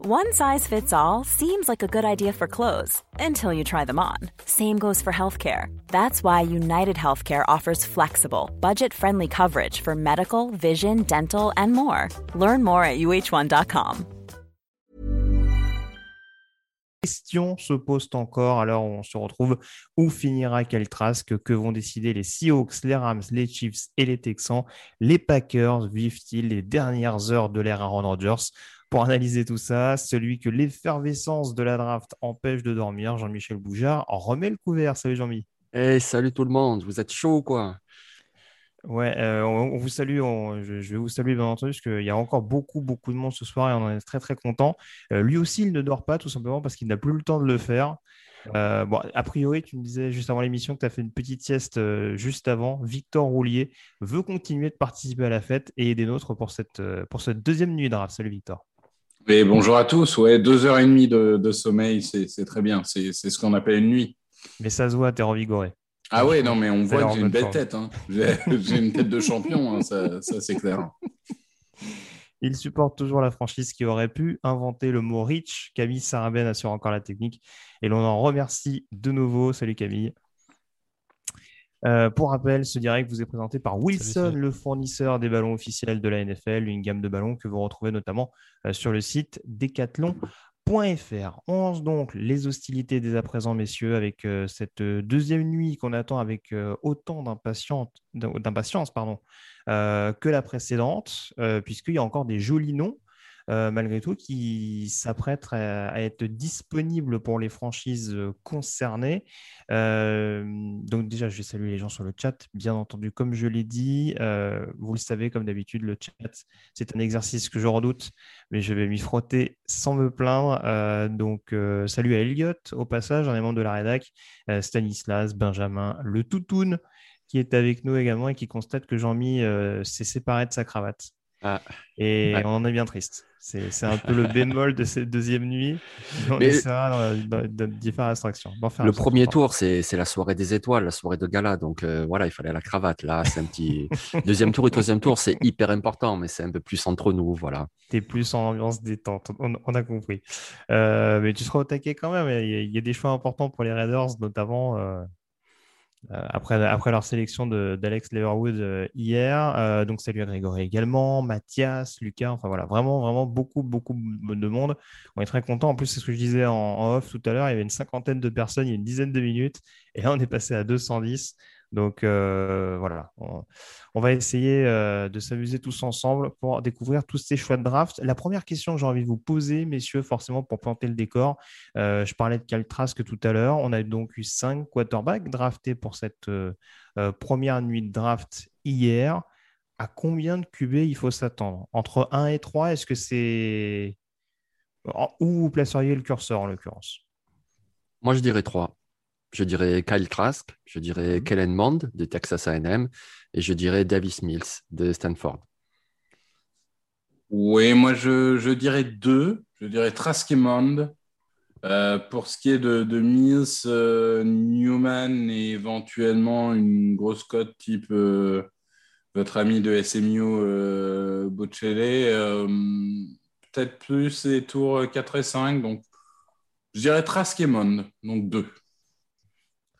One size fits all seems like a good idea for clothes until you try them on. Same goes for healthcare. That's why United Healthcare offers flexible, budget-friendly coverage for medical, vision, dental, and more. Learn more at uh1.com. question se pose encore. Alors, on se retrouve où finira quel trasque Que vont décider les Seahawks, les Rams, les Chiefs et les Texans? Les Packers vivent-ils les dernières heures de l'ère Aaron Rodgers? Pour analyser tout ça, celui que l'effervescence de la draft empêche de dormir, Jean-Michel Boujard, en remet le couvert. Salut Jean-Mi. Hey, salut tout le monde, vous êtes chaud quoi? Ouais, euh, on, vous salue. je, vais vous saluer bien entendu parce qu'il y a encore beaucoup, beaucoup de monde ce soir et on en est très, très content. Euh, lui aussi, il ne dort pas tout simplement parce qu'il n'a plus le temps de le faire. Euh, bon, a priori, tu me disais juste avant l'émission que tu as fait une petite sieste juste avant. Victor Roulier veut continuer de participer à la fête et des nôtres pour cette, pour cette deuxième nuit de rap. Salut Victor. Et bonjour à tous. Ouais, deux heures et demie de, de sommeil, c'est très bien. C'est ce qu'on appelle une nuit. Mais ça se voit, tu es revigoré. Ah ouais, non, mais on voit que j'ai une belle tête. Hein. J'ai une tête de champion, hein, ça, c'est clair. Il supporte toujours la franchise qui aurait pu inventer le mot rich. Camille Sarabène assure encore la technique et l'on en remercie de nouveau. Salut Camille. Euh, pour rappel, ce direct vous est présenté par Wilson, le fournisseur des ballons officiels de la NFL, une gamme de ballons que vous retrouvez notamment euh, sur le site Decathlon. .fr. On lance donc les hostilités dès à présent, messieurs, avec euh, cette deuxième nuit qu'on attend avec autant d'impatience pardon, que la précédente, puisqu'il y a encore des jolis noms. Euh, malgré tout, qui s'apprête à, être disponible pour les franchises euh, concernées. Euh, donc déjà, je vais saluer les gens sur le chat, bien entendu, comme je l'ai dit. vous le savez, comme d'habitude, le chat, c'est un exercice que je redoute, mais je vais m'y frotter sans me plaindre. donc, salut à Elliot, au passage, un des membres de la rédac, Stanislas, Benjamin, le Toutoun, qui est avec nous également et qui constate que Jean-Mi s'est séparé de sa cravate. Ah. Et on en est bien triste. C'est un peu le bémol de cette deuxième nuit. On Mais... essaiera d'y faire abstraction. le premier tour, c'est la soirée des étoiles, la soirée de gala. Donc euh, voilà, il fallait la cravate. Là, c'est un petit. deuxième tour et troisième tour, c'est hyper important, mais c'est un peu plus entre nous. Voilà. Tu es plus en ambiance détente. On, a compris. Euh, mais tu seras au taquet quand même. Il y, a, des choix importants pour les Raiders, notamment. Euh, après, après leur sélection d'Alex Leverwood euh, hier. Euh, donc, salut à Grégory également, Mathias, Lucas, enfin voilà, vraiment, vraiment beaucoup, beaucoup de monde. On est très content. En plus, c'est ce que je disais en, off tout à l'heure, il y avait une cinquantaine de personnes, il y a une dizaine de minutes, et là, on est passé à 210. Donc euh, voilà, on, va essayer euh, de s'amuser tous ensemble pour découvrir tous ces choix de draft. La première question que j'ai envie de vous poser, messieurs, forcément pour planter le décor, euh, je parlais de Caltrask tout à l'heure. On a donc eu cinq quarterbacks draftés pour cette première nuit de draft hier. À combien de QB il faut s'attendre? Entre 1 et 3, est-ce que c'est... Où vous placeriez le curseur en l'occurrence? Moi, je dirais 3 je dirais Kyle Trask, je dirais mhm. Kellen Mond de Texas AM et je dirais Davis Mills de Stanford. Oui, moi je, dirais deux. Je dirais Trask et Mond. Euh, pour ce qui est de, Mills, euh, Newman et éventuellement une grosse cote type euh, votre ami de SMU, euh, peut-être plus les tours 4 et 5. Donc je dirais Trask et Mond, donc deux.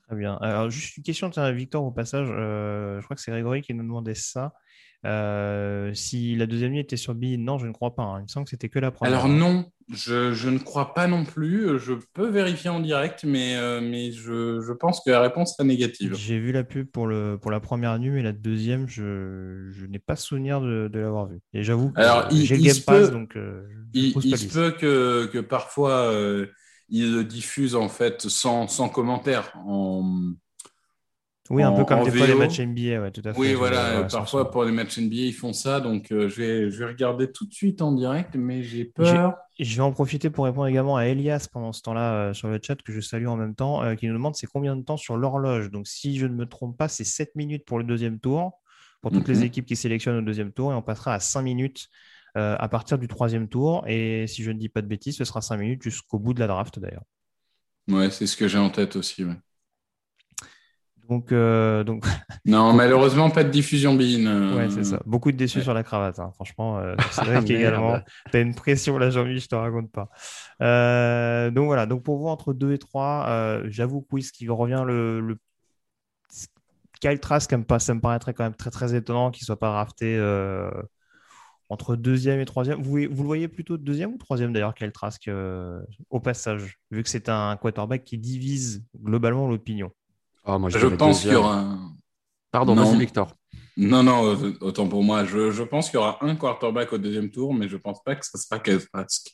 Très bien. Alors, juste une question, tiens, Victor, au passage. Euh, je crois que c'est Grégory qui nous demandait ça. Euh, si la deuxième nuit était sur B, non, je ne crois pas. Hein. Il me semble que c'était que la première. Alors non, je, ne crois pas non plus. Je peux vérifier en direct, mais, euh, mais je, pense que la réponse serait négative. J'ai vu la pub pour, le, pour la première nuit, mais la deuxième, je, n'ai pas souvenir de, l'avoir vue. Et j'avoue que j'ai le Game Pass, donc il, il se peut que, que parfois il le diffuse en fait sans, sans commentaire. En... Oui, un en- peu comme des fois les matchs NBA, ouais, tout à fait. Oui, voilà. ça parfois, pour les matchs NBA, ils font ça. Donc, euh, je, vais, je vais regarder tout de suite en direct, mais j'ai peur. Je vais en profiter pour répondre également à Elias pendant ce temps-là euh, sur le chat que je salue en même temps, euh, qui nous demande c'est combien de temps sur l'horloge? Donc, si je ne me trompe pas, c'est 7 minutes pour le deuxième tour, pour toutes les Mhm. équipes qui sélectionnent au deuxième tour, et on passera à 5 minutes euh, à partir du troisième tour. Et si je ne dis pas de bêtises, ce sera 5 minutes jusqu'au bout de la draft d'ailleurs. Ouais, c'est ce que j'ai en tête aussi. ouais. Donc, euh, donc Non, malheureusement, pas de diffusion BIN. euh, ouais, c'est ça. Beaucoup de déçus ouais. sur la cravate. hein. Franchement, euh, c'est vrai Merde. qu'également, tu as une pression là, Jean-Mi, je te raconte pas. Donc voilà, donc pour vous, entre 2 et 3, j'avoue que oui, ce qui revient le, le... Kyle Trask, ça me, paraîtrait quand même très très étonnant qu'il soit pas rafté entre deuxième et troisième. Vous, vous le voyez plutôt deuxième ou troisième d'ailleurs, Kyle Trask, euh, au passage, vu que c'est un quarterback qui divise globalement l'opinion? Ah, moi, Je pense qu'il y aura un... Pardon, Non. vas-y, Victor. Non, non, euh, autant pour moi. Je, je pense qu'il y aura un quarterback au deuxième tour, mais je pense pas que ça sera Kyle Trask.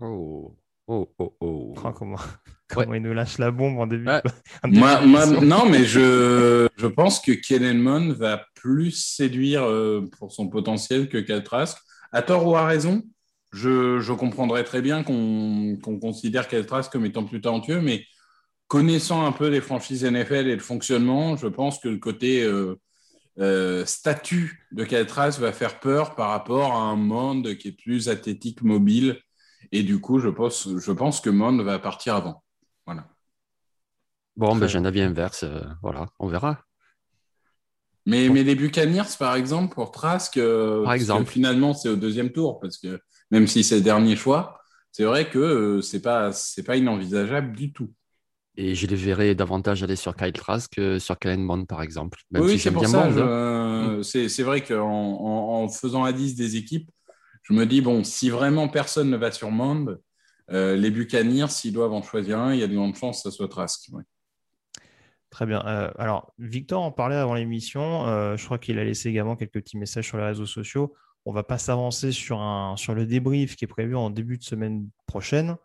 Oh, oh, oh, oh. Oh, comment comment il nous lâche la bombe en début, Ouais. en début Moi, moi- d'émission. non, mais je, je pense que Kellen Mond va plus séduire euh, pour son potentiel que Kyle Trask. À tort ou à raison, je, je comprendrais très bien qu'on considère Kyle Trask comme étant plus talentueux, mais connaissant un peu les franchises NFL et le fonctionnement, je pense que le côté euh, euh, statut de Kyle Trask va faire peur par rapport à un monde qui est plus athlétique, mobile. Et du coup, je pense, je pense que Mond va partir avant. Voilà. Bon, ben, j'ai un avis inverse. euh, voilà, on verra. Mais, mais les Buccaneers, par exemple, pour Trask, euh, Par exemple. finalement, c'est au deuxième tour, parce que même si c'est le dernier choix, c'est vrai que euh, c'est pas, c'est pas inenvisageable du tout. Et je les verrai davantage aller sur Kyle Trask que sur Kellen Mond, par exemple. Même oui, si c'est pour bien ça. Hein. euh, c'est, c'est vrai qu'en en, en faisant à 10 des équipes, je me dis, bon, si vraiment personne ne va sur Mond, euh, les Buccaneers, s'ils doivent en choisir un, il y a de grandes chances que ce soit Trask. ouais. Très bien. Euh, alors, Victor en parlait avant l'émission. Euh, je crois qu'il a laissé également quelques petits messages sur les réseaux sociaux. On va pas s'avancer sur, un, sur le débrief qui est prévu en début de semaine prochaine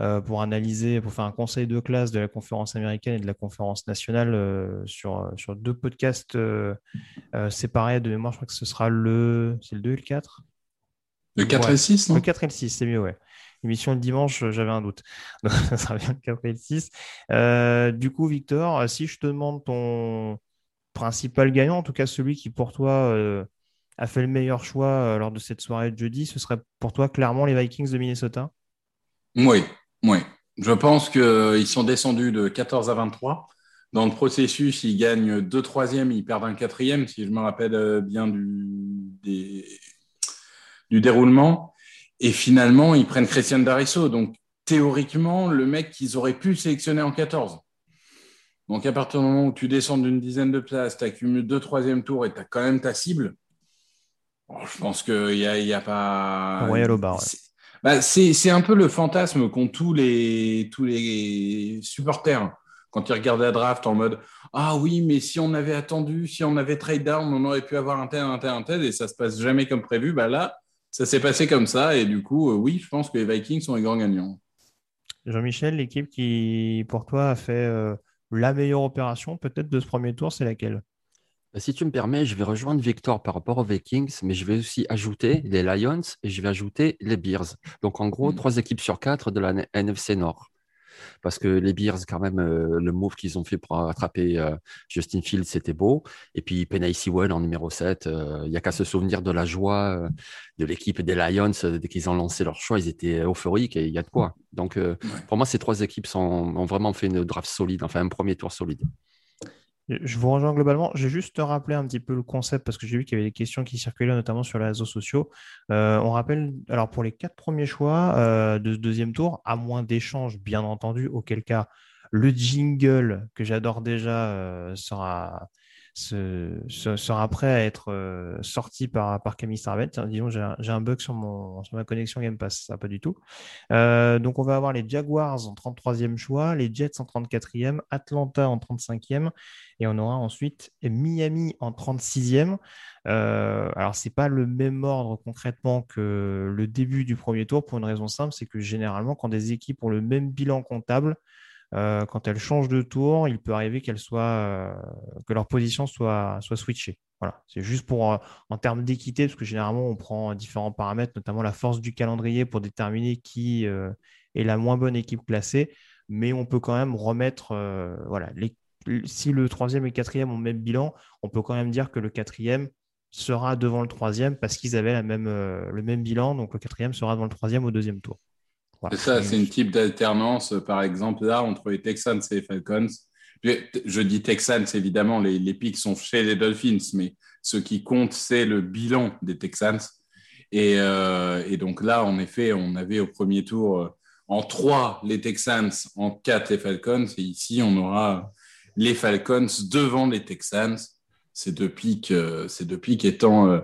euh, pour analyser, pour faire un conseil de classe de la conférence américaine et de la conférence nationale sur, sur deux podcasts séparés de mémoire. Je crois que ce sera le, c'est le 2 et le 4 Le 4 Ouais. et 6, non? Le 4 et le 6, c'est mieux, ouais. Émission le dimanche, euh, j'avais un doute. Donc, ça sera bien le 4 et le 6. Euh, du coup, Victor, euh, si je te demande ton principal gagnant, en tout cas celui qui pour toi a fait le meilleur choix lors de cette soirée de jeudi, ce serait pour toi clairement les Vikings de Minnesota? Oui, oui. Je pense qu'ils sont descendus de 14 à 23. Dans le processus, ils gagnent deux troisièmes, ils perdent un quatrième, si je me rappelle bien du déroulement. Et finalement, ils prennent Christian Darisso. Donc, théoriquement, le mec qu'ils auraient pu sélectionner en 14. Donc, à partir du moment où tu descends d'une dizaine de places, tu accumules deux troisième tours et tu as quand même ta cible, bon, je pense qu'il n'y a, y a pas. Royal au bar, ouais. C'est- bah, c'est c'est un peu le fantasme qu'ont tous les, tous les supporters quand ils regardent la draft en mode Ah oui, mais si on avait attendu, si on avait trade down, on aurait pu avoir un tel, un tel, un tel, et ça se passe jamais comme prévu. Bah là, ça s'est passé comme ça, et du coup, euh, oui, je pense que les Vikings sont les grands gagnants. Jean-Michel, l'équipe qui pour toi a fait euh, la meilleure opération peut-être de ce premier tour, c'est laquelle? Bah, Si tu me permets, je vais rejoindre Victor par rapport aux Vikings, mais je vais aussi ajouter les Lions et je vais ajouter les Bears. Donc en gros, Mm. trois équipes sur quatre de la NFC Nord. Parce que les Bears, quand même, euh, le move qu'ils ont fait pour attraper euh, Justin Fields, c'était beau. Et puis Penny Sewell en numéro 7, euh, il n'y a qu'à se souvenir de la joie de l'équipe des Lions. dès qu'ils ont lancé leur choix, ils étaient euphoriques et il y a de quoi. Donc Ouais. pour moi, ces trois équipes sont, ont vraiment fait une draft solide, enfin un premier tour solide. Je vous rejoins globalement. Je vais juste te rappeler un petit peu le concept parce que j'ai vu qu'il y avait des questions qui circulaient notamment sur les réseaux sociaux. Euh, on rappelle, alors pour les quatre premiers choix euh, de ce deuxième tour, à moins d'échanges, bien entendu, auquel cas le jingle que j'adore déjà euh, sera, se- se- sera prêt à être euh, sorti par, par Camille Sarvet. Disons, j'ai un, bug sur, mon, sur ma connexion Game Pass, ça pas du tout. Euh, donc on va avoir les Jaguars en 33e choix, les Jets en 34e, Atlanta en 35e. Et on aura ensuite Miami en 36e. Euh, alors, ce n'est pas le même ordre concrètement que le début du premier tour pour une raison simple, c'est que généralement, quand des équipes ont le même bilan comptable, quand elles changent de tour, il peut arriver qu'elles soient, que leur position soit, soit switchée. Voilà, c'est juste pour en termes d'équité, parce que généralement on prend différents paramètres, notamment la force du calendrier pour déterminer qui est la moins bonne équipe classée, mais on peut quand même remettre, voilà, si le troisième et le quatrième ont le même bilan, on peut quand même dire que le quatrième sera devant le troisième parce qu'ils avaient la même, euh, le même bilan. Donc le quatrième sera devant le troisième au deuxième tour. C'est ça, c'est une type d'alternance, par exemple, là, entre les Texans et les Falcons. Je, dis Texans, évidemment, les, les pics sont chez les Dolphins, mais ce qui compte, c'est le bilan des Texans. Et, euh, et, donc là, en effet, on avait au premier tour euh, en trois les Texans, en quatre les Falcons. Et ici, on aura les Falcons devant les Texans ces deux pics, euh, ces deux pics étant euh,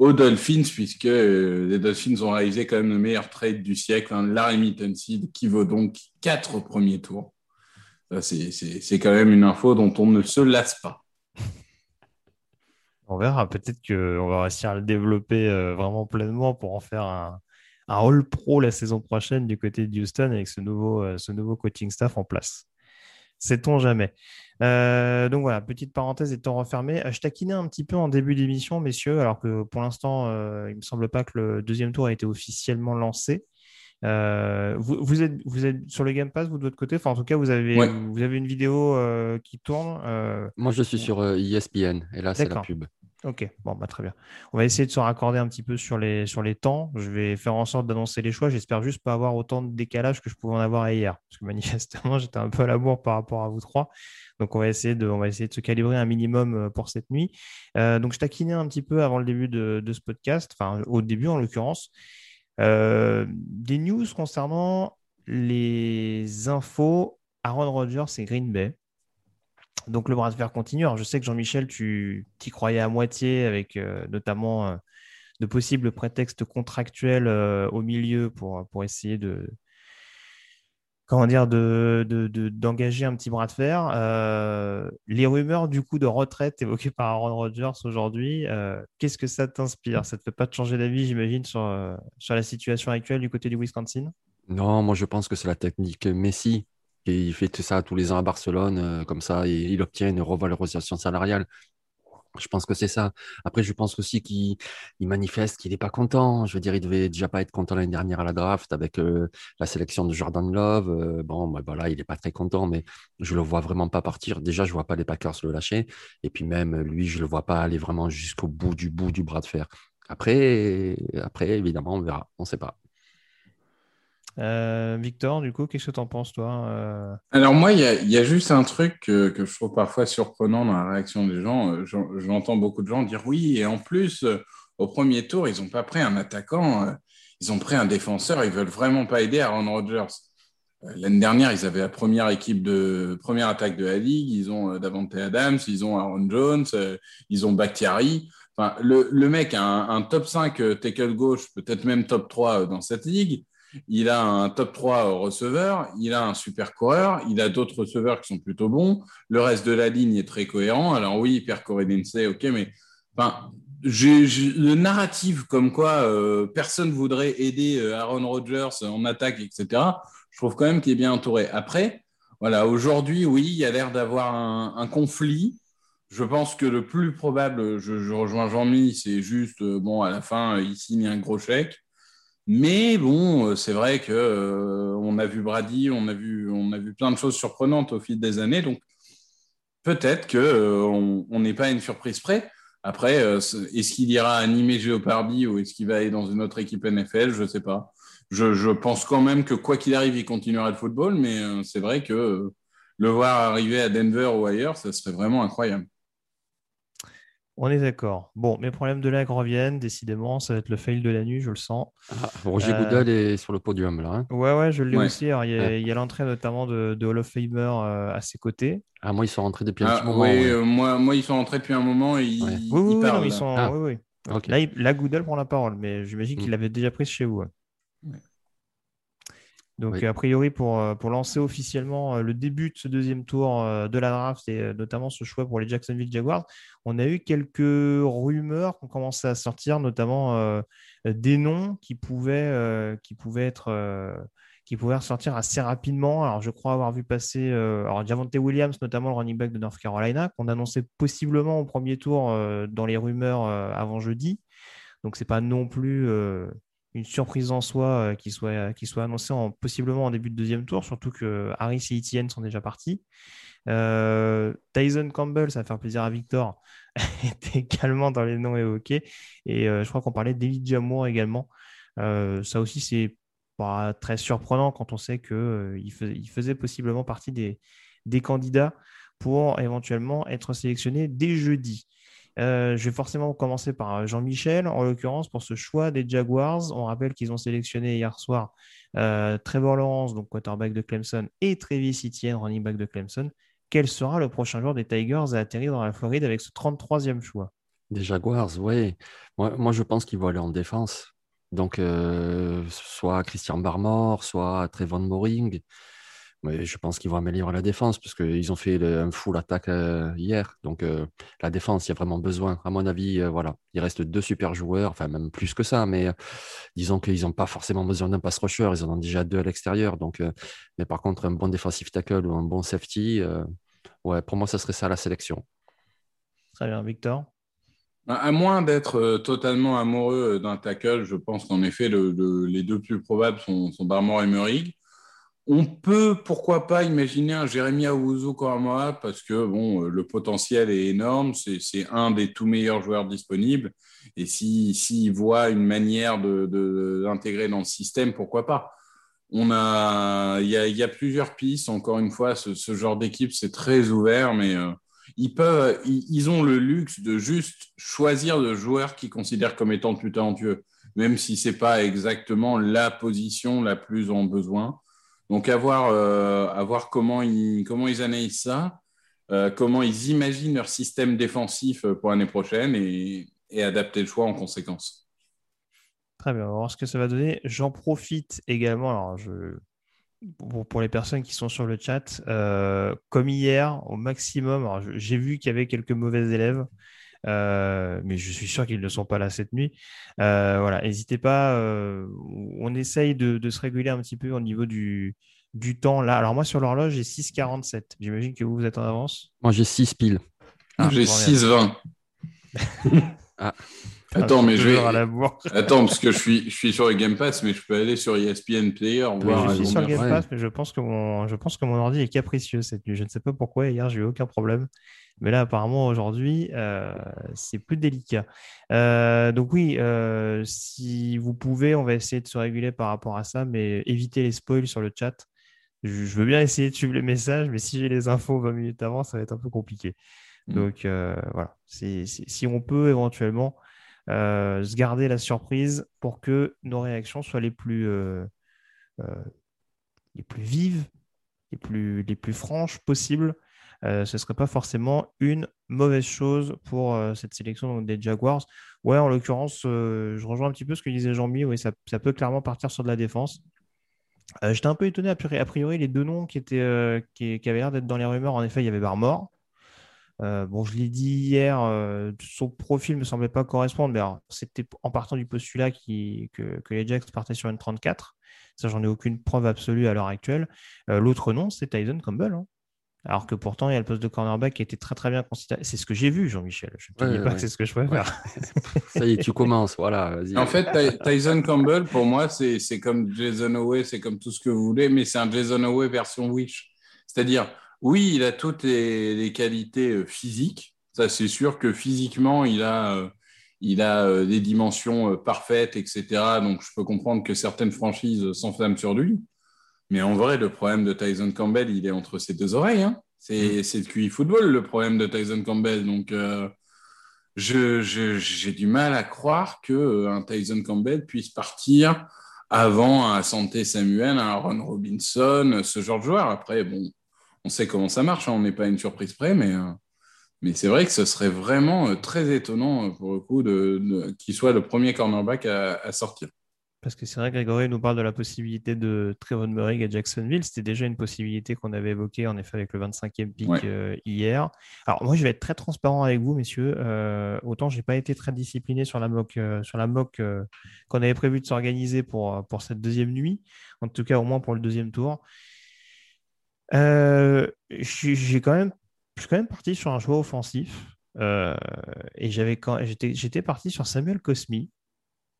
aux Dolphins, puisque euh, les Dolphins ont réalisé quand même le meilleur trade du siècle, hein, Larry Seed, qui vaut donc quatre au premier tour. C'est quand même une info dont on ne se lasse pas. On verra, peut-être qu'on va réussir à le développer vraiment pleinement pour en faire un, un All-Pro la saison prochaine du côté de Houston avec ce nouveau, ce nouveau coaching staff en place. Sait-on jamais euh, donc voilà, petite parenthèse étant refermée. Euh, je taquinais un petit peu en début d'émission, messieurs, alors que pour l'instant, euh, il ne me semble pas que le deuxième tour a été officiellement lancé. vous, êtes, vous êtes sur le Game Pass, vous de votre côté? Enfin, En tout cas, vous avez, vous avez une vidéo qui tourne. Moi, je suis sur ESPN, e et là, c'est la pub. Ok, bon, bah, très bien. On va essayer de se raccorder un petit peu sur les, sur les temps. Je vais faire en sorte d'annoncer les choix. J'espère juste pas avoir autant de décalage que je pouvais en avoir hier. Parce que manifestement, j'étais un peu à la bourre par rapport à vous trois. Donc, on va essayer de, on va essayer de se calibrer un minimum euh, pour cette nuit. Euh, donc, je taquinais un petit peu avant le début de, ce podcast, enfin, au début en l'occurrence. Euh, des news concernant les infos Aaron Rodgers et Green Bay. Donc le bras de fer continue. Alors, je sais que Jean-Michel, tu y croyais à moitié avec notamment de possibles prétextes contractuels au milieu pour, pour essayer de, comment dire, de, d'engager un petit bras de fer. Euh, les rumeurs du coup de retraite évoquées par Aaron Rodgers aujourd'hui, euh, qu'est-ce que ça t'inspire? Ça ne te fait pas changer d'avis, j'imagine, sur, euh, sur la situation actuelle du côté du Wisconsin? Non, moi je pense que c'est la technique Messi. Et il fait ça tous les ans à Barcelone, comme ça, et il obtient une revalorisation salariale. Je pense que c'est ça. Après, je pense aussi qu'il manifeste qu'il n'est pas content. Je veux dire, il devait déjà pas être content l'année dernière à la draft avec euh, la sélection de Jordan Love. Euh, bon, bah, voilà, il n'est pas très content, mais je le vois vraiment pas partir. Déjà, je vois pas les Packers le lâcher. Et puis même lui, je le vois pas aller vraiment jusqu'au bout du bout du bras de fer. Après, après évidemment, on verra. On ne sait pas. Euh, Victor, du coup, qu'est-ce que tu en penses, toi euh? Alors, moi, il y, a juste un truc que, je trouve parfois surprenant dans la réaction des gens. Euh, j'entends beaucoup de gens dire oui, et en plus, au premier tour, ils n'ont pas pris un attaquant, ils ont pris un défenseur, ils veulent vraiment pas aider Aaron Rodgers. L'année dernière, ils avaient la première équipe de première attaque de la ligue. Ils ont Davante Adams, ils ont Aaron Jones, ils ont Bakhtiari. Enfin, le, mec a un, un, top 5 tackle gauche, peut-être même top 3 dans cette ligue il a un top 3 receveur, il a un super coureur, il a d'autres receveurs qui sont plutôt bons. Le reste de la ligne est très cohérent. Alors oui, Pierre Corédense, ok, mais le narratif comme quoi euh, personne voudrait aider euh, Aaron Rodgers en attaque, etc., je trouve quand même qu'il est bien entouré. Après, voilà, aujourd'hui, oui, il y a l'air d'avoir un, conflit. Je pense que le plus probable, je, rejoins Jean-Mi, c'est juste, euh, bon, à la fin, il signe un gros chèque. Mais bon, euh, c'est vrai que euh, on a vu Brady, on a vu, on a vu plein de choses surprenantes au fil des années. Donc peut-être que euh, on n'est pas à une surprise près. Après, est-ce qu'il ira animer Géopardy ou est-ce qu'il va aller dans une autre équipe NFL Je ne sais pas. Je, je, pense quand même que quoi qu'il arrive, il continuera le football, mais c'est vrai que le voir arriver à Denver ou ailleurs, ça serait vraiment incroyable. On est d'accord. Bon, mes problèmes de lag reviennent, décidément, ça va être le fail de la nuit, je le sens. Ah, Roger euh... est sur le podium là. Hein. ouais, ouais, je l'ai aussi. il y a, l'entrée notamment de, Hall of Famer euh, à ses côtés. Ah, moi, ils sont rentrés depuis un petit ah, moment. Oui, euh, moi, moi, ils sont rentrés depuis un moment et ils, oui, oui, parlent. ils sont... Ah. oui, oui. Là, Goodell prend la parole, mais j'imagine qu'il mm. avait déjà pris chez vous. Donc, a priori, pour, euh, pour lancer officiellement euh, le début de ce deuxième tour euh, de la draft et notamment ce choix pour les Jacksonville Jaguars, on a eu quelques rumeurs qui ont commencé à sortir, notamment des noms qui pouvaient, qui pouvaient être. qui pouvaient ressortir assez rapidement. Alors, je crois avoir vu passer alors Javante Williams, notamment le running back de North Carolina, qu'on annonçait possiblement au premier tour dans les rumeurs avant jeudi. Donc, c'est pas non plus une surprise en soi euh, qui, soit, qui soit annoncée en, possiblement en début de deuxième tour, surtout que Harris et Etienne sont déjà partis. Euh, Tyson Campbell, ça va faire plaisir à Victor, était également dans les noms évoqués. Et euh, je crois qu'on parlait d'Eli Jamour également. ça aussi, c'est pas très surprenant quand on sait qu'il faisait, il faisait possiblement partie des, des candidats pour éventuellement être sélectionné dès jeudi. Euh, je vais forcément commencer par euh, Jean-Michel, en l'occurrence, pour ce choix des Jaguars. On rappelle qu'ils ont sélectionné hier soir euh, Trevor Lawrence, donc quarterback de Clemson, et Travis Etienne, running back de Clemson. Quel sera le prochain joueur des Tigers à atterrir dans la Floride avec ce 33e choix? Des Jaguars, oui. Moi, je pense qu'ils vont aller en défense. Donc, soit Christian Barmore, soit Trevon Moring je pense qu'ils vont améliorer la défense parce qu'ils ont fait un full attaque euh, hier. Donc euh, la défense, il y a vraiment besoin. À mon avis, euh, voilà, il reste deux super joueurs, enfin même plus que ça, mais disons qu'ils n'ont pas forcément besoin d'un pass rusher. Ils en ont déjà deux à l'extérieur. Donc, mais par contre, un bon defensive tackle ou un bon safety, ouais, pour moi, ça serait ça la sélection. Très bien, Victor? À moins d'être totalement amoureux d'un tackle, je pense qu'en effet, les deux plus probables sont, sont Barmore et Murray on peut, pourquoi pas, imaginer un Jérémy Awuzu moi parce que bon, le potentiel est énorme, c'est un des tout meilleurs joueurs disponibles. Et s'il si, voit une manière d'intégrer de, dans le système, pourquoi pas on a, il y, a, plusieurs pistes. Encore une fois, ce, genre d'équipe, c'est très ouvert, mais euh, ils peuvent, ils, ont le luxe de juste choisir de joueurs qu'ils considèrent comme étant plus talentueux, même si c'est pas exactement la position la plus en besoin. Donc, à voir, euh, comment, ils, comment ils analysent ça, euh, comment ils imaginent leur système défensif euh, pour l'année prochaine et, adapter le choix en conséquence. Très bien, on va voir ce que ça va donner. J'en profite également, alors je, pour, les personnes qui sont sur le chat, comme hier, au maximum, j'ai vu qu'il y avait quelques mauvais élèves. Euh, mais je suis sûr qu'ils ne sont pas là cette nuit. Euh, voilà, n'hésitez pas. Euh, on essaye de, se réguler un petit peu au niveau du, du temps là. Alors moi sur l'horloge j'ai 6,47. J'imagine que vous, vous êtes en avance? Moi j'ai 6 piles. Ah, j'ai 6,20. ah. Attends, mais je vais. Attends, parce que je suis, je suis sur le Game Pass, mais je peux aller sur ESPN Player. je suis sur le Game Pass, mais je pense, que mon, je pense que mon ordi est capricieux cette nuit. Je ne sais pas pourquoi. Hier, j'ai eu aucun problème. Mais là, apparemment, aujourd'hui, euh, c'est plus délicat. Euh, donc oui, euh, si vous pouvez, on va essayer de se réguler par rapport à ça, mais évitez les spoils sur le chat. Je, veux bien essayer de suivre les messages, mais si j'ai les infos 20 minutes avant, ça va être un peu compliqué. Mm. Donc voilà, si on peut éventuellement se garder la surprise pour que nos réactions soient les plus, les plus vives, les plus, les plus franches possibles euh, ce ne serait pas forcément une mauvaise chose pour euh, cette sélection des Jaguars. Ouais, en l'occurrence, euh, je rejoins un petit peu ce que disait Jean-Mi. Ça, peut clairement partir sur de la défense. J'étais un peu étonné, a priori, les deux noms qui, avaient l'air d'être dans les rumeurs. En effet, il y avait Barmore. bon, je l'ai dit hier, son profil ne me semblait pas correspondre, mais c'était en partant du postulat que, que, les Jacks partaient sur une 34. Ça, j'en ai aucune preuve absolue à l'heure actuelle. L'autre nom, c'est Tyson Campbell. Hein. Alors que pourtant, il y a le poste de cornerback qui été très très bien considéré. C'est ce que j'ai vu, Jean-Michel. Je ne te dis pas que c'est ce que je préfère. Ça y est, tu commences. Voilà, en fait, Tyson Campbell, pour moi, c'est comme Jason Owe, c'est comme tout ce que vous voulez, mais c'est un Jason Owe version Wish. C'est-à-dire, oui, il a toutes les, qualités euh, physiques. Ça, c'est sûr que physiquement, il a, euh, il a euh, des dimensions parfaites, etc. Donc, je peux comprendre que certaines franchises s'enflamment sur lui. Mais en vrai, le problème de Tyson Campbell, il est entre ses deux oreilles. Hein. C'est mm. le QI football, le problème de Tyson Campbell. Donc, euh, j'ai du mal à croire qu'un euh, Tyson Campbell puisse partir avant un Santé Samuel, un Ron Robinson, ce genre de joueur. Après, bon, on sait comment ça marche. Hein. On n'est pas une surprise près, mais, euh, mais c'est vrai que ce serait vraiment très étonnant pour le coup de, qu'il soit le premier cornerback à sortir. Parce que c'est vrai, Grégory nous parle de la possibilité de Trevon Murray à Jacksonville. C'était déjà une possibilité qu'on avait évoquée en effet avec le 25e pick euh, hier. Alors moi, je vais être très transparent avec vous, messieurs. Euh, autant je n'ai pas été très discipliné sur la mock, euh, sur la mock qu'on avait prévu de s'organiser pour, pour cette deuxième nuit. En tout cas, au moins pour le deuxième tour. j'ai quand même, je suis quand même parti sur un choix offensif. et j'avais j'étais parti sur Samuel Cosmi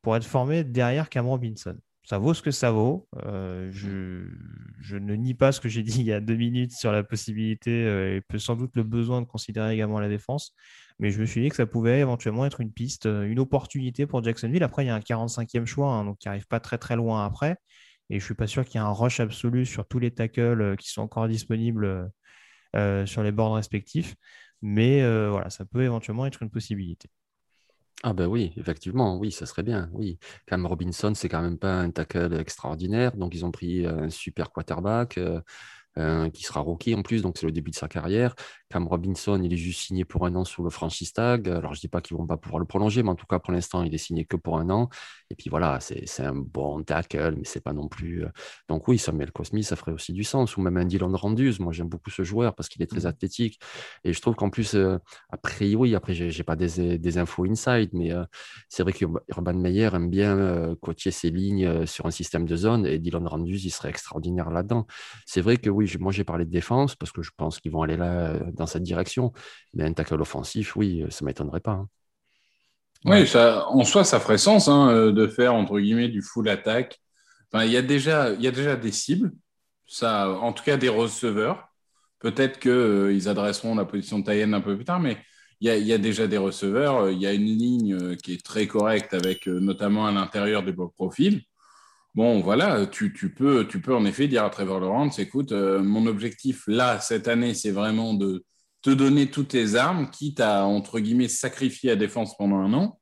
pour être formé derrière Cam Robinson. Ça vaut ce que ça vaut. Euh, je, ne nie pas ce que j'ai dit il y a deux minutes sur la possibilité euh, et peut sans doute le besoin de considérer également la défense. Mais je me suis dit que ça pouvait éventuellement être une piste, euh, une opportunité pour Jacksonville. Après, il y a un 45e choix, hein, donc qui n'arrive pas très très loin après. Et je ne suis pas sûr qu'il y ait un rush absolu sur tous les tackles qui sont encore disponibles sur les bords respectifs. Mais voilà, ça peut éventuellement être une possibilité. Ah ben oui, effectivement, oui, ça serait bien, oui. Cam Robinson, c'est quand même pas un tackle extraordinaire, donc ils ont pris un super quarterback. Qui sera rookie en plus, donc c'est le début de sa carrière. Cam Robinson, il est juste signé pour un an sous le franchise tag. Alors, je dis pas qu'ils vont pas pouvoir le prolonger, mais en tout cas, pour l'instant, il est signé que pour un an. Et puis voilà, c'est un bon tackle, mais c'est pas non plus. Euh, donc oui, Samuel Cosmi, ça ferait aussi du sens. Ou même un Dylan Randus. Moi, j'aime beaucoup ce joueur parce qu'il est très mmh. athlétique. Et je trouve qu'en plus, euh, après, oui, après, j'ai pas des, des, infos inside, mais c'est vrai que Urban Meyer aime bien coacher ses lignes sur un système de zone et Dylan Randus, il serait extraordinaire là-dedans. C'est vrai que oui, moi j'ai parlé de défense parce que je pense qu'ils vont aller là euh, dans cette direction. Mais un tackle offensif, oui, euh, ça ne m'étonnerait pas. Hein. Oui, en soi, ça ferait sens hein, euh, de faire entre guillemets du full attack. Enfin, il y a déjà, y a déjà des cibles, ça, en tout cas des receveurs. Peut-être qu'ils adresseront la position de Tayen un peu plus tard, mais il y, a, déjà des receveurs. Il y a une ligne qui est très correcte avec notamment à l'intérieur des profils. Bon, voilà, tu, peux, tu peux en effet dire à Trevor Lawrence, écoute, euh, mon objectif là, cette année, c'est vraiment de te donner toutes tes armes, quitte à, entre guillemets, sacrifier la défense pendant un an.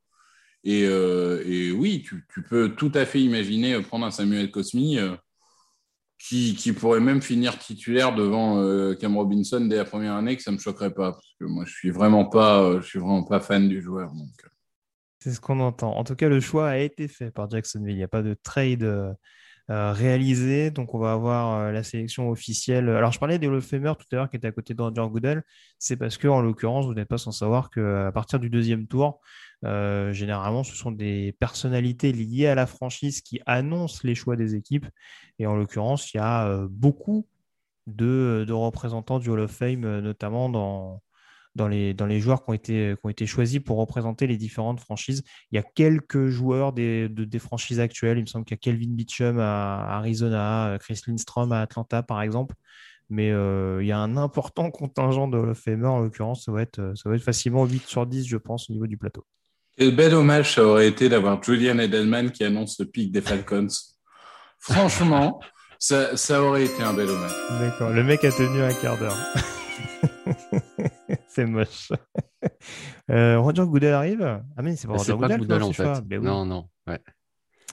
Et, euh, oui, tu, peux tout à fait imaginer prendre un Samuel Cosmi euh, qui, pourrait même finir titulaire devant Cam Robinson dès la première année, que ça ne me choquerait pas, parce que moi, je suis vraiment pas, je suis vraiment pas fan du joueur. Donc. C'est ce qu'on entend. En tout cas, le choix a été fait par Jacksonville. Il n'y a pas de trade euh, euh, réalisé. Donc, on va avoir euh, la sélection officielle. Alors, je parlais des Lefemer tout à l'heure qui était à côté d'Andrew Goodell. C'est parce que, en l'occurrence, vous n'êtes pas sans savoir qu'à partir du deuxième tour, généralement, ce sont des personnalités liées à la franchise qui annoncent les choix des équipes. Et en l'occurrence, il y a beaucoup de, de, représentants du Hall of Fame, notamment dans dans les, dans les joueurs qui ont, été, qui ont été choisis pour représenter les différentes franchises. Il y a quelques joueurs des, des franchises actuelles. Il me semble qu'il y a Kelvin Beachum à Arizona, Chris Lindstrom à Atlanta, par exemple. Mais euh, il y a un important contingent de Hall of en l'occurrence. Ça, va être, ça va être facilement 8 sur 10, je pense, au niveau du plateau. Quel bel hommage ça aurait été d'avoir Julian Edelman qui annonce le pic des Falcons. Franchement, ça, ça aurait été un bel hommage. D'accord, le mec a tenu un quart d'heure. c'est moche. euh, Roger Goodell arrive Ah, mais c'est pas Roger Goodell, Goodell en fait. Non, non. Ouais.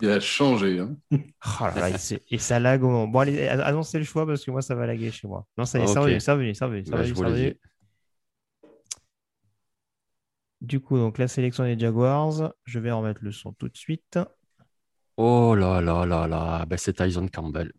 Il a changé. Hein. Oh là là, et ça lag au moment. Bon, allez, annoncez le choix parce que moi, ça va laguer chez moi. Non, ça y est, ça va ça va ça va ça va Du coup, donc la sélection des Jaguars, je vais remettre le son tout de suite. Oh là là là là, ben, c'est Tyson Campbell.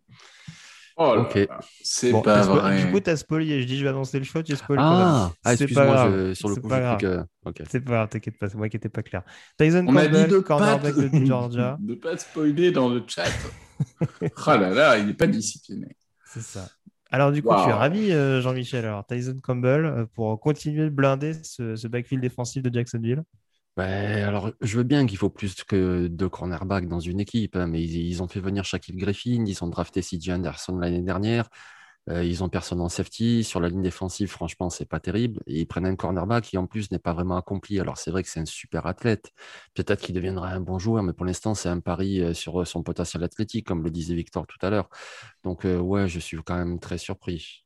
Oh ok. C'est pas vrai. Du coup, t'as spoilé. Je dis, je vais annoncer le choix, tu spoil. Ah, ah excuse-moi, sur le coup, je que... C'est pas grave, t'inquiète pas, c'est moi qui n'étais pas clair. Tyson On Campbell, a dit de cornerback pas de Georgia. De pas spoiler dans le chat. oh là là, il n'est pas discipliné. C'est ça. Alors, du coup, wow. je suis ravi, euh, Jean-Michel. Alors, Tyson Campbell, euh, pour continuer de blinder ce, ce backfield défensif de Jacksonville. Ben, alors, je veux bien qu'il faut plus que deux cornerbacks dans une équipe, hein, mais ils, ont fait venir Shaquille Griffin, ils ont drafté CJ Anderson l'année dernière, euh, ils ont personne en safety. Sur la ligne défensive, franchement, c'est pas terrible. Et ils prennent un cornerback qui, en plus, n'est pas vraiment accompli. Alors, c'est vrai que c'est un super athlète. Peut-être qu'il deviendra un bon joueur, mais pour l'instant, c'est un pari euh, sur son potentiel athlétique, comme le disait Victor tout à l'heure. Donc, euh, ouais, je suis quand même très surpris.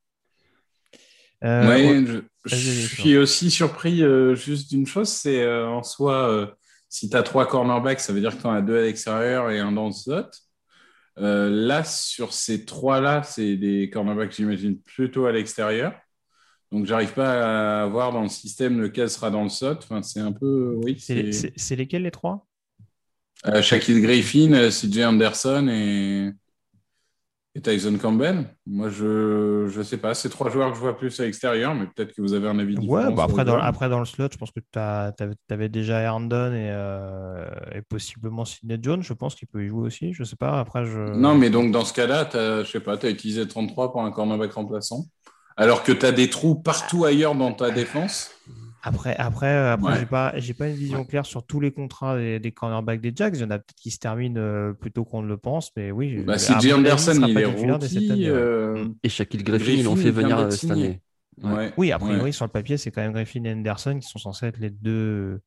Euh, je, suis aussi surpris euh, juste d'une chose, c'est euh, en soi, si tu as trois cornerbacks, ça veut dire que tu en as deux à l'extérieur et un dans le slot. là, sur ces trois-là, c'est des cornerbacks, j'imagine, plutôt à l'extérieur. Donc, j'arrive pas à voir dans le système lequel sera dans le slot. Enfin, c'est un peu. Oui, c'est lesquels les trois? Shaquille Griffin, CJ Anderson et... et Tyson Campbell. Moi, je ne sais pas. C'est trois joueurs que je vois plus à l'extérieur, mais peut-être que vous avez un avis différent. Ouais, bah après, dans, après, dans le slot, je pense que tu avais déjà Herndon et, euh, et possiblement Sidney Jones. Je pense qu'il peut y jouer aussi. Je sais pas. Après, je. Non, mais donc dans ce cas-là, t'as- je sais pas, tu as utilisé 33 pour un cornerback remplaçant. Alors que tu as des trous partout ailleurs dans ta défense. Après, après, euh, après Ouais. j'ai pas, j'ai pas une vision claire sur tous les contrats des, des cornerbacks des Jacks. Il y en a peut-être qui se terminent euh, plus tôt qu'on ne le pense, mais oui. Bah, avis, Anderson, sera il pas est rookie. euh, Et Shaquille Griffin, Griffin, ils l'ont fait venir euh, cette année. Ouais. ouais. Oui, a priori, Ouais. sur le papier, c'est quand même Griffin et Anderson qui sont censés être les deux,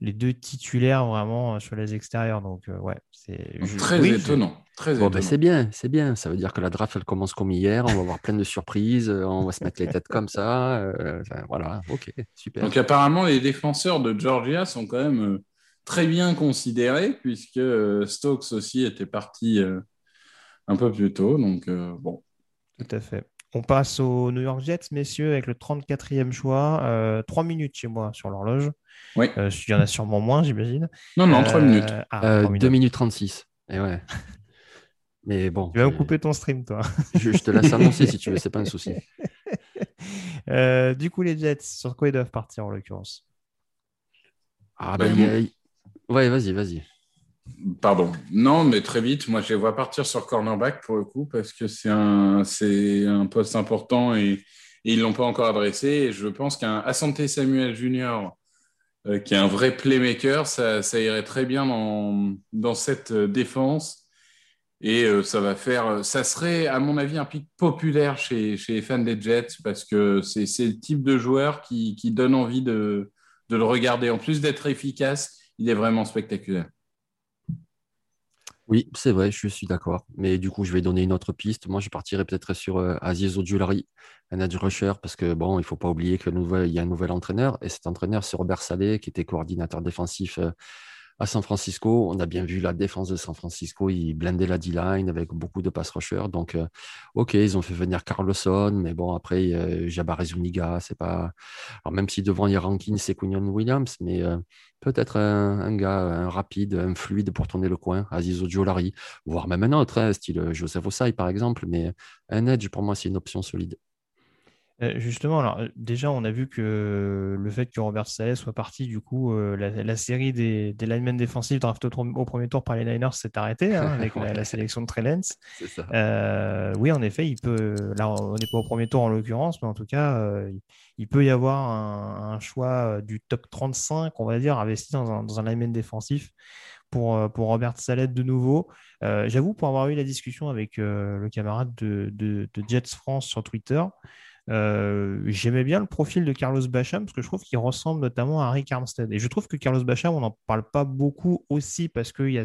les deux titulaires vraiment euh, sur les extérieurs. Donc, euh, ouais, c'est Très oui, étonnant. Très Bon, ben, c'est bien, c'est bien. Ça veut dire que la draft, elle commence comme hier. On va avoir plein de surprises. euh, On va se mettre les têtes comme ça. euh, enfin, voilà, ok, super. Donc apparemment, les défenseurs de Georgia sont quand même euh, très bien considérés, puisque euh, Stokes aussi était parti euh, un peu plus tôt. Donc euh, bon. Tout à fait. On passe aux New York Jets, messieurs, avec le 34e choix. Euh, Trois minutes chez moi sur l'horloge. Oui. Euh, il y en a sûrement moins, j'imagine. Non, non, trois Euh, minutes. ah, Euh, trois 2 minutes. minutes 36. Et ouais. Mais bon, Tu vas me couper ton stream, toi. je, je te laisse annoncer si tu veux, c'est pas un souci. Euh, du coup, les Jets, sur quoi ils doivent partir en l'occurrence? Ah Ben, ben, il a- Ouais, vas-y, vas-y. Pardon. Non, mais très vite, moi je les vois partir sur cornerback pour le coup, parce que c'est un, c'est un poste important et, et ils ne l'ont pas encore adressé. Et je pense qu'un Asante Samuel Jr., euh, qui est un vrai playmaker, ça, ça irait très bien dans, dans cette euh, défense. Et euh, ça va faire, ça serait à mon avis un pic populaire chez, chez les fans des Jets parce que c'est c'est le type de joueur qui, qui donne envie de, de le regarder. En plus d'être efficace, il est vraiment spectaculaire. Oui, c'est vrai, je suis d'accord. Mais du coup, je vais donner une autre piste. Moi, je partirais peut-être sur euh, Aziz Ojulari, un edge rusher, parce que bon, il ne faut pas oublier qu'il y a un nouvel entraîneur. Et cet entraîneur, c'est Robert Saleh, qui était coordinateur défensif euh, à San Francisco. On a bien vu la défense de San Francisco. Il blindait la D-line avec beaucoup de pass rushers. Donc, euh, OK, ils ont fait venir Carlson, mais bon, après, euh, Jabari c'est pas. Alors, même si devant Rankins et Quinion Williams, mais euh, peut-être un, gars, rapide, un fluide pour tourner le coin, Aziz Ojolari, voire même un autre, hein, style Joseph Osai par exemple, mais un edge pour moi c'est une option solide. Euh, Justement, alors euh, déjà, on a vu que le fait que Robert Saleh soit parti, du coup, euh, la, la série des, des linemen défensifs draftés au, au premier tour par les Niners s'est arrêtée hein, avec la, la sélection de. Euh, oui, en effet, il peut. Là, on n'est pas au premier tour en l'occurrence, mais en tout cas, euh, il- il peut y avoir un, un choix du top 35, on va dire, investi dans un, dans un lineman défensif pour, euh, pour Robert Saleh de nouveau. Euh, J'avoue, pour avoir eu la discussion avec euh, le camarade de, de- de Jets France sur Twitter, euh, j'aimais bien le profil de Carlos Bacham parce que je trouve qu'il ressemble notamment à Rick Armstead. Et je trouve que Carlos Bacham, on n'en parle pas beaucoup aussi parce qu'il y a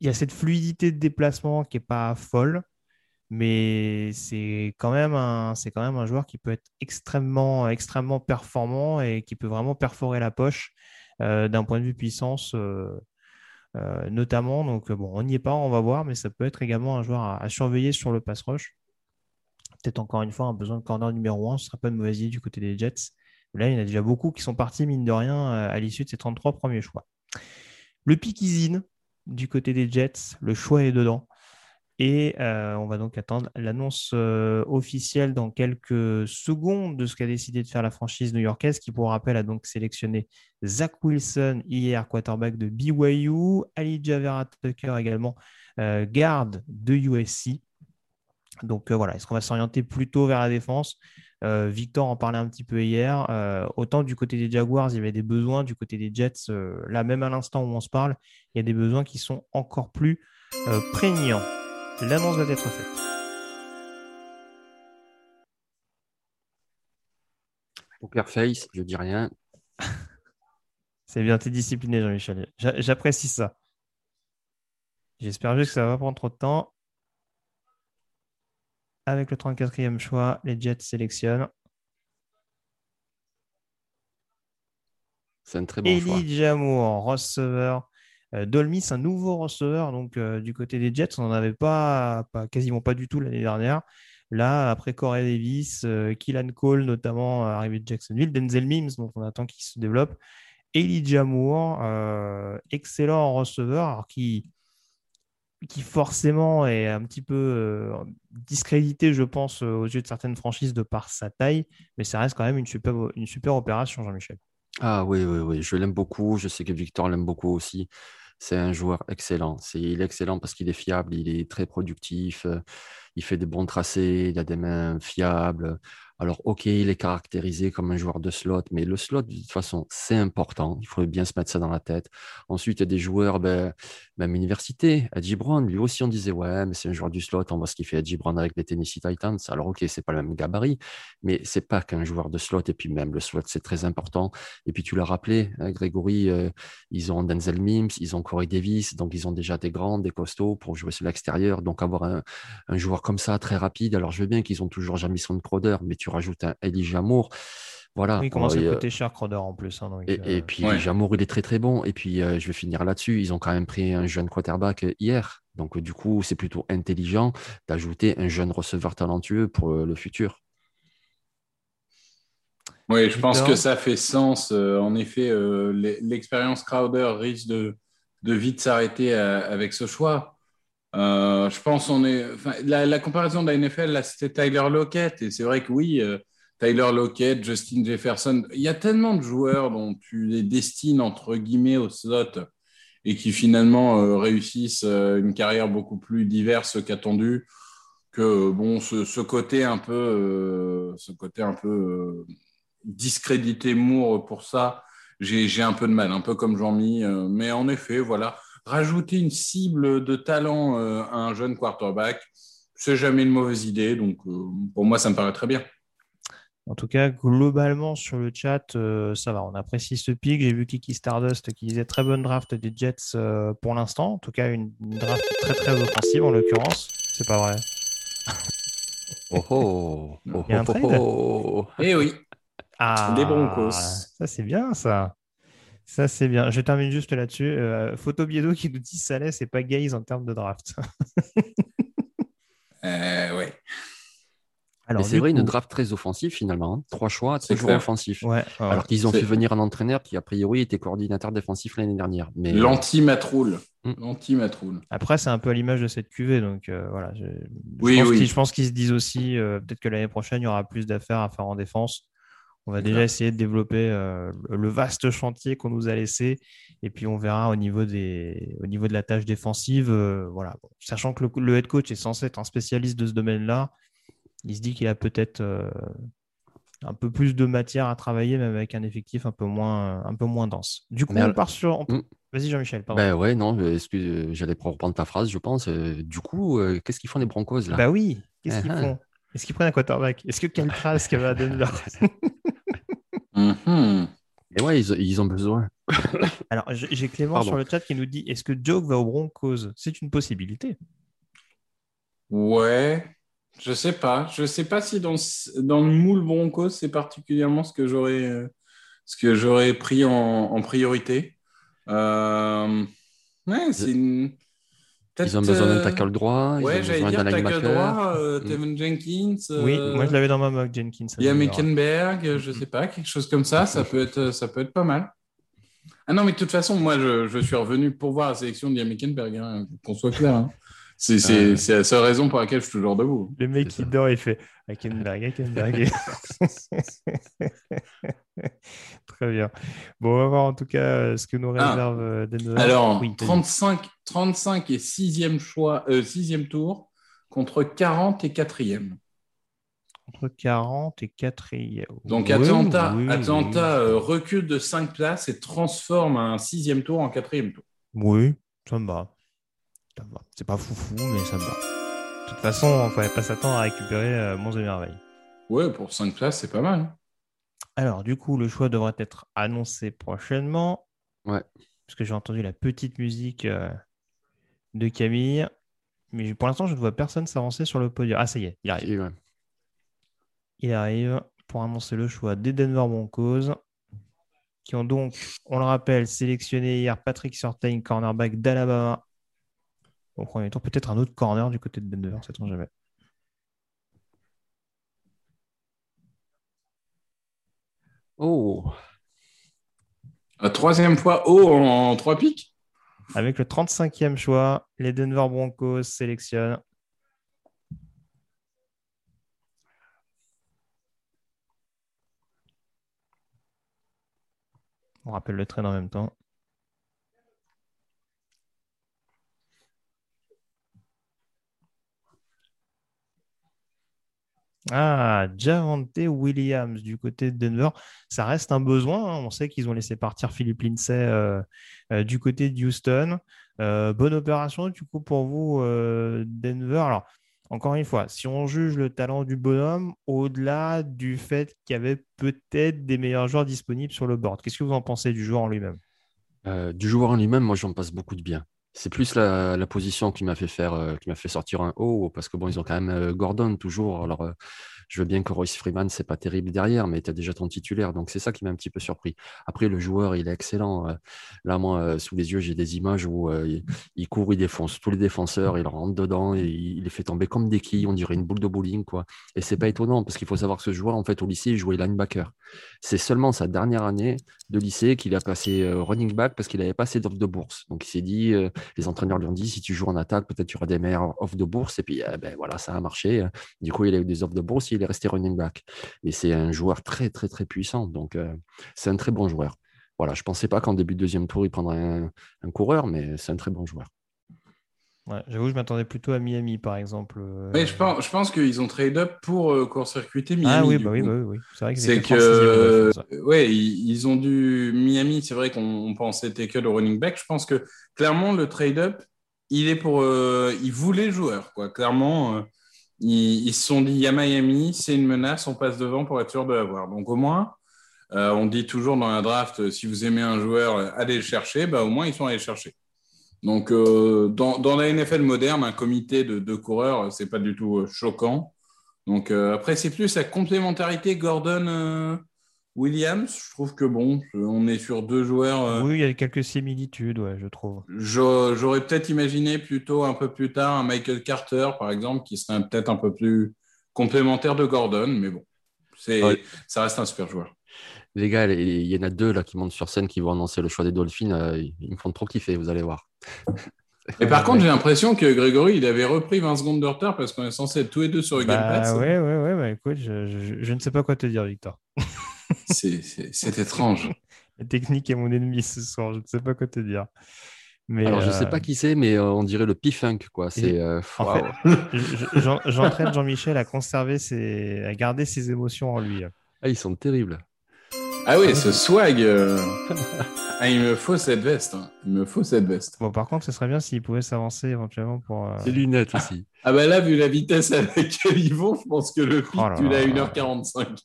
y a cette fluidité de déplacement qui n'est pas folle, mais c'est quand même un, joueur qui peut être extrêmement, performant et qui peut vraiment perforer la poche euh, d'un point de vue puissance, euh, notamment. Donc, bon, on n'y est pas, on va voir, mais ça peut être également un joueur à surveiller sur le pass rush. Encore une fois un besoin de corner numéro 1, ce ne sera pas une mauvaise idée du côté des Jets. Là, il y en a déjà beaucoup qui sont partis, mine de rien, euh, à l'issue de ces 33 premiers choix. Le pick is du côté des Jets, le choix est dedans. Et euh, on va donc attendre l'annonce euh, officielle dans quelques secondes de ce qu'a décidé de faire la franchise new-yorkaise, qui, pour rappel, a donc sélectionné Zach Wilson hier, quarterback de BYU, Ali Javera Tucker également, garde de USC. Donc euh, voilà, est-ce qu'on va s'orienter plutôt vers la défense? Euh, Victor en parlait un petit peu hier. Euh, autant du côté des Jaguars, il y avait des besoins, du côté des Jets, là même à l'instant où on se parle, il y a des besoins qui sont encore plus prégnants. L'annonce va être faite. Poker face, je dis rien. C'est bien, t'es discipliné, Jean-Michel. J'a- J'apprécie ça. J'espère juste que ça va pas prendre trop de temps. Avec le 34e choix, les Jets sélectionnent C'est un très bon choix. Eli Jamour, receveur. Euh, Dolmis, un nouveau receveur donc euh, du côté des Jets. On n'en avait pas, pas- quasiment pas du tout l'année dernière. Là, après Corey Davis, euh, Killan Cole, notamment euh, arrivé de Jacksonville, Denzel Mims, dont on attend qu'il se développe. Elijah Moore, euh, excellent receveur, alors qui, qui forcément est un petit peu euh, discrédité, je pense, aux yeux de certaines franchises de par sa taille, mais ça reste quand même une super, opération, Jean-Michel. Ah oui, oui, oui, je l'aime beaucoup. Je sais que Victor l'aime beaucoup aussi. C'est un joueur excellent. Il est excellent parce qu'il est fiable, il est très productif, euh, il fait des bons tracés, il a des mains fiables. Alors, OK, il est caractérisé comme un joueur de slot, mais le slot, de toute façon, c'est important. Il faut bien se mettre ça dans la tête. Ensuite, il y a des joueurs, ben, même université, Edgy Brown, lui aussi, on disait, ouais, mais c'est un joueur du slot, on voit ce qu'il fait Edgy Brown avec les Tennessee Titans. Alors, OK, c'est pas le même gabarit, mais c'est pas qu'un joueur de slot. Et puis, même le slot, c'est très important. Et puis, tu l'as rappelé, hein, Grégory, euh, ils ont Denzel Mims, ils ont Corey Davis, donc ils ont déjà des grands, des costauds pour jouer sur l'extérieur. Donc, avoir un, joueur comme ça, très rapide. Alors, je veux bien qu'ils ont toujours Jamison Crowder, mais tu rajoutes un Elijah Moore. Voilà. Oui, il commence à coûter cher Crowder en plus. Hein, et, euh, puis ouais. Moore, il est très très bon. Et puis euh, je vais finir là-dessus. Ils ont quand même pris un jeune quarterback euh, hier. Donc du coup, c'est plutôt intelligent d'ajouter un jeune receveur talentueux pour le futur. Oui, je pense que ça fait sens. en effet, l'expérience Crowder risque de, de vite s'arrêter avec ce choix. Euh, je pense on est. La, comparaison de la NFL, c'était Tyler Lockett. Et c'est vrai que oui, euh, Tyler Lockett, Justin Jefferson, il y a tellement de joueurs dont tu les destines, entre guillemets, au slot et qui finalement euh, réussissent une carrière beaucoup plus diverse qu'attendue. Que bon, ce, ce, côté un peu, ce côté un peu discrédité Moore pour ça, j'ai un peu de mal, un peu comme Jean-Mi. mais en effet, voilà rajouter une cible de talent euh, à un jeune quarterback, c'est jamais une mauvaise idée. Donc, euh, pour moi, ça me paraît très bien. En tout cas, globalement, sur le chat, euh, ça va. On apprécie ce pic. J'ai vu Kiki Stardust qui disait très bonne draft des Jets pour l'instant. En tout cas, une, draft très, très offensive en l'occurrence. C'est pas vrai. Oh oh, oh, Il y a un trade oh, Eh oui. Ah, des Broncos. Ça, c'est bien, ça. Ça, c'est bien. Je termine juste là-dessus. Euh, Photo Biedo qui nous dit Saleh, c'est pas gaze en termes de draft. euh, ouais. Alors, c'est vrai, une draft très offensive finalement. Hein. Trois choix, très joueurs offensifs. Ouais. Alors qu'ils ont fait venir un entraîneur qui, a priori, était coordinateur défensif l'année dernière. Mais... L'anti-matroul. Mm. L'anti-matroul. Après, c'est un peu à l'image de cette QV. Donc euh, voilà. Je, oui, je pense oui. qu'ils, je pense qu'ils se disent aussi euh, peut-être que l'année prochaine, il y aura plus d'affaires à faire en défense. On va déjà essayer de développer euh, le vaste chantier qu'on nous a laissé. Et puis, on verra au niveau, des, au niveau de la tâche défensive. euh, voilà. Bon, Sachant que le, le head coach est censé être un spécialiste de ce domaine-là, il se dit qu'il a peut-être euh, un peu plus de matière à travailler, même avec un effectif un peu moins, un peu moins dense. Du coup, Mais on part sur. on- Mm. Vas-y, Jean-Michel. pardon. Ben ouais, non, excuse, j'allais reprendre ta phrase, je pense. Du coup, qu'est-ce qu'ils font les Broncos là? Bah oui, qu'est-ce qu'ils Ah, ah. font? Est-ce qu'ils prennent un quarterback? Est-ce que Kyle Trask va à Denver Mhm. Et ouais, ils, ils ont besoin. Alors, j'ai Clément Pardon. sur le chat qui nous dit Est-ce que Joke va aux Broncos? C'est une possibilité. Ouais, je sais pas. Je sais pas si dans, dans le moule Broncos, c'est particulièrement ce que j'aurais euh, ce que j'aurais pris en, en priorité. Euh, ouais, c'est une. Ils ont besoin d'un euh, tackle droit, Ouais, j'allais dire tackle droit, euh, Mm. Jenkins. Oui, euh, moi je l'avais dans ma mock Jenkins. Il y a Meckenberg, je sais pas, quelque chose comme ça, ça peut être, ça peut être pas mal. Ah non, mais de toute façon, moi, je, je suis revenu pour voir la sélection de Meckenberg, hein, qu'on soit clair. hein. C'est c'est- la seule raison pour laquelle je suis toujours debout. Le mec qui dort, il fait Hackenberg, Hackenberg. Très bien. Bon, on va voir en tout cas euh, ce que nous Ah. réserve euh, Denver. Alors, Oui, vas-y. 35, 35 et 6e, choix, euh, 6e tour contre 40 et 4e. entre 40 et 4 Donc Oui, Atlanta, oui, Atlanta euh, recule de 5 places et transforme un 6e tour en 4e tour. Oui, ça me va. Ça me va. C'est pas foufou, mais ça me va. De toute façon, on ne fallait pas s'attendre à récupérer euh, Monts et Merveilles. Ouais, pour 5 places, c'est pas mal. hein. Alors, du coup, le choix devrait être annoncé prochainement. Ouais. Parce que j'ai entendu la petite musique euh, de Camille. Mais pour l'instant, je ne vois personne s'avancer sur le podium. Ah, ça y est, il arrive. Ouais. Il arrive pour annoncer le choix des Denver Broncos, qui ont donc, on le rappelle, sélectionné hier Patrick Surtain, cornerback d'Alabama, au premier tour. Peut-être un autre corner du côté de Denver, sait-on jamais. Oh, La troisième fois haut en, en trois pics Avec le 35e choix, les Denver Broncos sélectionnent On rappelle le train en même temps. Ah, Javante Williams du côté de Denver. Ça reste un besoin. hein. On sait qu'ils ont laissé partir Philippe Lindsay euh, euh, du côté de Houston. Euh, bonne opération du coup pour vous, euh, Denver. Alors, encore une fois, si on juge le talent du bonhomme, au-delà du fait qu'il y avait peut-être des meilleurs joueurs disponibles sur le board, qu'est-ce que vous en pensez du joueur en lui-même? Du joueur en lui-même, moi, j'en passe beaucoup de bien. C'est plus la, position qui m'a fait faire, euh, qui m'a fait sortir un haut, parce que bon, ils ont quand même euh, Gordon toujours. Alors, euh, je veux bien que Royce Freeman, c'est pas terrible derrière, mais tu as déjà ton titulaire, donc c'est ça qui m'a un petit peu surpris. Après, le joueur, il est excellent. Euh, Là, moi, euh, sous les yeux, j'ai des images où euh, il, court, il défonce tous les défenseurs, il rentre dedans, et il, les fait tomber comme des quilles, on dirait une boule de bowling, quoi. Et c'est pas étonnant, parce qu'il faut savoir que ce joueur, en fait, au lycée, il jouait linebacker. C'est seulement sa dernière année de lycée qu'il a passé running back parce qu'il n'avait pas assez d'offres de bourse. Donc il s'est dit, les entraîneurs lui ont dit, si tu joues en attaque, peut-être tu auras des meilleures offres de bourse. Et puis eh ben, voilà, ça a marché. Du coup, il a eu des offres de bourse, il est resté running back. Et c'est un joueur très, très, très puissant. Donc euh, c'est un très bon joueur. Voilà, je ne pensais pas qu'en début de deuxième tour, il prendrait un, un coureur, mais c'est un très bon joueur. Ouais, j'avoue, je m'attendais plutôt à Miami, par exemple. euh, Oui, je pense, je pense qu'ils ont trade up pour euh, court-circuiter Miami. Ah oui, bah oui, bah oui, oui. C'est vrai qu'ils C'est que, 36e de la défense, ouais. ils, ils ont dû. Miami, c'est vrai qu'on on pensait tackle au running back. Je pense que clairement, le trade-up, il est pour. euh, ils voulaient le joueur, quoi. Clairement, euh, ils, se sont dit, il y a Miami, c'est une menace, on passe devant pour être sûr de l'avoir. Donc, au moins, euh, on dit toujours dans la draft, euh, si vous aimez un joueur, euh, allez le chercher. Bah, au moins, ils sont allés le chercher. Donc, dans, la NFL moderne, un comité de deux coureurs, c'est pas du tout choquant. Donc, après, c'est plus la complémentarité Gordon-Williams. je trouve que bon, on est sur deux joueurs. euh, Oui, il y a quelques similitudes, ouais, je trouve. j'a- J'aurais peut-être imaginé plutôt un peu plus tard un Michael Carter, par exemple, qui serait peut-être un peu plus complémentaire de Gordon, mais bon, c'est, Ouais. ça reste un super joueur. Les gars, il y en a deux là qui montent sur scène qui vont annoncer le choix des Dolphins. euh, ils me font trop kiffer, vous allez voir. Et par Ouais, contre, j'ai l'impression que Grégory, il avait repris 20 secondes de retard parce qu'on est censé être tous les deux sur le Game Bah Pass. ouais, ouais, ouais, bah écoute, je, je- je ne sais pas quoi te dire, Victor. C'est- étrange. La technique est mon ennemi ce soir, je ne sais pas quoi te dire. Mais Alors, je euh, sais pas qui c'est, mais euh, on dirait le P-Funk, quoi. C'est. euh, en fait, j'entraîne Jean-Michel à conserver ses, à garder ses émotions en lui. Ah, ils sont terribles. Ah oui, ce swag. euh, Ah, il me faut cette veste. hein. Il me faut cette veste. Bon, par contre, ce serait bien s'il pouvait s'avancer éventuellement pour. euh, Les lunettes aussi. Ah bah là, vu la vitesse à laquelle ils vont, je pense que le pic, Oh tu l'as à là. 1h45.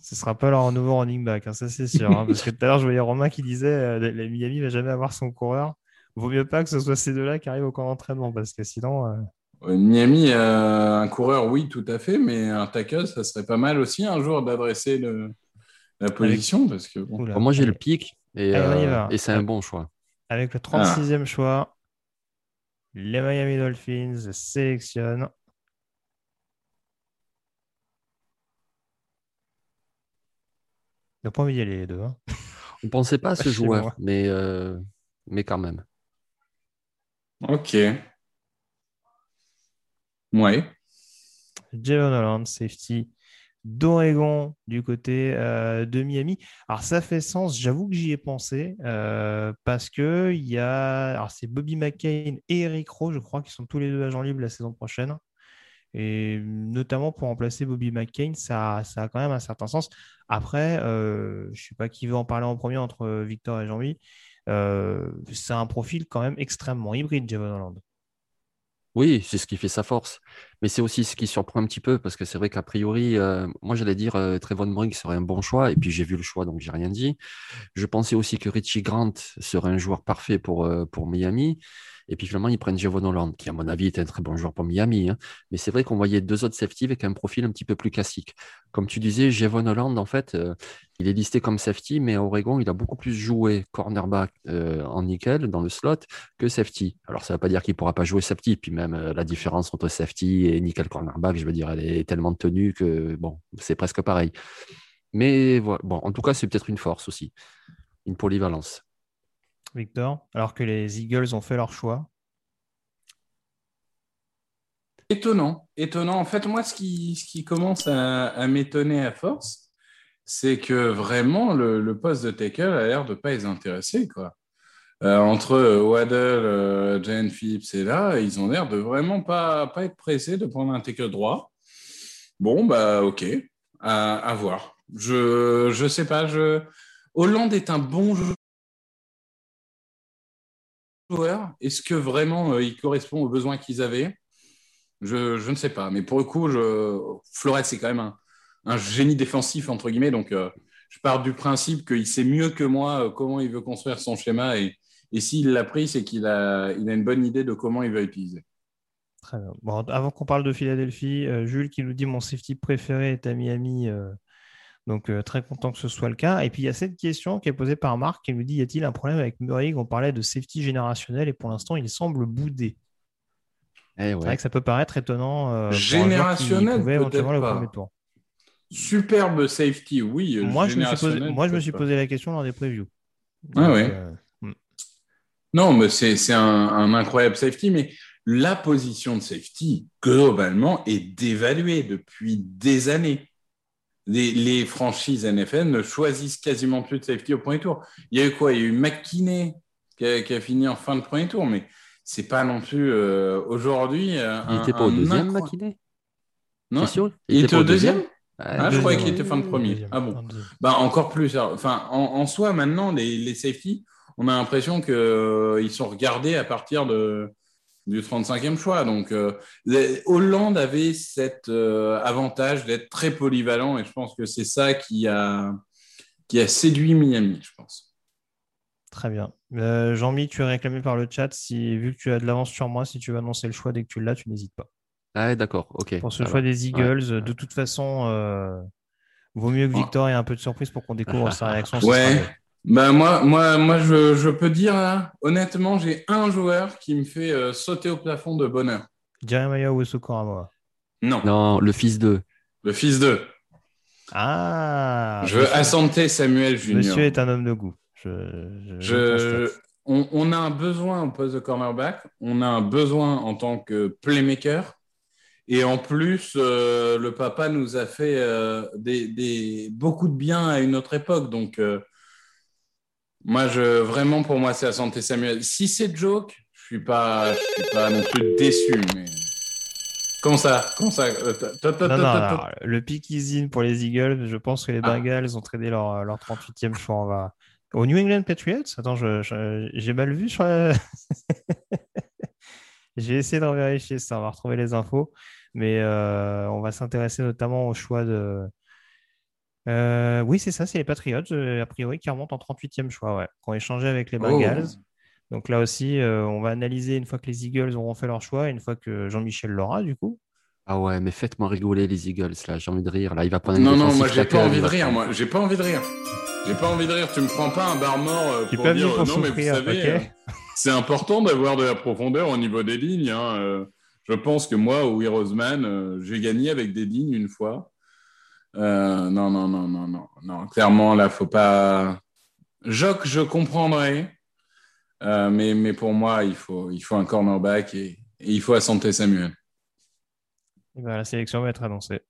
Ce sera pas leur nouveau running back, hein, ça c'est sûr. hein, parce que tout à l'heure, je voyais Romain qui disait euh, la- la Miami va jamais avoir son coureur. Vaut mieux pas que ce soit ces deux-là qui arrivent au camp d'entraînement parce que sinon. euh, Miami, euh, un coureur, oui, tout à fait, mais un tackle, ça serait pas mal aussi un jour d'adresser le- la position parce que bon. oula, Bon, moi, j'ai le pic et, euh, et c'est un bon choix. Avec Ah. le 36e choix, les Miami Dolphins sélectionnent. Ils n'ont pas envie d'y aller les deux. hein. On pensait pas à ce joueur, mais, euh, mais quand même. Ok. Ouais. Jalen Holland, safety d'Oregon du côté euh, de Miami. Alors ça fait sens, j'avoue que j'y ai pensé euh, parce que il y a, alors c'est Bobby McCain et Eric Rowe, je crois, qui sont tous les deux agents libres la saison prochaine. Et notamment pour remplacer Bobby McCain, ça, ça a quand même un certain sens. Après, euh, je ne sais pas qui veut en parler en premier entre Victor et Jean-Louis. Euh, c'est un profil quand même extrêmement hybride, Jalen Holland. Oui, c'est ce qui fait sa force. Mais c'est aussi ce qui surprend un petit peu, parce que c'est vrai qu'a priori, euh, moi j'allais dire euh, Trevon Briggs serait un bon choix, et puis j'ai vu le choix, donc j'ai rien dit. Je pensais aussi que Richie Grant serait un joueur parfait pour, euh, pour Miami. Et puis finalement, ils prennent Javon Holland, qui à mon avis était un très bon joueur pour Miami. hein. Mais c'est vrai qu'on voyait deux autres safety avec un profil un petit peu plus classique. Comme tu disais, Javon Holland, en fait, euh, il est listé comme safety, mais à Oregon, il a beaucoup plus joué cornerback en nickel dans le slot que safety. Alors, ça ne veut pas dire qu'il ne pourra pas jouer safety. Puis même la différence entre safety et nickel cornerback, je veux dire, elle est tellement tenue que bon, c'est presque pareil. Mais voilà. bon, en tout cas, c'est peut-être une force aussi, une polyvalence. Victor, alors que les Eagles ont fait leur choix. Étonnant, étonnant. En fait, moi, ce qui, ce qui commence à, m'étonner à force, c'est que vraiment, le, poste de tackle a l'air de ne pas les intéresser. Quoi. Euh, entre Waddle, euh, Jane Phillips et là, ils ont l'air de vraiment pas, pas être pressés de prendre un tackle droit. Bon, bah, ok, à, voir. Je ne sais pas. Je... Hollande est un bon joueur. Est-ce que vraiment euh, il correspond aux besoins qu'ils avaient? Je, ne sais pas. Mais pour le coup, je... Flores, c'est quand même un, génie défensif, entre guillemets. Donc, euh, je pars du principe qu'il sait mieux que moi euh, comment il veut construire son schéma. Et, et s'il l'a pris, c'est qu'il a, il a une bonne idée de comment il va utiliser. Très bien. Bon, avant qu'on parle de Philadelphie, euh, Jules qui nous dit mon safety préféré est à Miami. donc, très content que ce soit le cas. Et puis, il y a cette question qui est posée par Marc qui nous dit y a-t-il un problème avec Murray? On parlait de safety générationnel et pour l'instant, il semble bouder. Eh c'est vrai que ça peut paraître étonnant. Euh, Générationnel, peut-être pas. Tour. Superbe safety, oui. Moi, je me suis posé, moi, je me suis posé la question lors des previews. Ah ouais. Non, mais c'est un, incroyable safety, mais la position de safety, globalement, est dévaluée depuis des années. Les, franchises NFL ne choisissent quasiment plus de safety au premier tour. Il y a eu quoi? Il y a eu McKinney qui a, qui a, fini en fin de premier tour, mais c'est pas non plus euh, aujourd'hui. Euh, il n'était pas au deuxième, Non, il, était, au deuxième, ah, Je croyais qu'il était fin de premier. Ah bon bah, Encore plus. Enfin, en, soi, maintenant, les, les safety, on a l'impression qu'ils euh, sont regardés à partir de, du 35e choix. Donc, Hollande avait cet avantage d'être très polyvalent et je pense que c'est ça qui a, qui a séduit Miami, je pense. Très bien. Euh, Jean-Mi, tu es réclamé par le chat. Si, vu que tu as de l'avance sur moi, si tu veux annoncer le choix dès que tu l'as, tu n'hésites pas. Ah, d'accord, ok. Pour ce choix des Eagles, de toute façon, euh, vaut mieux que Victor ait un peu de surprise pour qu'on découvre sa réaction. Ouais. Bah moi, moi, moi je, peux dire, honnêtement, j'ai un joueur qui me fait euh, sauter au plafond de bonheur. Jeremiah moi. Non. Non, le fils de. Le fils de. Ah. Je veux Asante Samuel Junior. Monsieur est un homme de goût. Je, on, a un besoin au poste de cornerback, on a un besoin en tant que playmaker. Et en plus, euh, le papa nous a fait euh, des, beaucoup de bien à une autre époque. Donc, euh, moi, je, vraiment, pour moi, c'est la santé Samuel. Si c'est joke, je ne suis, pas, suis pas non plus déçu. Mais... Comment ça, Comment ça? Le pick is pour les Eagles. Je pense que les ah. Bengals ont tradé leur, leur 38e choix. On va, au New England Patriots? Attends, j'ai mal vu J'ai essayé de vérifier ça, on va retrouver les infos. Mais euh, on va s'intéresser notamment au choix de. Euh, oui, c'est ça, c'est les Patriots, euh, a priori, qui remontent en 38e choix, ouais, qui ont échangé avec les Bengals. Oh. Donc là aussi, on va analyser une fois que les Eagles auront fait leur choix, une fois que Jean-Michel l'aura, du coup. Ah ouais, mais faites-moi rigoler les Eagles, là, j'ai envie de rire. Là, il va prendre Non, non, moi, j'ai pas envie de rire, moi, j'ai pas envie de rire. J'ai pas envie de rire, tu me prends pas un bar mort euh, pour dire euh, non, mais vous savez, euh, c'est important d'avoir de la profondeur au niveau des lignes. Hein, je pense que moi, ou Heroesman, j'ai gagné avec des lignes une fois. Non, non, non, non, non, non. Clairement, là, faut pas. Joc, je comprendrais. mais, mais pour moi, il faut, il faut un cornerback et, et il faut assenter Samuel. Ben, la sélection va être annoncée.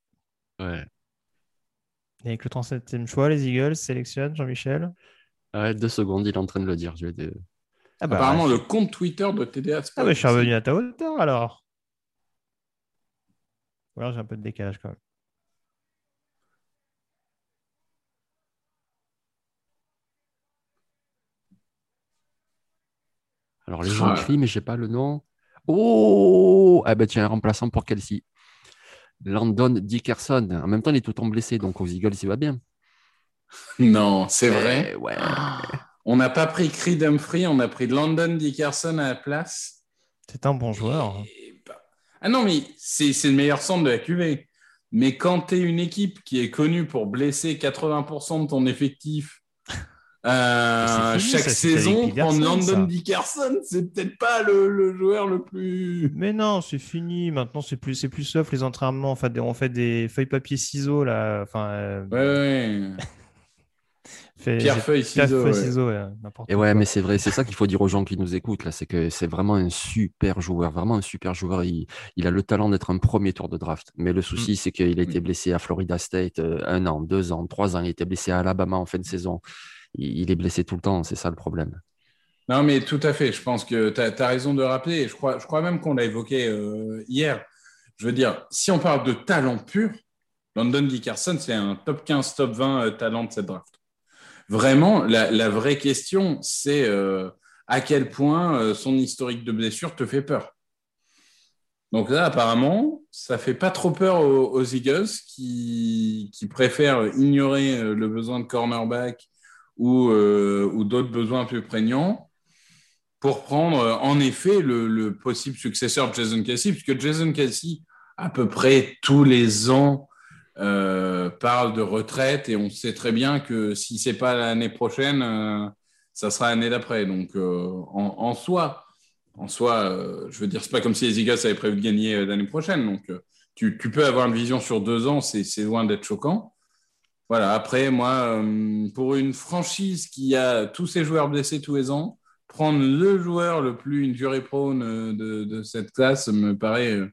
Ouais. Et avec le 37e choix, les Eagles sélectionnent Jean-Michel. Arrête deux secondes, il est en train de le dire. Je vais ah bah, Apparemment, le compte Twitter de TDA Ah bah, je suis revenu à ta hauteur alors. Ou alors j'ai un peu de décalage quand même. Alors les gens crient, mais j'ai pas le nom. Oh Ah bah tiens, un remplaçant pour Kelsey. Landon Dickerson. En même temps, il est tout le temps blessé, donc aux Eagles, il va bien. Non, c'est vrai. Eh ouais. On n'a pas pris Creed Humphrey, on a pris Landon Dickerson à la place. C'est un bon joueur. Bah, ah non, mais c'est le meilleur centre de la QV. Mais quand tu es une équipe qui est connue pour blesser 80% de ton effectif Euh, fini, chaque ça, saison, prendre Landon. Dickerson, c'est peut-être pas le, le joueur le plus. Mais non, c'est fini. Maintenant, c'est plus, c'est plus soft les entraînements. Enfin, on fait des feuilles papier ciseaux là. Enfin, euh, Ouais, ouais. fait- Pierre, feuille, ciseaux. feuille, ouais. ciseaux, ouais, Et ouais, quoi. mais c'est vrai, c'est ça qu'il faut dire aux gens qui nous écoutent, là, c'est que c'est vraiment un super joueur, vraiment un super joueur. Il, il a le talent d'être un premier tour de draft. Mais le souci, c'est qu'il a été blessé à Florida State euh, un an, deux ans, trois ans. Il était blessé à Alabama en fin de saison. Il, est blessé tout le temps, c'est ça le problème. Non, mais tout à fait. Je pense que tu as, raison de rappeler. Je crois, je crois même qu'on l'a évoqué euh, hier. Je veux dire, si on parle de talent pur, London Dickerson, c'est un top 15, top 20 euh, talent de cette draft. Vraiment, la, vraie question, c'est euh, à quel point son historique de blessure te fait peur. Donc là, apparemment, ça fait pas trop peur aux, Eagles qui, préfèrent ignorer le besoin de cornerback ou, euh, ou d'autres besoins plus prégnants pour prendre euh, en effet le, le possible successeur de Jason Kelsey, puisque Jason Kelsey, à peu près tous les ans, euh, parle de retraite et on sait très bien que si c'est pas l'année prochaine, euh, ça sera l'année d'après. Donc en, soi, en soi, je veux dire, c'est pas comme si les Eagles avaient prévu de gagner l'année prochaine. Donc tu, peux avoir une vision sur deux ans, c'est loin d'être choquant. Voilà, après, moi, euh, pour une franchise qui a tous ses joueurs blessés tous les ans, prendre le joueur le plus injury prone euh, de, cette classe me paraît euh,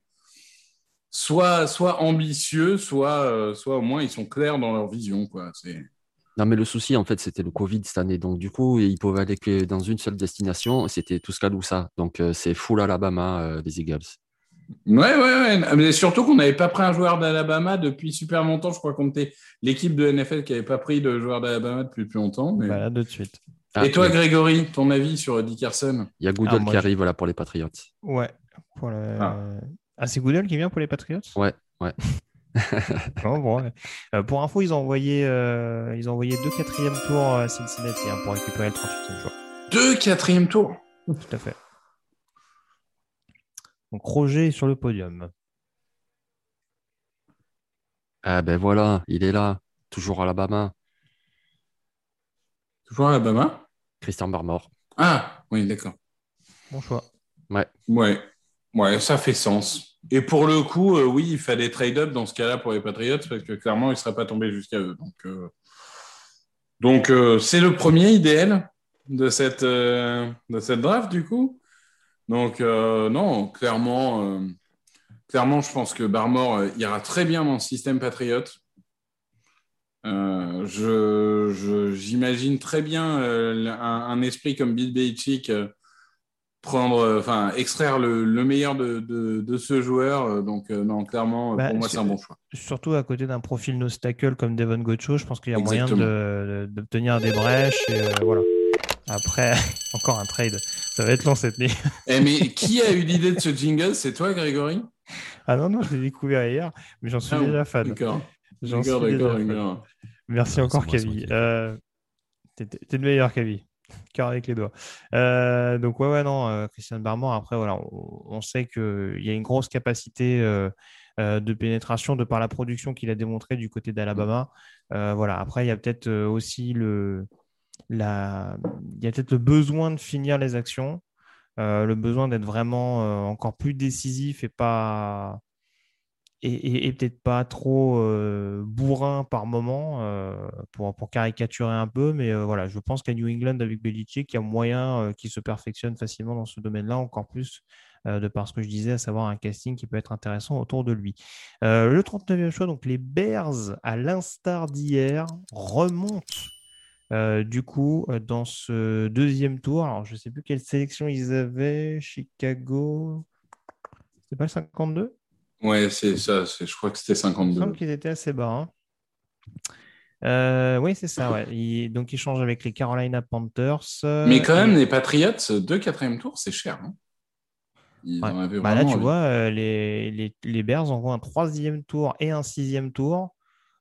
soit, soit ambitieux, soit, soit au moins ils sont clairs dans leur vision. Quoi. Non, mais le souci, en fait, c'était le Covid cette année. Donc, du coup, ils pouvaient aller que dans une seule destination. C'était Tuscaloosa. Donc, c'est full Alabama, les Eagles. Ouais, ouais, ouais. Mais surtout qu'on n'avait pas pris un joueur d'Alabama depuis super longtemps. Je crois qu'on était l'équipe de NFL qui n'avait pas pris de joueur d'Alabama depuis plus longtemps. Mais... Bah, de suite. Ah, Et toi, Grégory, ton avis sur Dickerson Il y a Goodell ah, qui arrive voilà, pour les Patriots. Ouais. Pour le... ah. ah c'est Goodell qui vient pour les Patriots? Ouais, ouais. non, bon, ouais. euh, pour info, ils ont envoyé, euh, ils ont envoyé deux quatrièmes tours à Cincinnati hein, pour récupérer le 38e joueur. Deux quatrièmes tours? Tout à fait. Donc Roger est sur le podium. Ah ben voilà, il est là, toujours à Alabama. Toujours à Alabama? Christian Barmore. Ah, oui, d'accord. Bon choix. Ouais. Ouais. Ouais, ça fait sens. Et pour le coup, euh, oui, il fallait trade-up dans ce cas-là pour les Patriots parce que clairement, il ne serait pas tombé jusqu'à eux. Donc, euh... donc euh, c'est le premier idéal de cette, euh, de cette draft, du coup. Donc, euh, non, clairement, euh, clairement, je pense que Barmore ira très bien dans le système Patriot. Euh, je, j'imagine très bien euh, un, un, esprit comme Bill Belichick euh, prendre, enfin, extraire le, le meilleur de, de, de, ce joueur. Donc, euh, non, clairement, bah, pour moi, c'est un bon choix. Surtout à côté d'un profil no-stackle comme Devon Gocho, je pense qu'il y a Exactement. moyen d'obtenir de, des brèches. Et, euh, voilà. Après, encore un trade. Ça va être long cette nuit. eh, mais qui a eu l'idée de ce jingle? C'est toi, Grégory? Ah non, non, je l'ai découvert hier, mais j'en suis ah, déjà fan. D'accord. J'en suis déjà fan. Merci encore, Kavi. Euh, T'es le meilleur, Kavi. Cœur avec les doigts. Euh, donc, ouais, ouais, non, euh, Christian Barmore, après, voilà, on, on sait qu'il y a une grosse capacité euh, de pénétration de par la production qu'il a démontré du côté d'Alabama. voilà, après, il y a peut-être aussi le. Il y a peut-être le besoin de finir les actions, le besoin d'être vraiment encore plus décisif et pas et, peut-être pas trop euh, bourrin par moment euh, pour, pour, caricaturer un peu, mais euh, voilà, je pense qu'à New England avec Belichick, il y a moyen qu'il se perfectionne facilement dans ce domaine-là, encore plus de par ce que je disais, à savoir un casting qui peut être intéressant autour de lui. le 39e choix, donc les Bears, à l'instar d'hier, remontent du coup dans ce deuxième tour. Alors, je ne sais plus quelle sélection ils avaient, Chicago, c'est pas le 52 Ouais, c'est ça. Je crois que c'était 52. Il semble qu'ils étaient assez bas. Hein. Euh, oui, c'est ça. Ouais. Il, donc, ils changent avec les Carolina Panthers. Mais quand même, les Patriots, deux quatrième tour, c'est cher. Hein ouais. bah là, tu envie. vois, euh, les, les, les, Bears envoient un troisième tour et un sixième tour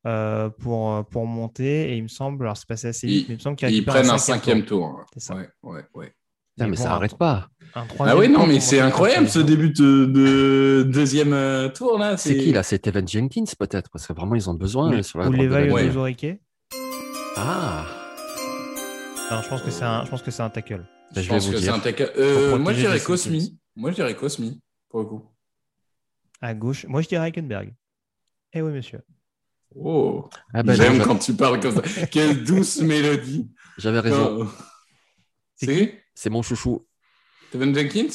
euh, pour, pour monter. Et il me semble, alors c'est passé assez vite, ils, mais il me semble qu'ils prennent un cinquième tour. tour. C'est ça. Ouais, ouais, ouais. Non, mais bon, ça n'arrête pas. Ah oui, non, mais c'est incroyable ce début de, de deuxième euh, tour là. C'est qui là? C'est Evan Jenkins peut-être Parce que vraiment ils ont besoin mais, sur la Ou les de ouais. Ah Non, je pense que c'est un, je pense que c'est un tackle. Ben, je, je vais pense vous que c'est dire. un tackle. Euh, moi, je dirais Cosmi. Moi, je dirais Cosmi, pour le coup. À gauche, moi je dirais Hackenberg. Eh oui, monsieur. Oh, Ah ben, j'aime quand tu parles comme ça. Quelle douce mélodie. J'avais raison. Oh. C'est mon chouchou. Steven Jenkins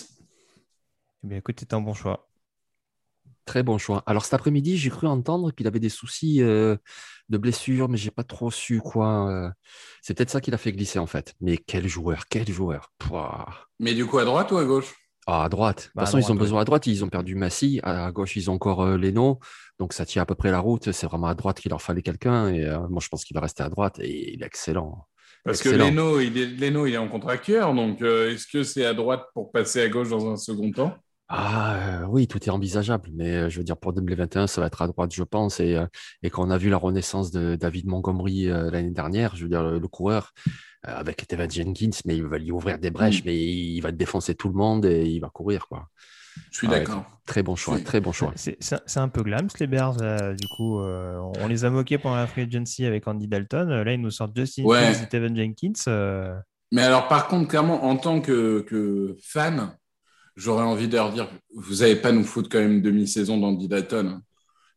Eh bien, écoute, c'est un bon choix. Très bon choix. Alors cet après-midi, j'ai cru entendre qu'il avait des soucis euh, de blessure, mais j'ai pas trop su quoi. euh. C'est peut-être ça qui l'a fait glisser en fait. Mais quel joueur, quel joueur. Pouah. Mais du coup, à droite ou à gauche? Ah, à droite. De toute Bah, façon, ils ont besoin à droite. Ils ont perdu Massy. À gauche, ils ont encore euh, Leno. Donc, ça tient à peu près la route. C'est vraiment à droite qu'il leur fallait quelqu'un. Et euh, moi, je pense qu'il va rester à droite. Et il est excellent. Parce Excellent. que Leno il, est, Leno, il est en contractueur. Donc, euh, est-ce que c'est à droite pour passer à gauche dans un second temps? Ah euh, oui, tout est envisageable. Mais euh, je veux dire, pour 2021, ça va être à droite, je pense. Et, euh, et quand on a vu la renaissance de David Montgomery euh, l'année dernière, je veux dire, le, le coureur, euh, avec Tevin Jenkins, mais il va lui ouvrir des brèches, Mm. mais il va défoncer tout le monde et il va courir. quoi. Je suis Ah ouais. d'accord. Très bon choix, très bon choix. C'est un peu glams, les Bears. là, du coup, euh, on les a moqués pendant la free agency avec Andy Dalton. Là, ils nous sortent Justin Ouais. Et Tevin Jenkins. euh, Mais alors, par contre, clairement, en tant que, que fan, j'aurais envie de leur dire vous n'allez pas nous foutre quand même une demi-saison d'Andy Dalton.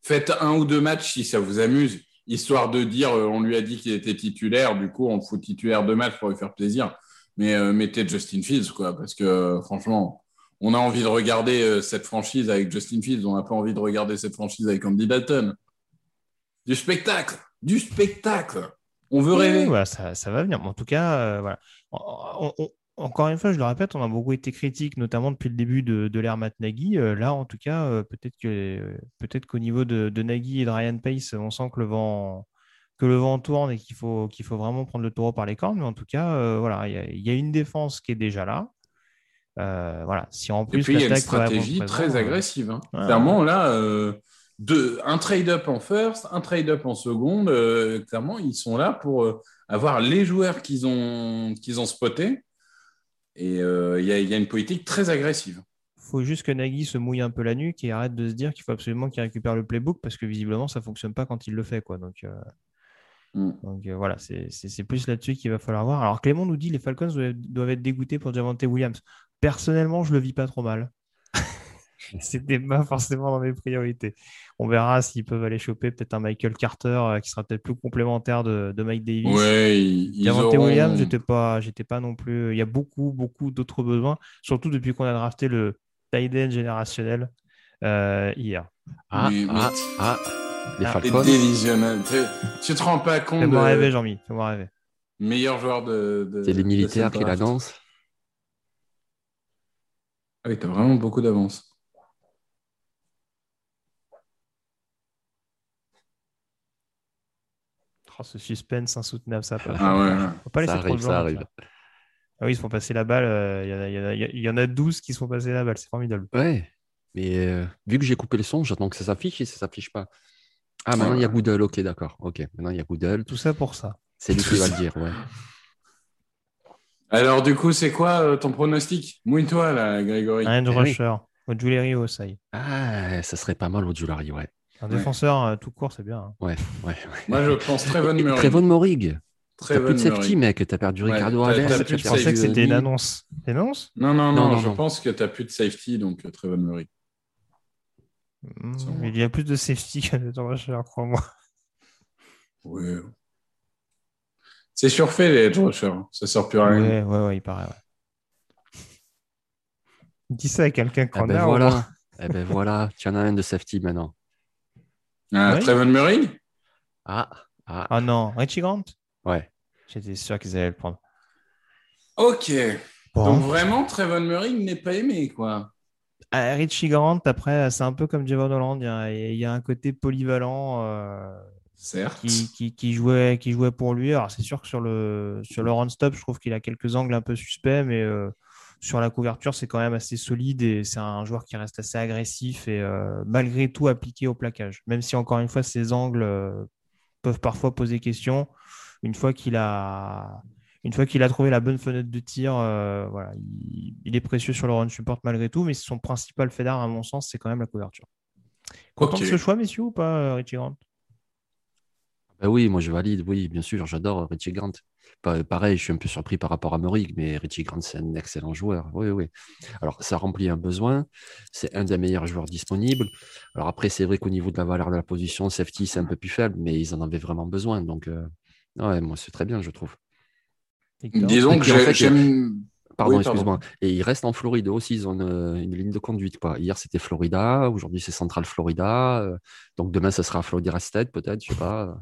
Faites un ou deux matchs si ça vous amuse, histoire de dire euh, on lui a dit qu'il était titulaire, du coup, on fout titulaire deux matchs pour lui faire plaisir. Mais euh, mettez Justin Fields, quoi, parce que franchement, on a envie de regarder euh, cette franchise avec Justin Fields, on n'a pas envie de regarder cette franchise avec Andy Dalton. Du spectacle, du spectacle. On veut rêver. oui, voilà, ça, ça va venir. Mais en tout cas, euh, voilà. On- on- encore une fois, je le répète, on a beaucoup été critiques, notamment depuis le début de, de l'ère Matt Nagy. Euh, là, en tout cas, euh, peut-être que euh, peut-être qu'au niveau de, de Nagy et de Ryan Pace, on sent que le vent que le vent tourne et qu'il faut qu'il faut vraiment prendre le taureau par les cornes. Mais en tout cas, euh, voilà, il y a- il y, a une défense qui est déjà là. Voilà. Si en Et plus puis, il y a une stratégie présent, très agressive. hein. ouais, clairement, là, deux- un trade-up en first, un trade-up en seconde, clairement, ils sont là pour avoir les joueurs qu'ils ont, qu'ils ont spotés. Et euh, il y, a, il y a une politique très agressive. faut juste que Nagy se mouille un peu la nuque et arrête de se dire qu'il faut absolument qu'il récupère le playbook parce que visiblement ça fonctionne pas quand il le fait quoi. Donc, euh, Mm. donc euh, voilà, c'est plus là-dessus qu'il va falloir voir. Alors Clément nous dit les Falcons doivent, doivent être dégoûtés pour Javante Williams. Personnellement, je le vis pas trop mal. C'était pas forcément dans mes priorités. On verra s'ils peuvent aller choper peut-être un Michael Carter euh, qui sera peut-être plus complémentaire de, de Mike Davis. Ouais, ils, auront- Williams, j'étais pas, j'étais pas non plus. Il y a beaucoup, beaucoup d'autres besoins, surtout depuis qu'on a drafté le tight end générationnel euh, hier. Ah, Mais- ah, ah, les Ah, T'es Falcons. Tu te rends pas compte Fais-moi de rêver, Jean-Mi. Fais-moi rêver. meilleur joueur de. de- C'est les militaires qui draft. l'annoncent. Ah oui, t'as vraiment beaucoup d'avance. Oh, ce suspense insoutenable, ça. Peut... Ah ouais, ouais. Faut pas laisser Ça trop de arrive, gens, ça arrive. ça. Ah oui, ils se font passer la balle. euh, Il y en a- il y, en a- il y en a 12 qui se font passer la balle. C'est formidable. Ouais, mais euh, vu que j'ai coupé le son, j'attends que ça s'affiche et ça s'affiche pas. Ah, maintenant il y a Goodell, ok, d'accord. Ok, maintenant il y a Goodell. Tout ça pour ça. C'est lui qui va le dire, ouais. Alors, du coup, c'est quoi euh, ton pronostic? Mouille-toi, là, Grégory. Un Eh oui. rusher. Au Rio, ça y est. Ah, ça serait pas mal au Julari, ouais. Un défenseur euh, tout court, c'est bien. hein. Ouais, ouais, ouais. Moi, je pense Trevon Murray. Trevon Morig. T'as plus de safety, mec. T'as perdu Ricardo t'as- Alves. t'as t'as de Je pensais que c'était une euh, annonce. Annonce? Non, non, Non, non, non, je non. pense que tu n'as plus de safety, donc euh, Trevon Murray. Hmm, Sûrement. Il y a plus de safety que d'edge rusher, crois-moi. Oui. C'est surfait, les edge rushers. hein. Ça sort plus rien. Ouais, ouais, ouais, il paraît. Ouais. Dis ça à quelqu'un Ah qu'on ben a. au moins? voilà. Eh ben voilà. Tu en as un de safety maintenant. Ah, Ouais. Trevon Murray? Ah, ah, Ah non, Richie Grant? Ouais. J'étais sûr qu'ils allaient le prendre. Ok. Bon. Donc, vraiment, Trevon Murray, n'est pas aimé, quoi. Ah, Richie Grant, après, c'est un peu comme Javon Holland. Il y a, il y a un côté polyvalent euh, Certes. qui, qui- qui jouait, qui jouait pour lui. Alors, c'est sûr que sur le, sur le run-stop, je trouve qu'il a quelques angles un peu suspects, mais euh, sur la couverture, c'est quand même assez solide et c'est un joueur qui reste assez agressif et euh, malgré tout appliqué au plaquage. Même si, encore une fois, ses angles euh, peuvent parfois poser question. Une fois qu'il a, une fois qu'il a trouvé la bonne fenêtre de tir, euh, voilà, il, il est précieux sur le run support malgré tout, mais son principal fait d'art, à mon sens, c'est quand même la couverture. Content Ok. de ce choix, messieurs, ou pas, Richie Grant? Ah oui, moi je valide, oui, bien sûr, j'adore Richie Grant. Pareil, je suis un peu surpris par rapport à Murray, mais Richie Grant, c'est un excellent joueur. Oui, oui. Alors, ça remplit un besoin. C'est un des meilleurs joueurs disponibles. Alors, après, c'est vrai qu'au niveau de la valeur de la position, safety, c'est un peu plus faible, mais ils en avaient vraiment besoin. Donc, euh, ouais, moi, c'est très bien, je trouve. Disons que j'aime. Pardon, excuse-moi. Et ils restent en Floride aussi, ils ont une, ligne de conduite. Quoi. Hier, c'était Florida, aujourd'hui, c'est Central Florida. Euh, donc demain, ça sera Florida State, peut-être, je sais pas.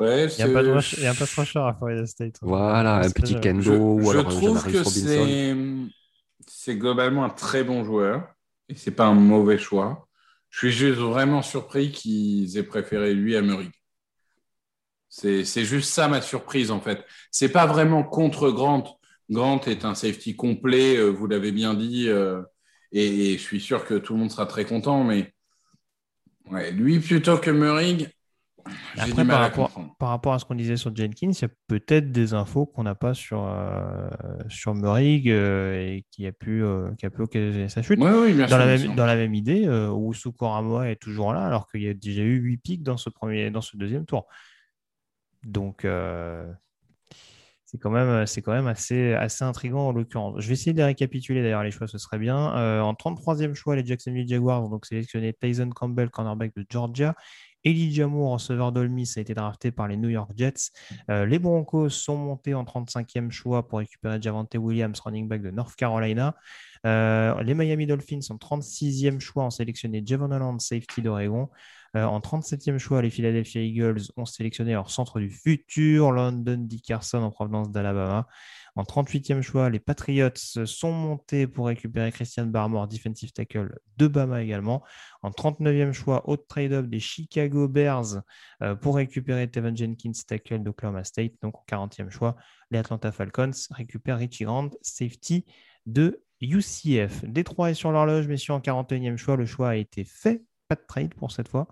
Ouais, il y a pas de rush, il y a un pass rusher à Florida State. Voilà, un petit Kendo. Je, ou alors je trouve que c'est, c'est globalement un très bon joueur et c'est pas un mauvais choix. Je suis juste vraiment surpris qu'ils aient préféré lui à Murray. C'est, c'est juste ça ma surprise en fait. C'est pas vraiment contre Grant Grant est un safety complet, euh, vous l'avez bien dit, euh, et, je suis sûr que tout le monde sera très content, mais lui plutôt que Murray, mal par, rapport, comprendre. par rapport à ce qu'on disait sur Jenkins, il y a peut-être des infos qu'on n'a pas sur, euh, sur Murray et qui a pu, qui a pu occasionner sa chute. Oui, dans, la même, dans la même idée, où Sukorama est toujours là, alors qu'il y a déjà eu 8 pics dans ce, premier, dans ce deuxième tour. Donc, c'est quand même, euh, c'est quand même assez, assez intriguant en l'occurrence. Je vais essayer de récapituler d'ailleurs les choix, ce serait bien. Euh, en 33e choix, les Jacksonville Jaguars ont donc sélectionné Tyson Campbell, cornerback de Georgia. Elijah Moore, receveur d'Olmis, a été drafté par les New York Jets. Euh, les Broncos sont montés en 35e choix pour récupérer Javante Williams, running back de North Carolina. les Miami Dolphins en 36e choix ont sélectionné Javon Holland, safety d'Oregon. Euh, en 37e choix, les Philadelphia Eagles ont sélectionné leur centre du futur, London Dickerson en provenance d'Alabama. En 38e choix, les Patriots sont montés pour récupérer Christian Barmore, defensive tackle de Bama également. En 39e choix, haute trade-up des Chicago Bears euh, pour récupérer Tevin Jenkins, tackle d'Oklahoma State. Donc en 40e choix, les Atlanta Falcons récupèrent Richie Grant, safety de UCF. Détroit est sur l'horloge, messieurs, en 41e choix. Le choix a été fait pas de trade pour cette fois.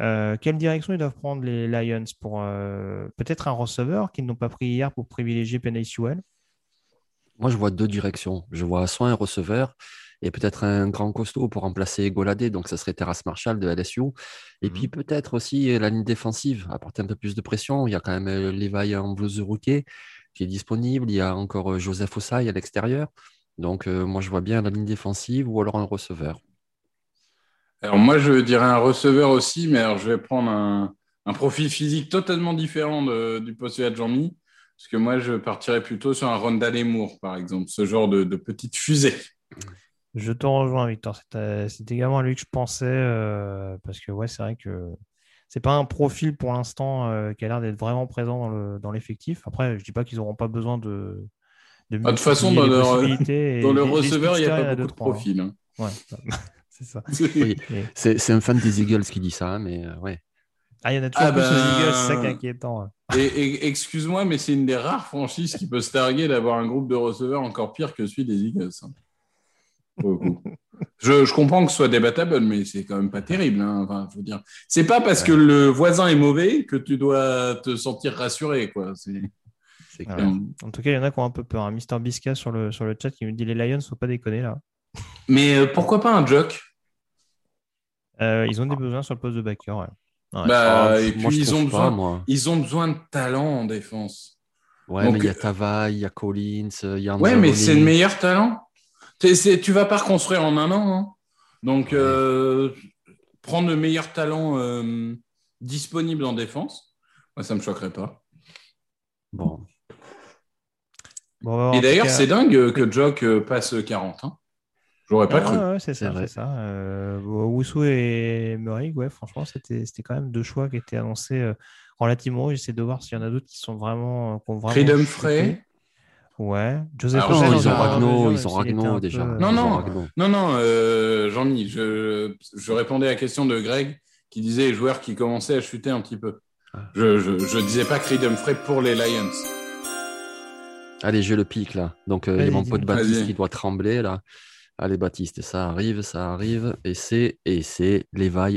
Euh, quelle direction ils doivent prendre les Lions pour euh, peut-être un receveur qu'ils n'ont pas pris hier pour privilégier Penny Sewell? Moi, je vois deux directions. Je vois soit un receveur et peut-être un grand costaud pour remplacer Goladé, donc ça serait Terrace Marshall de LSU. Et puis mhm. peut-être aussi la ligne défensive, apporter un peu plus de pression. Il y a quand même euh, Levi rookie qui est disponible. Il y a encore Joseph Ossai à l'extérieur. Donc moi, je vois bien la ligne défensive ou alors un receveur. Alors moi, je dirais un receveur aussi, mais alors je vais prendre un, profil physique totalement différent du postulat de Jean-Mi, parce que moi, je partirais plutôt sur un Ronda Moore, par exemple, ce genre de, petite fusée. Je te rejoins, Victor. C'est également à lui que je pensais, euh, parce que ouais, c'est vrai que c'est pas un profil pour l'instant euh, qui a l'air d'être vraiment présent dans l'effectif. Après, je dis pas qu'ils n'auront pas besoin de. De, ah, toute façon, dans, le receveur, il n'y a pas beaucoup de profils. Hein. Ouais. c'est ça. c'est un fan des Eagles qui dit ça, mais euh, ouais. Ah, il y en a toujours ah plus aux ben, Eagles, c'est ça qui est inquiétant. Et, excuse-moi, mais c'est une des rares franchises qui peut se targuer d'avoir un groupe de receveurs encore pire que celui des Eagles. Hein. je, je, comprends que ce soit débattable, mais c'est quand même pas terrible. Hein. Enfin, faut dire. C'est pas parce que le voisin est mauvais que tu dois te sentir rassuré, quoi. En tout cas, il y en a qui ont un peu peur. Mister Bisca sur le, sur le chat qui me dit les Lions, faut pas déconner là. Mais euh, pourquoi pas un jock? Euh, Ils ont des besoins sur le poste de backer. Ouais. Bah, ah, et puis ils ont, besoin, ils ont besoin de talent en défense. Ouais, mais il y a Tava, il y a Collins, il y a Ouais, mais c'est le meilleur talent. Tu tu vas pas reconstruire en un an. Hein. Donc, euh, prendre le meilleur talent disponible en défense, moi, ça me choquerait pas. Bon. et d'ailleurs, c'est dingue que Jock passe 40. Hein. J'aurais pas cru. c'est ça, c'est ça. Euh, et Murray, ouais, franchement, c'était quand même deux choix qui étaient annoncés euh, relativement. J'essaie de voir s'il y en a d'autres qui sont vraiment. Euh, qui Freedom Frey. Ouais. Joseph Alors, non, ils ont Ragno, ils ont Ragno déjà. Non, non, non, non, euh, Jean-Mi, je, je, répondais à la question de Greg qui disait les joueurs qui commençaient à chuter un petit peu. Ah. Je, je, je disais pas Freedom Frey pour les Lions. Allez, je le pique là. Donc, il y a mon pote Baptiste qui doit trembler là. Allez, Baptiste, ça arrive, ça arrive. Et c'est, et c'est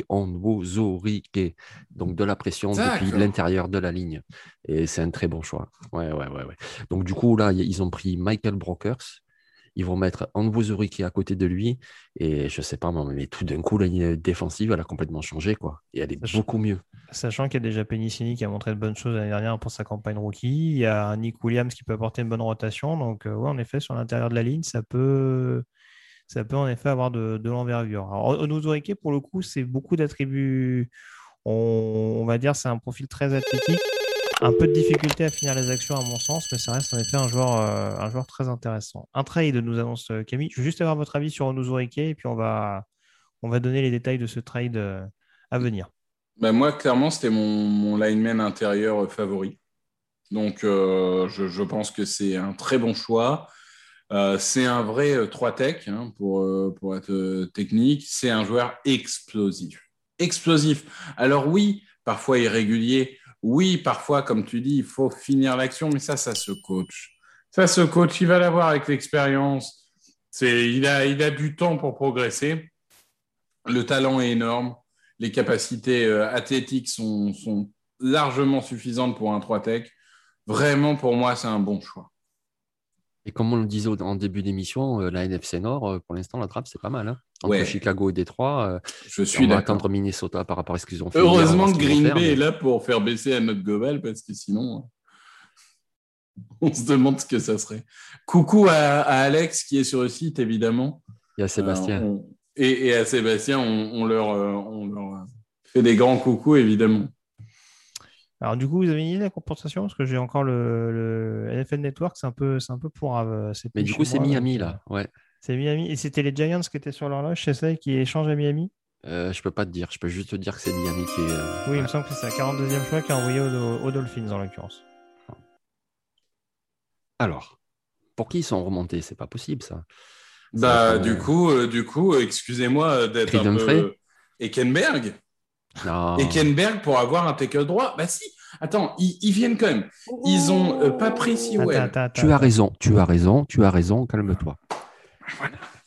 Onwuzurike. Donc, de la pression depuis l'intérieur de la ligne. Et c'est un très bon choix. Ouais, ouais, ouais, ouais. Donc, du coup, là, ils ont pris Michael Brokers. Ils vont mettre Onwuzurike à côté de lui. Et je sais pas, mais tout d'un coup, la ligne défensive, elle a complètement changé, quoi. Et elle est beaucoup mieux. Sachant qu'il y a déjà Penicini qui a montré de bonnes choses l'année dernière pour sa campagne rookie. Il y a Nick Williams qui peut apporter une bonne rotation. Donc, euh, ouais, en effet, sur l'intérieur de la ligne, ça peut, ça peut en effet avoir de, l'envergure. Alors, Onuzurike, pour le coup, c'est beaucoup d'attributs. On, va dire c'est un profil très athlétique. Un peu de difficulté à finir les actions, à mon sens, mais ça reste en effet un joueur, euh, un joueur très intéressant. Un trade nous annonce euh, Camille. Je veux juste avoir votre avis sur Onuzurike et puis on va, on va donner les détails de ce trade euh, à venir. Bah, moi, clairement, c'était mon, mon lineman intérieur favori. Donc, je pense que c'est un très bon choix. Euh, c'est un vrai euh, 3 tech hein, pour, euh, pour être euh, technique. C'est un joueur explosif. Explosif. Alors oui, parfois irrégulier. Oui, parfois, comme tu dis, il faut finir l'action, mais ça, ça se coach. Ça se coach, il va l'avoir avec l'expérience. Il, a, il a du temps pour progresser. Le talent est énorme. Les capacités euh, athlétiques sont, sont largement suffisantes pour un 3 tech. Vraiment, pour moi, c'est un bon choix. Et comme on le disait en début d'émission, euh, la NFC Nord, euh, pour l'instant, la trappe, c'est pas mal. hein. Entre Ouais. Chicago et Détroit, euh, on va attendre Minnesota par rapport à ce qu'ils ont fait. Heureusement que Green Bay mais- est là pour faire baisser la note globale parce que sinon, on se demande ce que ça serait. Coucou à, à Alex qui est sur le site, évidemment. Y a Sébastien. Euh, on- et, et à Sébastien, on, on leur, euh, on leur fait des grands coucous, évidemment. Alors, du coup, vous avez une idée de la compensation? Parce que j'ai encore le, le NFL Network, c'est un peu, c'est un peu pour. euh, c'est Mais du coup, c'est Miami, euh, là. Ouais. C'est Miami. Et c'était les Giants qui étaient sur l'horloge, c'est ça, qui échangent à Miami? Euh, je peux pas te dire. Je peux juste te dire que c'est Miami qui est. euh, Oui, il ouais. me semble que c'est la 42e choix qui est envoyé aux, aux Dolphins, en l'occurrence. Alors, pour qui ils sont remontés? C'est pas possible, ça. Bah, Ça, du euh, coup, euh, du coup, euh, excusez-moi d'être un peu. Non. Ekenberg pour avoir un tackle droit Bah si, attends, ils, ils viennent quand même. Ils ont euh, pas pris attends, Tu as raison, tu as raison, tu as raison, calme-toi.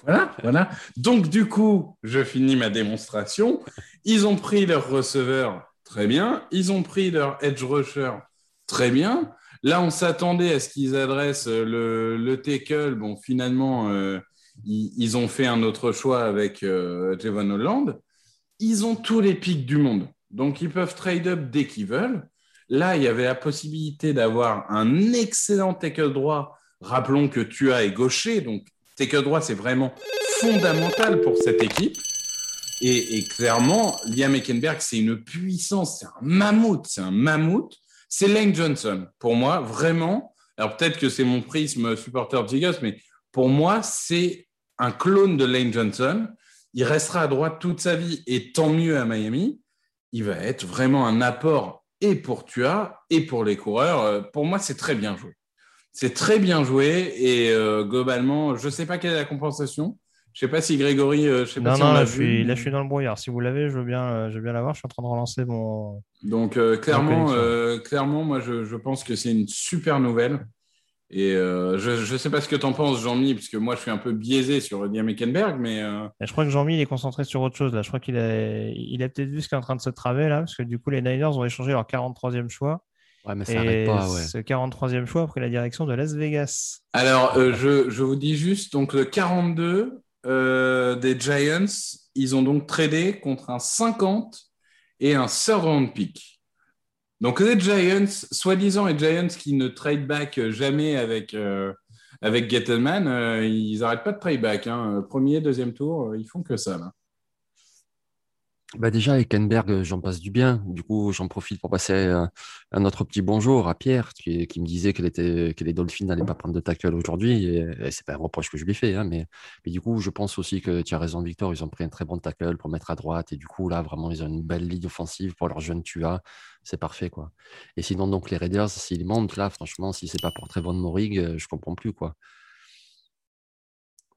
Voilà, voilà. Donc, du coup, je finis ma démonstration. Ils ont pris leur receveur, très bien. Ils ont pris leur edge rusher, très bien. Là, on s'attendait à ce qu'ils adressent euh, le, le tackle. Bon, finalement, euh, ils, ils ont fait un autre choix avec euh, Javon Holland. Ils ont tous les pics du monde. Donc, ils peuvent trade up dès qu'ils veulent. Là, il y avait la possibilité d'avoir un excellent tackle droit. Rappelons que tu as est gaucher, donc tackle droit, c'est vraiment fondamental pour cette équipe. Et, clairement, Liam Eckenberg, c'est une puissance, c'est un mammouth, c'est un mammouth. C'est Lane Johnson, pour moi, vraiment. Alors peut-être que c'est mon prisme supporter de Eagles, mais pour moi, c'est un clone de Lane Johnson. Il restera à droite toute sa vie, et tant mieux à Miami. Il va être vraiment un apport et pour Tua et pour les coureurs. Euh, Pour moi, c'est très bien joué. C'est très bien joué et euh, globalement, je ne sais pas quelle est la compensation. Je ne sais pas si Grégory, euh, je sais pas Non, si non, on là je, vu, suis, mais- là, je suis dans le brouillard. Si vous l'avez, je veux bien, euh, je veux bien l'avoir. Je suis en train de relancer mon. Donc clairement, moi je, je pense que c'est une super nouvelle. Et euh, je ne sais pas ce que tu en penses, Jean-Mi, parce que moi je suis un peu biaisé sur Liam Eckenberg, mais euh, Et je crois que Jean-Mi il est concentré sur autre chose là. Je crois qu'il a, il a peut-être vu ce qui est en train de se traver là, parce que du coup les Niners ont échangé leur 43e choix. Ouais, mais ça Et n'arrête pas, ouais. ce 43e choix a pris la direction de Las Vegas. alors euh, je, je vous dis juste, donc le 42 euh, des Giants, ils ont donc tradé contre un 50 et un third round pick. Donc les Giants, soi-disant les Giants qui ne trade back jamais avec, euh, avec Gettleman, euh, ils n'arrêtent pas de trade back. hein. Premier, deuxième tour, euh, ils font que ça. Là. Bah déjà, Ekenberg, euh, j'en passe du bien. Du coup, j'en profite pour passer euh, un autre petit bonjour à Pierre, qui, me disait était, que les Dolphins n'allaient pas prendre de tackle aujourd'hui. Et, c'est pas un reproche que je lui fais, hein, mais, mais du coup, je pense aussi que tu as raison, Victor. Ils ont pris un très bon tackle pour mettre à droite. Et du coup, là, vraiment, ils ont une belle ligne offensive pour leur jeune Tua. C'est parfait, quoi. Et sinon, donc, les Raiders, s'ils montent, là, franchement, si c'est pas pour Trevon Morig, euh, je comprends plus, quoi.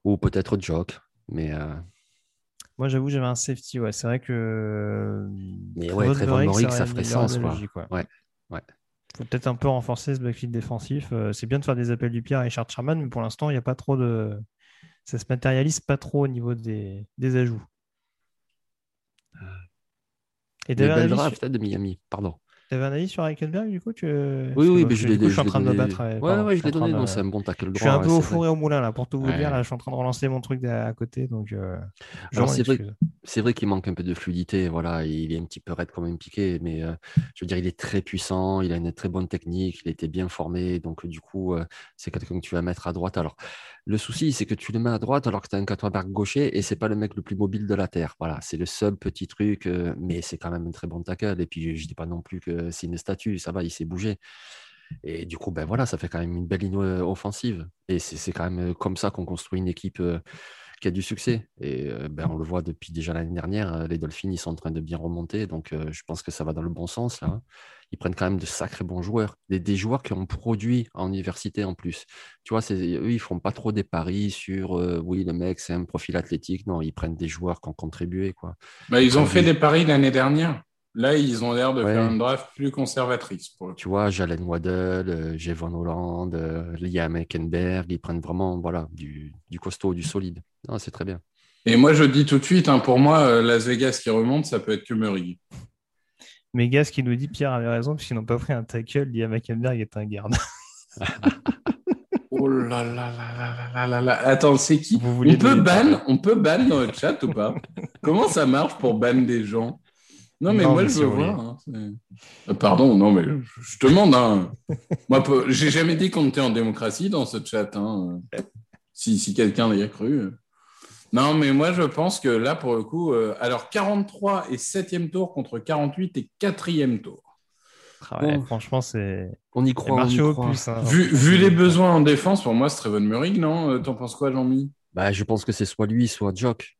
Ou peut-être Jock, mais. Moi j'avoue j'avais un safety. Ouais, c'est vrai que. Mais ouais, Trevor aurait ça une ferait sens, quoi. logique, ouais. Ouais, ouais. Faut peut-être un peu renforcer ce backfield défensif. Euh, c'est bien de faire des appels du pied à Richard Sherman, mais pour l'instant, il n'y a pas trop de. Ça se matérialise pas trop au niveau des, des ajouts. Et drafts sur... hein, de Miami, pardon. T'avais un avis sur Eichenberg, du coup tu... Oui, oui, mais je l'ai coup, je suis en train de me battre. Ouais, ouais, je l'ai donné. de- Non, c'est un bon tackle Je suis un droit. peu ouais, au four et au moulin là, pour tout vous dire. Là, je suis en train de relancer mon truc à, côté, donc euh, Alors, c'est vrai, c'est vrai qu'il manque un peu de fluidité. Voilà, il est un petit peu raide comme un piqué, mais euh, je veux dire, il est très puissant, il a une très bonne technique, il était bien formé. Donc, du coup, euh, c'est quelqu'un que tu vas mettre à droite. Alors, le souci, c'est que tu le mets à droite alors que tu as un quarterback gaucher et c'est pas le mec le plus mobile de la terre. Voilà, c'est le seul petit truc, euh, mais c'est quand même un très bon tackle. Et puis, je dis pas non plus que c'est une statue, ça va, il s'est bougé. Et du coup, ben voilà, ça fait quand même une belle ligne offensive. Et c'est quand même comme ça qu'on construit une équipe qui a du succès. Et euh, ben, on le voit depuis déjà l'année dernière, euh, les Dolphins, ils sont en train de bien remonter. Donc, euh, je pense que ça va dans le bon sens. Là. Hein. Ils prennent quand même de sacrés bons joueurs, des, des joueurs qui ont produit en université en plus. Tu vois, eux, ils font pas trop des paris sur oui, le mec, c'est un profil athlétique. Non, ils prennent des joueurs qui ont contribué. Quoi. Bah, ils ont fait des paris l'année dernière. Là, ils ont l'air de faire une draft plus conservatrice. Tu vois, Jalen Waddell, euh, Javon Holland, euh, Liam Eckenberg, ils prennent vraiment voilà, du, costaud, du solide. C'est très bien. Et moi, je dis tout de suite, hein, pour moi, euh, Las Vegas qui remonte, ça peut être que Murray. Mégas qui nous dit Pierre avait raison, puisqu'ils n'ont pas pris un tackle, Liam Eckenberg est un garde. oh là là là là là là Attends, c'est qui on peut, ban, on peut ban dans le chat ou pas? Comment ça marche pour ban des gens? Non, mais moi, je veux voir. Hein, euh, pardon, non, mais je, te demande. Hein. moi, j'ai jamais dit qu'on était en démocratie dans ce chat. Hein. Si, si quelqu'un y a cru. Non, mais moi, je pense que là, pour le coup, euh, alors 43 et 7e tour contre 48 et 4e tour. Ah franchement, c'est. On y croit. On au plus, vu, vu les besoins en défense, pour moi, c'est Trevon Murig, non? Euh, T'en penses quoi, Jean-Mi? Bah, Je pense que c'est soit lui, soit Jock.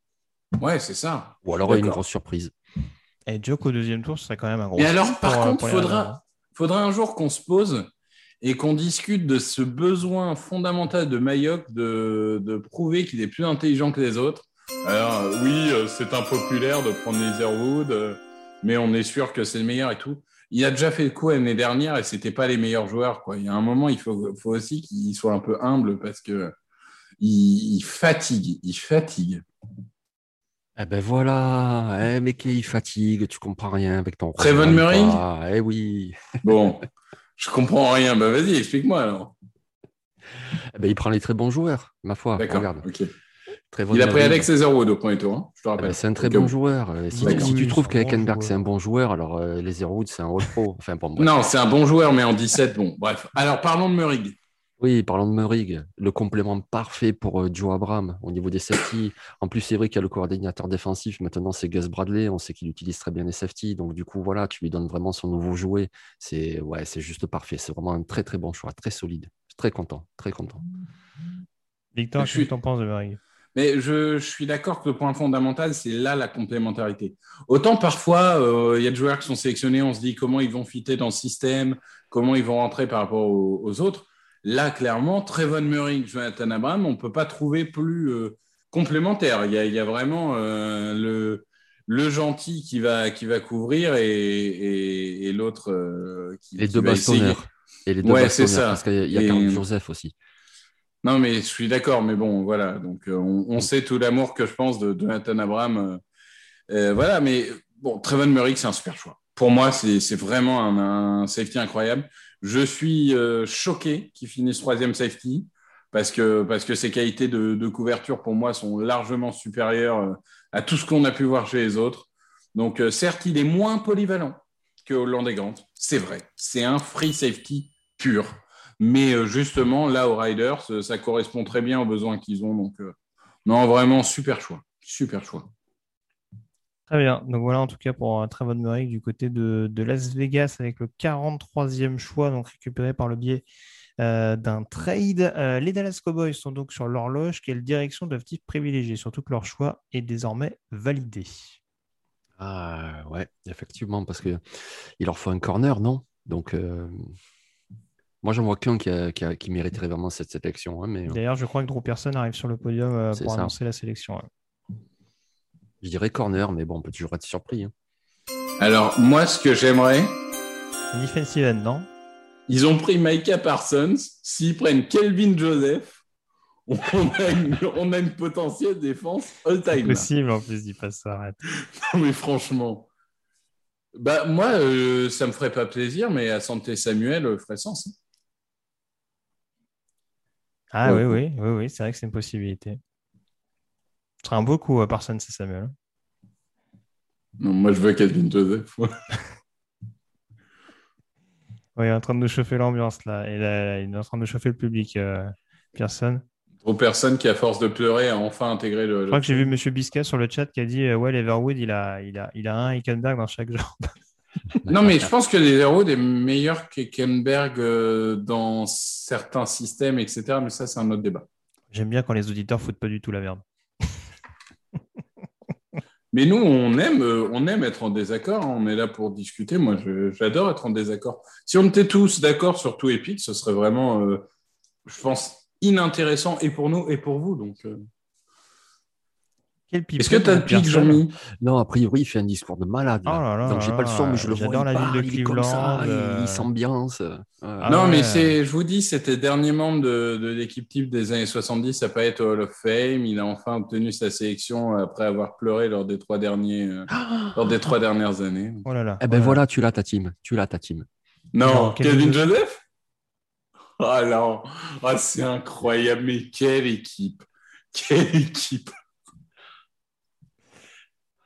Ouais, c'est ça. Ou alors une grosse surprise. Et Joke au deuxième tour, ce serait quand même un gros. Et alors, par contre, il faudra, faudra un jour qu'on se pose et qu'on discute de ce besoin fondamental de Mayock de, de prouver qu'il est plus intelligent que les autres. Alors, oui, euh, c'est impopulaire de prendre les Airwood, euh, mais on est sûr que c'est le meilleur et tout. Il a déjà fait le coup l'année dernière et c'était pas les meilleurs joueurs. Quoi. Il y a un moment, il faut, faut aussi qu'il soit un peu humble parce que il fatigue, il fatigue. Eh ben voilà, eh, mais qui fatigue, tu comprends rien avec ton. Trevon Murray? Eh oui. Bon, je comprends rien. Ben vas-y, explique-moi alors. Eh ben, il prend les très bons joueurs, ma foi. D'accord. Ok. il a pris Alex Ezerwood au premier tour, hein, je te rappelle. Eh ben, c'est un très bon joueur. Euh, si, tu, trouves qu'Eckenberg c'est un bon joueur, alors euh, les Ezerwood c'est un haut pro. Enfin, non, c'est un bon joueur, mais en 17, bon, bref. Alors parlons de Murray. Oui, parlons de Meurig, le complément parfait pour euh, Joe Abram au niveau des safety. En plus, c'est vrai qu'il y a le coordinateur défensif. Maintenant, c'est Gus Bradley. On sait qu'il utilise très bien les safety. Donc, du coup, voilà, tu lui donnes vraiment son nouveau jouet. C'est ouais, c'est juste parfait. C'est vraiment un très, très bon choix, très solide. Très content, très content. Victor, qu'est-ce que tu en penses de Meurig mais je, suis d'accord que le point fondamental, c'est là la complémentarité. Autant parfois, euh, il y a des joueurs qui sont sélectionnés, on se dit comment ils vont fitter dans le système, comment ils vont rentrer par rapport aux autres. Là, clairement, Trevon Murray, Jonathan Abraham, on ne peut pas trouver plus euh, complémentaire. Il y, a, vraiment euh, le, le, gentil qui va, qui va couvrir et, l'autre euh, qui, les deux va Et les deux ouais, c'est ça. Parce qu'il y a, Carl Joseph aussi. Non, mais je suis d'accord, mais bon, voilà. Donc, on, sait tout l'amour que je pense de, Jonathan Abraham. voilà, mais bon, Trevon Murray, c'est un super choix. Pour moi, c'est vraiment un, un, safety incroyable. Je suis euh, choqué qu'il finisse troisième safety parce que, parce ses qualités de, couverture, pour moi, sont largement supérieures euh, à tout ce qu'on a pu voir chez les autres. Donc, euh, certes, il est moins polyvalent que Holland et Grant. C'est vrai. C'est un free safety pur. Mais justement, là, aux Riders, ça correspond très bien aux besoins qu'ils ont. Donc, non, vraiment, super choix. Super choix. Très bien. Donc voilà en tout cas pour Trevon Murray du côté de, Las Vegas avec le 43e choix, donc récupéré par le biais euh, d'un trade. Euh, les Dallas Cowboys sont donc sur l'horloge. Quelle direction doivent-ils privilégier? Surtout que leur choix est désormais validé. Ah ouais, effectivement, parce qu'il leur faut un corner, non? Donc euh, moi j'en vois qu'un qui, mériterait vraiment cette sélection. Hein, D'ailleurs, je crois que Drew Pearson arrive sur le podium pour annoncer la sélection. Je dirais corner, mais bon, on peut toujours être surpris. Hein. Alors, moi, ce que j'aimerais. Defensive end, non Ils ont pris Micah Parsons. S'ils prennent Kelvin Joseph, on a une, potentielle défense all-time. possible, en plus, il passe ça, arrête. non, mais franchement. Bah, moi, euh, ça me ferait pas plaisir, mais à Santé Samuel euh, ferait sens. Hein. Ah oui, oui, oui, oui, c'est vrai que c'est une possibilité. Ce serait un beau coup, Parsons et Samuel. Non, moi, je veux Calvin Joseph. Oui, il est en train de nous chauffer l'ambiance là. Et là, il est en train de chauffer le public, euh, Pearson. Trop personne qui, à force de pleurer, a enfin intégré le. Je crois que j'ai vu Monsieur Bisca sur le chat qui a dit euh, Ouais, l'Everwood, il a, il, a, il a un Hickenberg dans chaque jambe. Non, mais je pense que l'Everwood est meilleur qu'Eckenberg euh, dans certains systèmes, etc. Mais ça, c'est un autre débat. J'aime bien quand les auditeurs foutent pas du tout la merde. Mais nous, on aime, euh, on aime être en désaccord. hein. On est là pour discuter. Moi, j'adore être en désaccord. Si on était tous d'accord sur tout Epic, ce serait vraiment, euh, je pense, inintéressant et pour nous et pour vous. Donc, euh. Est-ce que tu as le pic, Jean-Mi? Non, a priori, il fait un discours de malade. là. Oh là là Donc, j'ai pas le son, mais je le vois. j'adore il la ville de il comme ça, Cleveland, il- euh. il s'ambiance. Ah Non, ouais. mais c'est, je vous dis, c'était dernier membre de, de l'équipe type des années 70 à pas être au Hall of Fame. Il a enfin obtenu sa sélection après avoir pleuré lors des trois derniers, euh, lors des trois dernières années. Oh là là. Eh ben oh là voilà, tu l'as ta team. Tu l'as ta team. Non, Non, Kevin Joseph? Ah non, Ah, c'est incroyable, mais quelle équipe Quelle équipe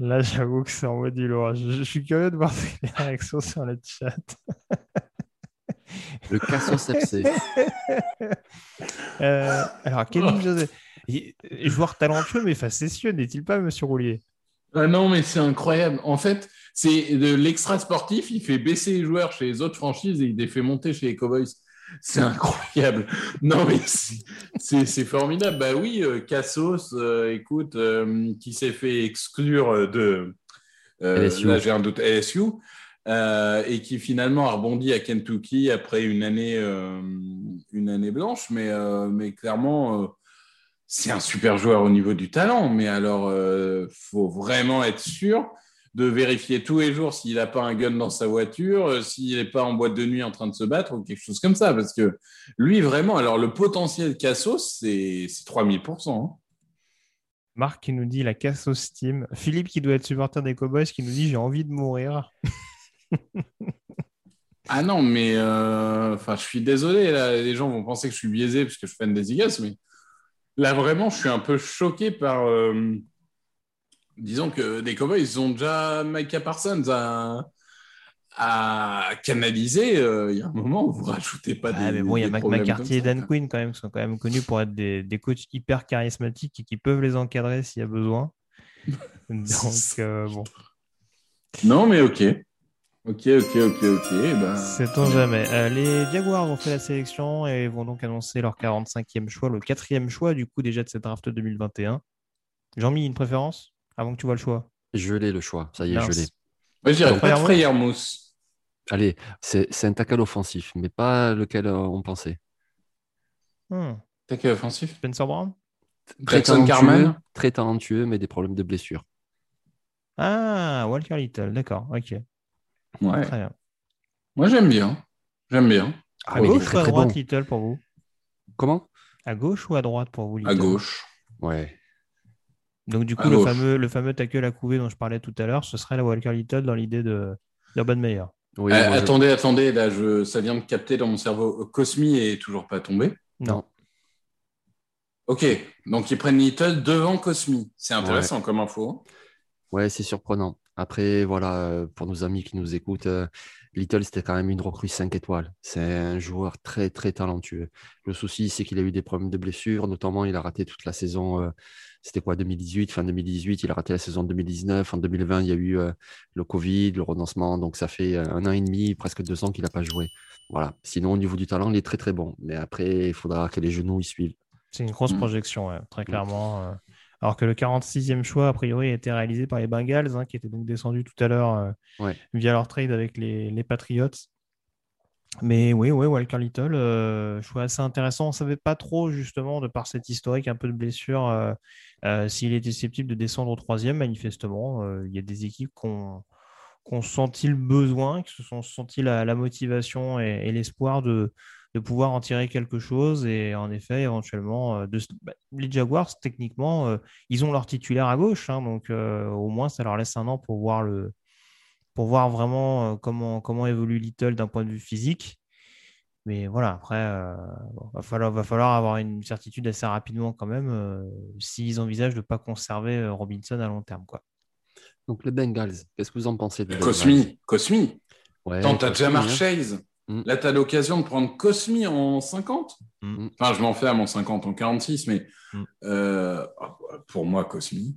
Là, j'avoue que c'est en mode du lourd. Je, je suis curieux de voir les réactions sur le chat. Le Cassos FC. Euh, alors, Kevin Joseph, il- joueur talentueux mais facétieux, n'est-il pas, monsieur Roulier? Ah non, mais c'est incroyable. En fait, c'est de l'extra sportif, il fait baisser les joueurs chez les autres franchises et il les fait monter chez les Cowboys. C'est incroyable. Non, mais c'est- formidable. Bah oui, euh, Cassos, euh, écoute, euh, qui s'est fait exclure de. euh, LSU. Là, j'ai un doute, LSU. et qui finalement a rebondi à Kentucky après une année, une année blanche. Mais, mais clairement, c'est un super joueur au niveau du talent. Mais alors, il faut vraiment être sûr de vérifier tous les jours s'il n'a pas un gun dans sa voiture, euh, s'il n'est pas en boîte de nuit en train de se battre ou quelque chose comme ça. Parce que lui, vraiment, alors le potentiel Cassos, c'est c'est 3000%. hein. Marc qui nous dit la casse au Steam. Philippe qui doit être supporter des Cowboys qui nous dit j'ai envie de mourir. Ah non, mais euh, enfin, je suis désolé, là, les gens vont penser que je suis biaisé parce que je suis fan des Eagles, mais là vraiment, je suis un peu choqué par. euh, disons que des Cowboys, ils ont déjà Micah Parsons à, à canaliser. euh, Il y a un moment où vous rajoutez pas des. Ah, mais bon, il y a des Mac McCarthy et Dan Quinn quand même, qui sont quand même connus pour être des, des coachs hyper charismatiques et qui peuvent les encadrer s'il y a besoin. Donc, euh, bon, Non, mais ok. Ok, ok, ok, ok. Ben, sait-on jamais. Euh, les Jaguars ont fait la sélection et vont donc annoncer leur 45e choix, le quatrième choix du coup déjà de cette draft 2021. Jean-Mi, une préférence? Avant que tu vois le choix Je l'ai le choix. Ça y est, Mince. je l'ai. moi, je dirais Donc, pas de. Allez, c'est un tackle offensif, mais pas lequel euh, on pensait. Hmm, quel offensif Spencer Brown? Très talentueux, très talentueux, mais des problèmes de blessure. Ah, Walker Little, d'accord, ok. Ouais. Très bien. Moi, j'aime bien. J'aime bien. À Ah, est gauche très, ou à droite, bon. Little pour vous? Comment? À gauche ou à droite pour vous, À Little? gauche. Ouais. Donc du coup, À le gauche. fameux, le fameux tackle à couver dont je parlais tout à l'heure, ce serait la Walker Little dans l'idée de d'Urban Meyer. Oui, Euh, moi, je- Attendez, attendez, là, je... ça vient de capter dans mon cerveau. Cosmi est toujours pas tombé. Non. Ok, donc ils prennent Little devant Cosmi. C'est intéressant comme info. hein. Ouais, c'est surprenant. Après, voilà, euh, pour nos amis qui nous écoutent, euh, Little, c'était quand même une recrue 5 étoiles. C'est un joueur très, très talentueux. Le souci, c'est qu'il a eu des problèmes de blessure. Notamment, il a raté toute la saison. euh, c'était quoi, 2018, fin 2018. Il a raté la saison 2019. En 2020, il y a eu euh, le Covid, le renoncement. Donc, ça fait euh, un an et demi, presque deux ans qu'il n'a pas joué. Voilà. Sinon, au niveau du talent, il est très, très bon. Mais après, il faudra que les genoux y suivent. C'est une grosse Mm. projection, ouais, très clairement. euh. Alors que le 46e choix, a priori, a été réalisé par les Bengals, hein, qui étaient donc descendus tout à l'heure euh, Ouais. via leur trade avec les, les Patriots. Mais oui, oui, Walker Little, euh, choix assez intéressant. On ne savait pas trop, justement, de par cette historique un peu de blessure, euh, euh, s'il était susceptible de descendre au troisième, manifestement. Il y a des équipes qui ont, ont senti le besoin, qui se sont senti la, la motivation et, et l'espoir de, de pouvoir en tirer quelque chose. Et en effet, éventuellement, euh, de, bah, les Jaguars, techniquement, euh, ils ont leur titulaire à gauche. hein, donc, euh, au moins, ça leur laisse un an pour voir, le, pour voir vraiment comment, comment évolue Little d'un point de vue physique. Mais voilà, après, euh, bon, va, falloir, va falloir avoir une certitude assez rapidement quand même euh, s'ils envisagent de ne pas conserver Robinson à long terme. Quoi. Donc, les Bengals, qu'est-ce que vous en pensez de Cosmi, Cosmi. Ouais, t'as Cosmi, Jamar hein. Chase. Mm. Là, t'as l'occasion de prendre Cosmi en 50. Mm. Enfin, je m'en fais à mon 50 en 46, mais Mm. euh, pour moi, Cosmi.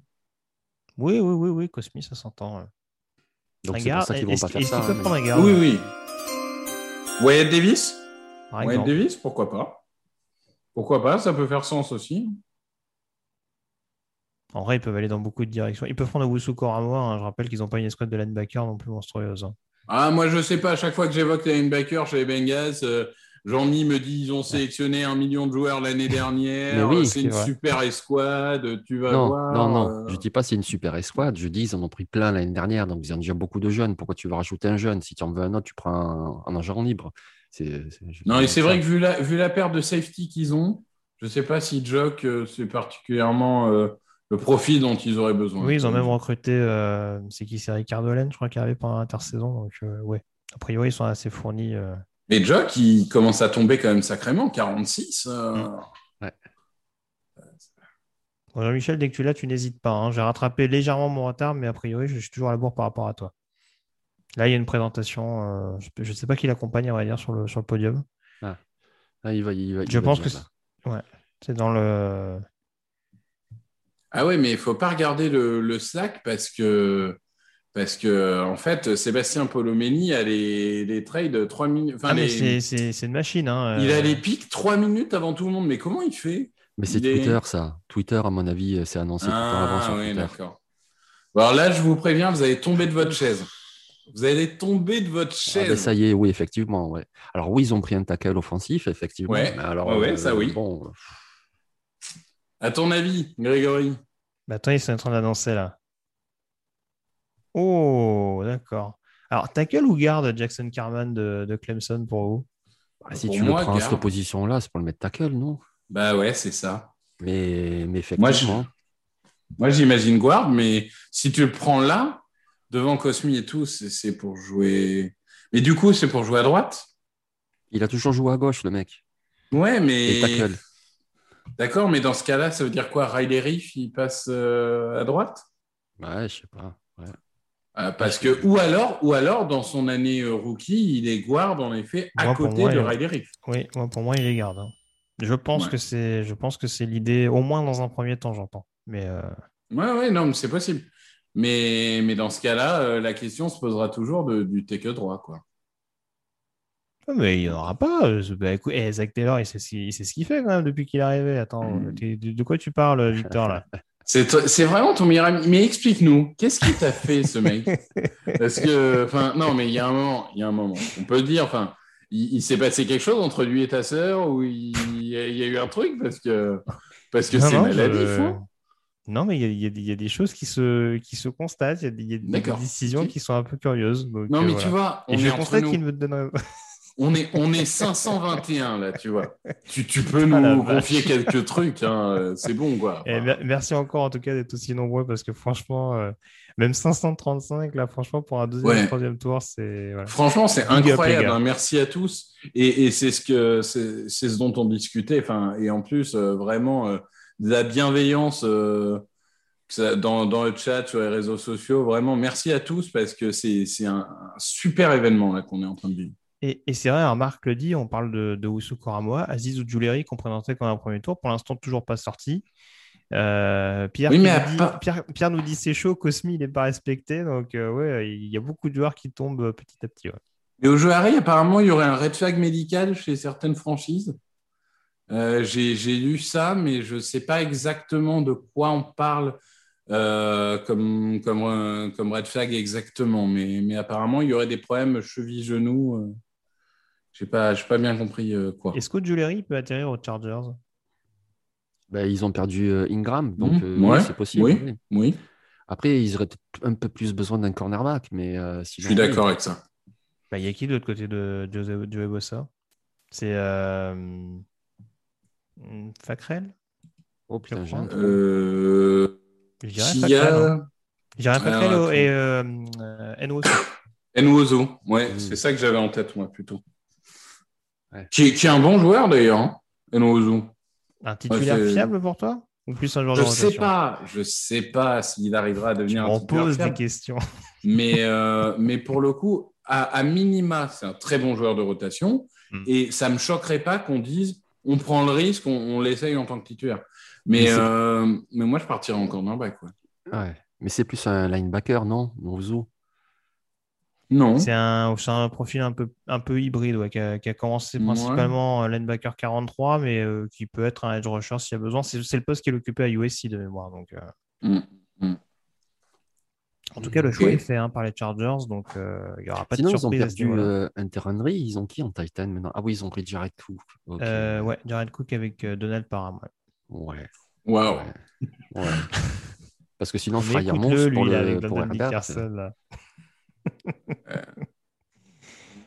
Oui, oui, oui, oui, Cosmi, ça s'entend. Donc, c'est pour ça qu'ils vont est-ce pas qu'il- faire ça. hein, mais- un garde Oui, oui. Wyatt Davis? Par Wyatt Davis, pourquoi pas? Pourquoi pas Ça peut faire sens aussi. En vrai, ils peuvent aller dans beaucoup de directions. Ils peuvent prendre Wusu Koramoa. hein. Je rappelle qu'ils n'ont pas une escouade de linebacker non plus monstrueuse. hein. Ah, moi, je sais pas. À chaque fois que j'évoque les linebackers chez les Bengals, euh, Jean-Mi me dit ils ont sélectionné un million de joueurs l'année dernière. Oui, c'est une vrai. super escouade. Tu vas Non, voir. non, non. euh, Je dis pas c'est une super escouade. Je dis ils en ont pris plein l'année dernière, donc ils ont déjà beaucoup de jeunes. Pourquoi tu vas rajouter un jeune? Si tu en veux un autre, tu prends un, un agent libre. Non, et c'est vrai que vu la, vu la perte de safety qu'ils ont, je sais pas si Jock, euh, c'est particulièrement euh, le profit dont ils auraient besoin. Oui, ils ont même recruté. euh, c'est qui C'est Ricardo Allen, je crois, qui est arrivé pendant l'intersaison. Donc, euh, ouais. A priori, ils sont assez fournis. euh. Mais Jock, il commence à tomber quand même sacrément, 46. euh, Mm. Bon, Jean-Michel, dès que tu l'as, tu n'hésites pas. hein. J'ai rattrapé légèrement mon retard, mais a priori, je suis toujours à la bourre par rapport à toi. Là, il y a une présentation. euh, je ne sais pas qui l'accompagne, on va dire, sur le, sur le podium. Ah, il va, il va- il Je va pense que c'est dans le. Ah ouais, mais il faut pas regarder le, le Slack parce que, parce que en fait, Sébastien Polomeni a les, les trades 3 minutes. Ah, les- c'est- une machine. Hein. il euh. a les pics 3 minutes avant tout le monde. Mais comment il fait? Mais c'est est- Twitter, ça. Twitter, à mon avis, c'est annoncé tout le temps avant Ah sur oui, Twitter. d'accord. Alors là, je vous préviens, vous allez tomber de votre chaise. Vous allez tomber de votre Ah chaise. ben, ça y est, oui, effectivement. Ouais. Alors oui, ils ont pris un tackle offensif, effectivement. Ouais, mais alors, ouais, ouais, ça, oui. Bon, À ton avis, Grégory? Bah, attends, ils sont en train d'annoncer là. Oh, d'accord. Alors, tackle ou garde Jackson Carman de, de Clemson pour vous? Bah, si Pour tu moi, le prends à cette position-là, c'est pour le mettre tackle, non? Bah ouais, c'est ça. mais, mais effectivement. Moi, j'imagine guard, mais si tu le prends là, devant Cosmi et tout, c'est c'est pour jouer. Mais du coup, c'est pour jouer à droite? Il a toujours joué à gauche, le mec. Ouais, mais. Et tackle. D'accord, mais dans ce cas-là, ça veut dire quoi? Riley Reef, il passe euh, à droite? Ouais, je sais pas. Ouais. Euh, Parce que, ou alors, ou alors, dans son année euh, rookie, il est guard, en effet, à Moi, côté moi, de il- Riley Reef. Oui, moi, pour moi, il est garde. hein. Je pense Ouais. que c'est, je pense que c'est l'idée, au moins dans un premier temps, j'entends. Mais euh, Ouais, ouais, non, mais c'est possible. Mais, mais dans ce cas-là, euh, la question se posera toujours de- du take droit, quoi. Ah, mais il n'y en aura pas. euh, Bah, écoute, eh, Zach Taylor, il sait, ce qu'il- il sait ce qu'il fait quand même depuis qu'il est arrivé. Attends, Mm. euh, de, quoi tu parles, Victor là C'est vraiment ton meilleur ami. Mais explique-nous, qu'est-ce qu'il t'a fait, ce mec Parce que, enfin, non, mais il y a un moment, il y a un moment. On peut le dire, enfin, il, il s'est passé quelque chose entre lui et ta sœur ou il, il y a, eu un truc parce que parce que c'est maladif. hein. Non, mais il y y a des- il y a des choses qui se, qui se constatent, il y a des, il y a des D'accord. décisions qui sont un peu curieuses. donc, non, euh, mais voilà. tu vois, on Et est je entre constate nous. qu'il me donne. On est, on est 521 là, tu vois. Tu, tu peux Ah, nous confier quelques trucs, hein, euh, c'est bon quoi. Eh, mer- merci encore en tout cas d'être aussi nombreux parce que franchement, euh, même 535, là, franchement, pour un deuxième Ouais. troisième tour, c'est. voilà. Franchement, c'est incroyable. hein. Merci à tous. Et, et c'est ce que c'est c'est ce dont on discutait. Enfin, et en plus, euh, vraiment euh, de la bienveillance euh, dans, dans le chat, sur les réseaux sociaux. Vraiment, merci à tous parce que c'est c'est un, un super événement là qu'on est en train de vivre. Et, et c'est vrai, alors Marc le dit, on parle de, de Wusu Koramoa, Aziz Oudjouleri qu'on présentait comme un premier tour, pour l'instant toujours pas sorti. Euh, Pierre, Oui, mais à dit, pas- Pierre, Pierre nous dit c'est chaud, Cosmi il n'est pas respecté, donc euh, ouais, il y a beaucoup de joueurs qui tombent euh, petit à petit. ouais. Et au jeu Harry, apparemment, il y aurait un red flag médical chez certaines franchises. Euh, J'ai lu ça, mais je ne sais pas exactement de quoi on parle comme, comme, comme red flag exactement. Mais, mais apparemment, il y aurait des problèmes cheville-genou. Euh, je n'ai pas, j'ai pas bien compris euh, quoi. Est-ce qu'Oudjouleri peut atterrir aux Chargers? Ben, ils ont perdu euh, Ingram, donc Mmh, euh, ouais, oui, c'est possible. oui. oui. Oui, Après, ils auraient peut-être un peu plus besoin d'un cornerback, mais euh, je suis d'accord avec ça. Bah, Il y a qui de l'autre côté de Joey Bossa C'est euh... Facrel Oh putain, Je j'ai un crois. Euh, Facrel. hein. Alors, au- et euh, euh, Nwosu. Nwozo, ouais, Mm. c'est ça que j'avais en tête, moi, plutôt. Ouais. Qui, est- qui est un bon joueur, d'ailleurs, hein. Un titulaire fiable pour toi Ou plus un joueur Je de sais rotation pas, je sais pas s'il arrivera à devenir un On pose des questions. Mais, euh, mais pour le coup, à, à minima, c'est un très bon joueur de rotation. Mm. Et ça me choquerait pas qu'on dise on prend le risque, on, on l'essaye en tant que titulaire. Mais, Mais c'est- euh, mais moi, je partirais en cornerback. Ouais. Ouais. Mais c'est plus un linebacker, non Non. C'est un, c'est un profil un peu, un peu hybride, ouais, qui, a, qui a commencé Ouais. principalement euh, linebacker 43, mais euh, qui peut être un edge rusher s'il y a besoin. C'est le poste qu'il occupait à USC de mémoire. Donc, euh, Mm, mm. En tout cas, le choix Ok. est fait hein, par les Chargers, donc euh, il n'y aura pas Sinon, de ils ont surprise à ce perdu euh, Hunter Henry. Ils ont qui en Titan maintenant? Ah oui, ils ont pris Jared Cook. Ok. Euh, ouais, Jared Cook avec euh, Donald Parham. ouais. Ouais. Ouais. Ouais. Parce que sinon, Fryer Mons lui, pour, là, le, avec pour. Dickerson, là.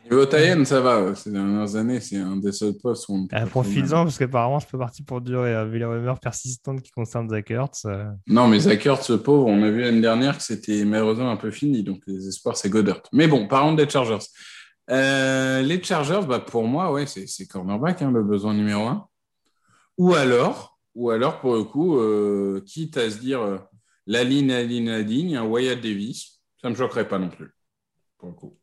Niveau Tayen, ça va. Ces dernières années, c'est un des seuls postes où on trop Profites-en, parce qu'apparemment, c'est pas parti pour durer. euh, Vu les rumeurs persistantes qui concernent Zach euh, Non, mais Zach Ertz, ce pauvre, on a vu l'année dernière que c'était malheureusement un peu fini. Donc, les espoirs, c'est Goddard. Mais bon, parlons des Chargers. Euh, les Chargers, bah, pour moi, ouais, c'est cornerback, hein, le besoin numéro un. Ou alors, ou alors pour le coup, euh, quitte à se dire euh, la ligne, la ligne, la ligne, un Wyatt Davis, ça ne me choquerait pas non plus. Pour le coup.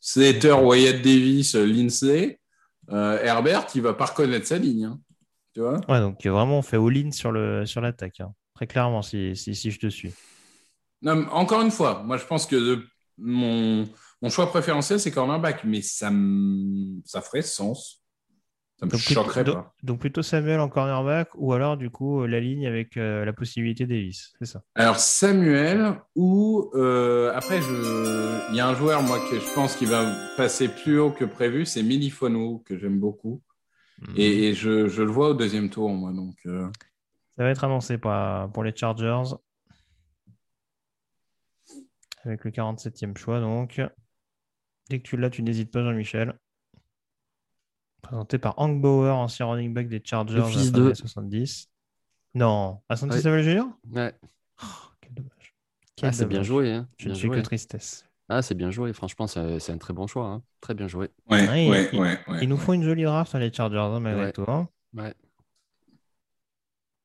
Slater, Wyatt Davis, Lindsay, euh, Herbert, il va pas reconnaître sa ligne. hein. tu vois? Ouais, donc euh, vraiment, on fait all-in sur le sur l'attaque. hein. Très clairement, si, si, si je te suis. Non, encore une fois, moi je pense que de- mon, mon choix préférentiel c'est cornerback, mais ça, ça ferait sens. Ça me Donc, plutôt- choquerait donc- pas. donc plutôt Samuel en cornerback, ou alors du coup euh, la ligne avec euh, la possibilité Davis. C'est ça? Alors Samuel ou euh, après je, il y a un joueur moi que je pense qu'il va passer plus haut que prévu, c'est Milifono que j'aime beaucoup Mhm. et, et je, je le vois au deuxième tour moi donc. euh, Ça va être annoncé pour les Chargers. Avec le 47e choix, donc. Dès que tu l'as, tu n'hésites pas, Jean-Michel. Présenté par Hank Bauer, ancien running back des Chargers Le à la fils fin de- des années 70. Non, Asante Ouais. Samuel Jr. Ouais. Quel dommage. Quel Ah, c'est bien joué. Hein. Je Bien ne suis que tristesse. Ah, c'est bien joué. Franchement, c'est c'est un très bon choix. hein. Très bien joué. Ouais, Ouais, ouais, ouais, ouais. Ils nous font une jolie draft, hein, les Chargers, hein, malgré Ouais. tout. hein. Ouais.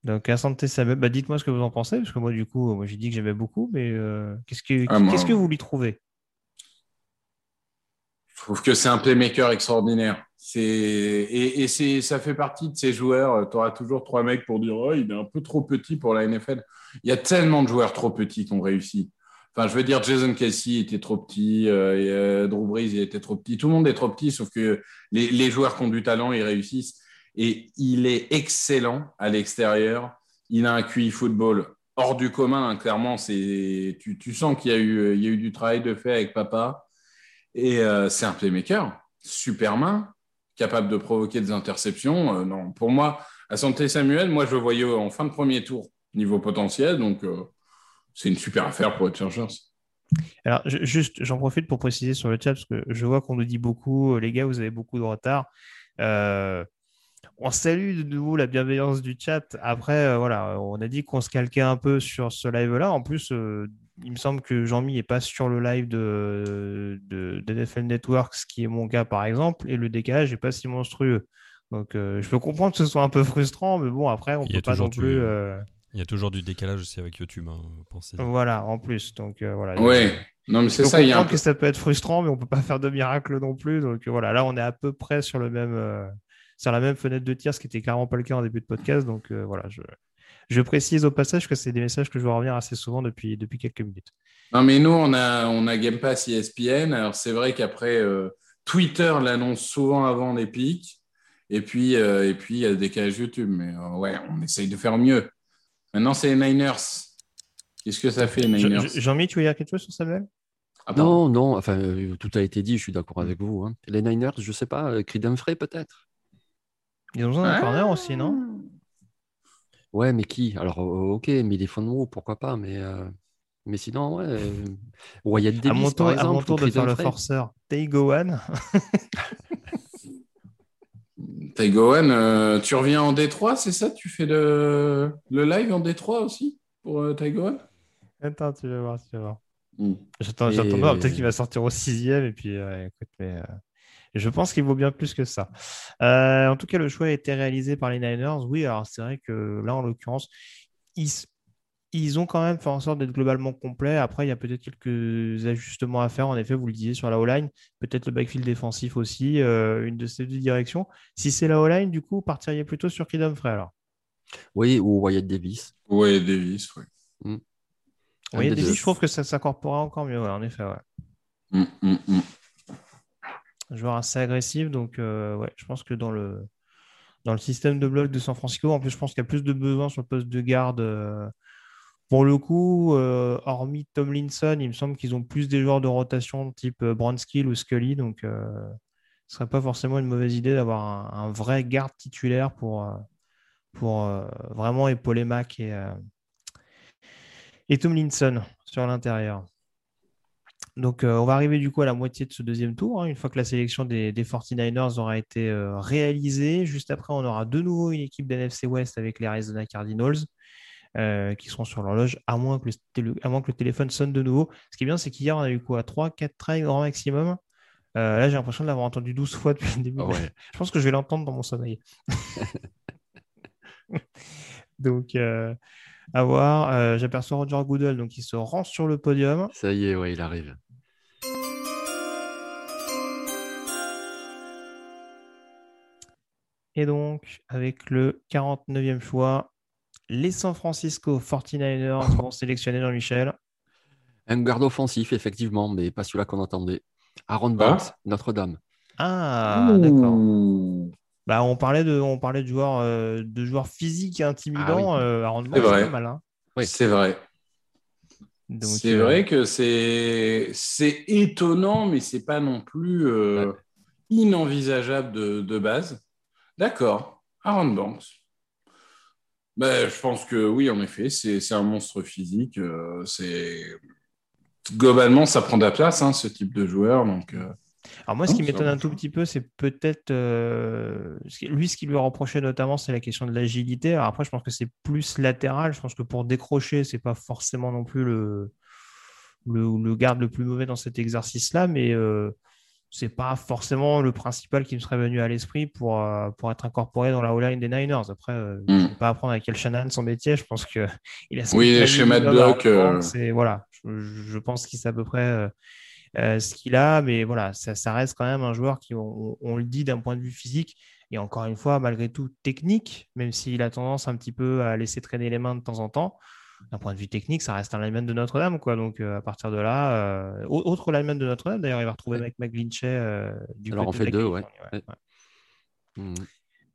Donc, Asante Samuel, bah, dites-moi ce que vous en pensez, parce que moi, du coup, moi, j'ai dit que j'aimais beaucoup, mais euh, qu'est-ce que, Ah, moi- qu'est-ce que vous lui trouvez? Je trouve que c'est un playmaker extraordinaire. C'est et, et c'est ça fait partie de ces joueurs. Tu auras toujours trois mecs pour dire oh, il est un peu trop petit pour la NFL. Il y a tellement de joueurs trop petits qui ont réussi. Enfin, je veux dire, Jason Kelsey était trop petit, euh, euh, Drew Brees il était trop petit. Tout le monde est trop petit, sauf que les, les joueurs qui ont du talent, ils réussissent. Et il est excellent à l'extérieur. Il a un QI football hors du commun. hein. Clairement, c'est tu, tu sens qu'il y a eu il y a eu du travail de fait avec papa. Et euh, c'est un playmaker, super main, capable de provoquer des interceptions. Euh, non, pour moi, à Santé Samuel, moi je le voyais en fin de premier tour, niveau potentiel, donc euh, c'est une super affaire pour les Chargers. Alors, juste, j'en profite pour préciser sur le chat, parce que je vois qu'on nous dit beaucoup, les gars, vous avez beaucoup de retard. On salue de nouveau la bienveillance du chat. Après, voilà, on a dit qu'on se calquait un peu sur ce live-là. En plus, il me semble que Jean-Mi n'est pas sur le live de, de, d'NFL Network, ce qui est mon cas, par exemple, et le décalage n'est pas si monstrueux. Donc, euh, je peux comprendre que ce soit un peu frustrant, mais bon, après, on Il y peut a pas toujours non du- plus. euh, Il y a toujours du décalage aussi avec YouTube, hein, pensez. Voilà, en plus. Donc, euh, voilà. Ouais, non mais c'est ça, il y a un comprendre peu... que ça peut être frustrant, mais on peut pas faire de miracle non plus. Donc euh, voilà, là on est à peu près sur le même, euh, sur la même fenêtre de tir, ce qui était clairement pas le cas en début de podcast. Donc euh, voilà, je, je précise au passage que c'est des messages que je vois revenir assez souvent depuis, depuis quelques minutes. Non mais nous, on a, on a Game Pass ESPN. Alors c'est vrai qu'après, euh, Twitter l'annonce souvent avant les pics. Et puis, euh, et puis il y a le décalage YouTube. Mais euh, ouais, on essaye de faire mieux. Maintenant, c'est les Niners. Qu'est-ce que ça fait, les Niners? Je- Jean-Mi, tu veux dire quelque chose sur Samuel? Ah. Non, non, enfin, euh, tout a été dit, je suis d'accord avec vous. hein. Les Niners, je sais pas, euh, Creed Humphrey peut-être? Ils ont besoin d'un Ah. corner aussi, non? Ouais, mais qui? Alors, ok, mais les fonds pourquoi pas, mais, euh, mais sinon, ouais. euh, Wyatt À Davis, mon tour, par à exemple, mon ou tour de faire le forceur. Gowan, euh, tu reviens en Détroit, c'est ça? Tu fais le, le live en Détroit aussi pour euh, Ty Gowan Attends, tu vas voir, tu vas voir. Hmm. J'attends, Et- peut-être qu'il va sortir au sixième et puis euh, écoute, mais euh, Je pense qu'il vaut bien plus que ça. Euh, en tout cas, le choix a été réalisé par les Niners. Oui, alors c'est vrai que là, en l'occurrence, ils, ils ont quand même fait en sorte d'être globalement complet. Après, il y a peut-être quelques ajustements à faire. En effet, vous le disiez sur la O-line, peut-être le backfield défensif aussi, euh, une de ces deux directions. Si c'est la O-line, du coup, partiriez plutôt sur Kid Humphrey alors? Oui, ou Wyatt Davis. Oui, Davis, oui. Mm. Des Davis, je trouve que ça s'incorporera encore mieux, ouais, en effet. Ouais. Mm, mm, mm. Joueur assez agressif. Donc, euh, ouais, je pense que dans le, dans le système de bloc de San Francisco, en plus, je pense qu'il y a plus de besoin sur le poste de garde. euh, pour le coup, euh, hormis Tomlinson, il me semble qu'ils ont plus des joueurs de rotation type euh, Bronskill ou Scully. Donc, ce serait pas forcément une mauvaise idée d'avoir un, un vrai garde titulaire pour, pour vraiment épauler Mac et, et Tomlinson sur l'intérieur. Donc, euh, on va arriver du coup à la moitié de ce deuxième tour, hein, une fois que la sélection des, des 49ers aura été euh, réalisée. Juste après, on aura de nouveau une équipe d'NFC West avec les Arizona Cardinals euh, qui seront sur l'horloge, à, moins que le télé- à moins que le téléphone sonne de nouveau. Ce qui est bien, c'est qu'hier, on a eu quoi 3, 4 trails grand maximum. Là, j'ai l'impression de l'avoir entendu 12 fois depuis le début. Ah ouais. Je pense que je vais l'entendre dans mon sommeil. donc, à voir. Euh, J'aperçois Roger Goodell, donc il se rend sur le podium. Ça y est, ouais, il arrive. Et donc, avec le 49e choix, les San Francisco 49ers vont sélectionner Jean-Michel. Un garde offensif, effectivement, mais pas celui-là qu'on attendait. Aaron Ah. Banks, Notre-Dame. Ah, d'accord. Bah, on parlait de, on parlait de joueurs, euh, de joueurs physiques et intimidants. Ah oui. euh, Aaron Banks, C'est vrai. pas mal. hein. Oui. C'est vrai. C'est euh, vrai que c'est c'est étonnant, mais c'est pas non plus euh, Ouais. inenvisageable de, de base. D'accord. Aaron Banks. Ben, je pense que oui, en effet, c'est un monstre physique. euh, c'est globalement, ça prend de la place, hein, ce type de joueur. Donc, euh, Alors moi, ce qui m'étonne un tout petit peu, c'est peut-être euh, ce qui- lui, ce qui lui reprochait notamment, c'est la question de l'agilité. Alors après, je pense que c'est plus latéral. Je pense que pour décrocher, c'est pas forcément non plus le, le, le garde le plus mauvais dans cet exercice-là, mais euh, c'est pas forcément le principal qui me serait venu à l'esprit pour, euh, pour être incorporé dans la O-line des Niners. Après, euh, Mm. je vais pas apprendre à quel Shanahan son métier. Je pense que il a Oui, Matt d'homme Block, à euh, voilà, je, je pense qu'il sait à peu près. euh, ce qu'il a, mais voilà, ça, ça reste quand même un joueur qui, on, on le dit d'un point de vue physique, et encore une fois, malgré tout, technique, même s'il a tendance un petit peu à laisser traîner les mains de temps en temps. D'un point de vue technique, ça reste un lineman de Notre-Dame, quoi. Donc, euh, à partir de là, euh, au- autre lineman de Notre-Dame, d'ailleurs, il va retrouver Mike McGlinchey euh, du Alors, côté on fait de deux, ouais. Ouais. ouais. Mhm.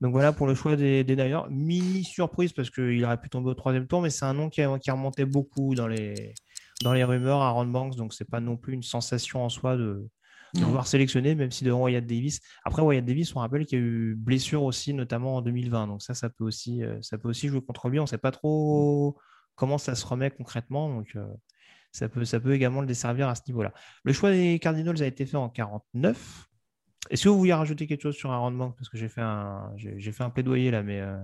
Donc voilà pour le choix des, des Niners. Mini surprise parce qu'il aurait pu tomber au troisième tour, mais c'est un nom qui, a- qui remontait beaucoup dans les, dans les rumeurs à Ron Banks, donc c'est pas non plus une sensation en soi de, de voir sélectionner, même si devant Wyatt Davis. Après Wyatt Davis, on rappelle qu'il y a eu blessure aussi, notamment en 2020, donc ça, ça peut aussi, ça peut aussi jouer contre lui. On ne sait pas trop comment ça se remet concrètement, donc euh, ça peut, ça peut également le desservir à ce niveau-là. Le choix des Cardinals a été fait en 49. Est-ce que vous vouliez rajouter quelque chose sur Aaron Banks? Parce que j'ai fait un, j'ai fait un plaidoyer là, mais euh,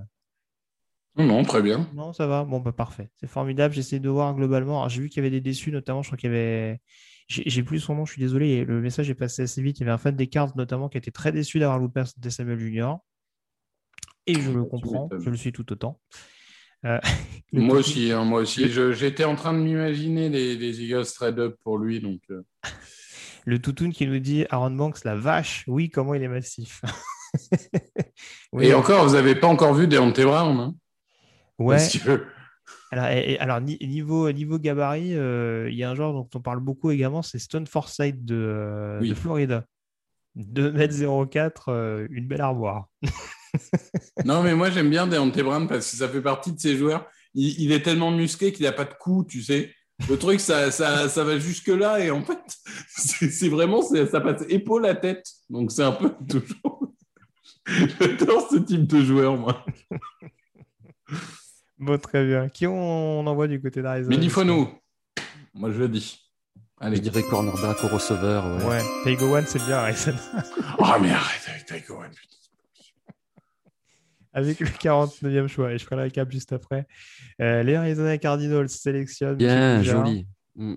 non, très bien. non, ça va. Bon, bah parfait. C'est formidable. J'essaie de voir globalement. J'ai vu qu'il y avait des déçus, notamment. Je crois qu'il y avait. J'ai plus son nom, je suis désolé. Le message est passé assez vite. Il y avait un fan des cartes, notamment, qui était très déçu d'avoir loupé des Samuel Junior. Et je le comprends. Je le suis tout autant. Euh, le Moi aussi, hein, moi aussi. J'étais en train de m'imaginer les Eagles trade up pour lui. Donc, euh, Le toutoun qui nous dit Aaron Banks, la vache. Oui, comment il est massif. Oui, Et encore, vous n'avez pas encore vu Deontay Brown. Hein, ouais. Alors, et- alors, ni- niveau, niveau gabarit, euh, il y a un joueur dont on parle beaucoup également, c'est Stone Forsythe de, Oui. de Florida. 2m04, euh, une belle armoire. Non, mais moi, j'aime bien Deontay Brown parce que ça fait partie de ces joueurs. Il, il est tellement musclé qu'il n'a pas de cou, tu sais. Le truc, ça, ça, ça va jusque-là et en fait, c'est vraiment, ça passe épaule à tête. Donc, c'est un peu toujours. J'adore ce type de joueur, moi. Bon, très bien. Qui on, envoie du côté d'Arizona Mais dis-nous. Moi, je le dis. Je Allez. dirais cornerback au receveur. ouais. Ouais, Taigo One, c'est bien Arizona. Ah, mais arrête avec Taiko One, putain. Avec le 49e choix, et je ferai la récap juste après. Euh, les Arizona Cardinals sélectionnent. Bien, Michel joli. Mm.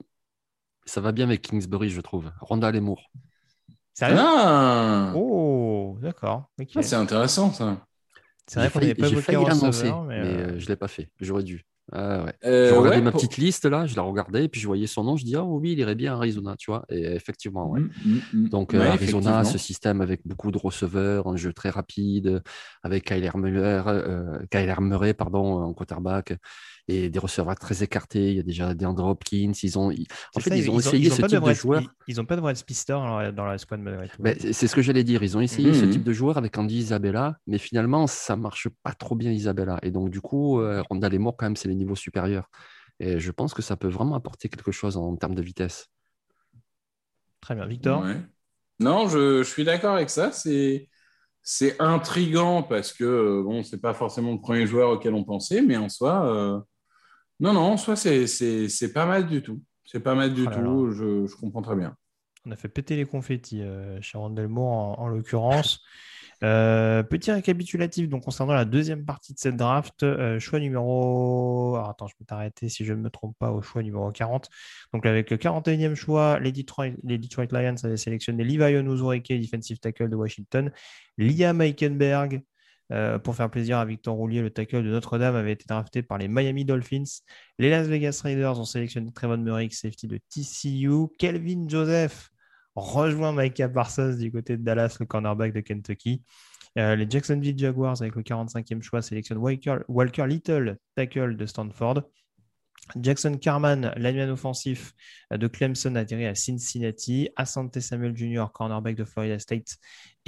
Ça va bien avec Kingsbury, je trouve. Ronda Moore. Sérieux? Ah, Oh, d'accord. Ah, c'est intéressant ça. C'est vrai qu'on n'avait pas J'ai évoqué failli l'annoncer, receveur, mais, mais, euh, euh, je ne l'ai pas fait. J'aurais dû. Ah ouais. Euh, je regardais ouais, ma pour- petite liste là, je la regardais, et puis je voyais son nom, je dis, oh oui, il irait bien à Arizona, tu vois. Et effectivement, ouais. Mm, mm, mm. Donc, Ouais, euh, Arizona, ce système avec beaucoup de receveurs, un jeu très rapide, avec Kyler Murray, euh, Kyler Murray pardon, en quarterback, et des receveurs très écartés. Il y a déjà DeAndre Hopkins. Ils ont, ils- en fait, ça, ils ont essayé ce pas type de vrais- joueur. Ils, ils ont pas de vrai speedster dans la, dans la squad. Ben, c'est ce que j'allais dire. Ils ont essayé ce Mhm. type de joueur avec Andy Isabella, mais finalement, ça marche pas trop bien Isabella. Et donc, du coup, euh, Rondale et Moore, quand même, c'est les niveaux supérieurs. Et je pense que ça peut vraiment apporter quelque chose en termes de vitesse. Très bien. Victor? Ouais. Non, je, je suis d'accord avec ça. C'est c'est intriguant parce que euh, bon, c'est pas forcément le premier joueur auquel on pensait, mais en soi, euh, non, non, en soi, c'est pas mal du tout. C'est pas mal du Oh tout. Je, je comprends très bien. On a fait péter les confettis euh, chez en, en l'occurrence. Euh, petit récapitulatif donc concernant la deuxième partie de cette draft, euh, choix numéro. Alors, attends, je peux t'arrêter si je ne me trompe pas au choix numéro 40. Donc avec le 41e choix, les Detroit, les Detroit Lions avaient sélectionné Levi Onwuzurike, defensive tackle de Washington, Liam Eikenberg. Euh, pour faire plaisir à Victor Roulier, le tackle de Notre-Dame avait été drafté par les Miami Dolphins. Les Las Vegas Raiders ont sélectionné Trevon Murray, safety de TCU. Kelvin Joseph rejoint Micah Parsons du côté de Dallas, le cornerback de Kentucky. Euh, les Jacksonville Jaguars, avec le 45e choix, sélectionnent Walker, Little, tackle de Stanford. Jackson Carman, lineman offensif de Clemson, atterri à Cincinnati. Asante Samuel Jr., cornerback de Florida State,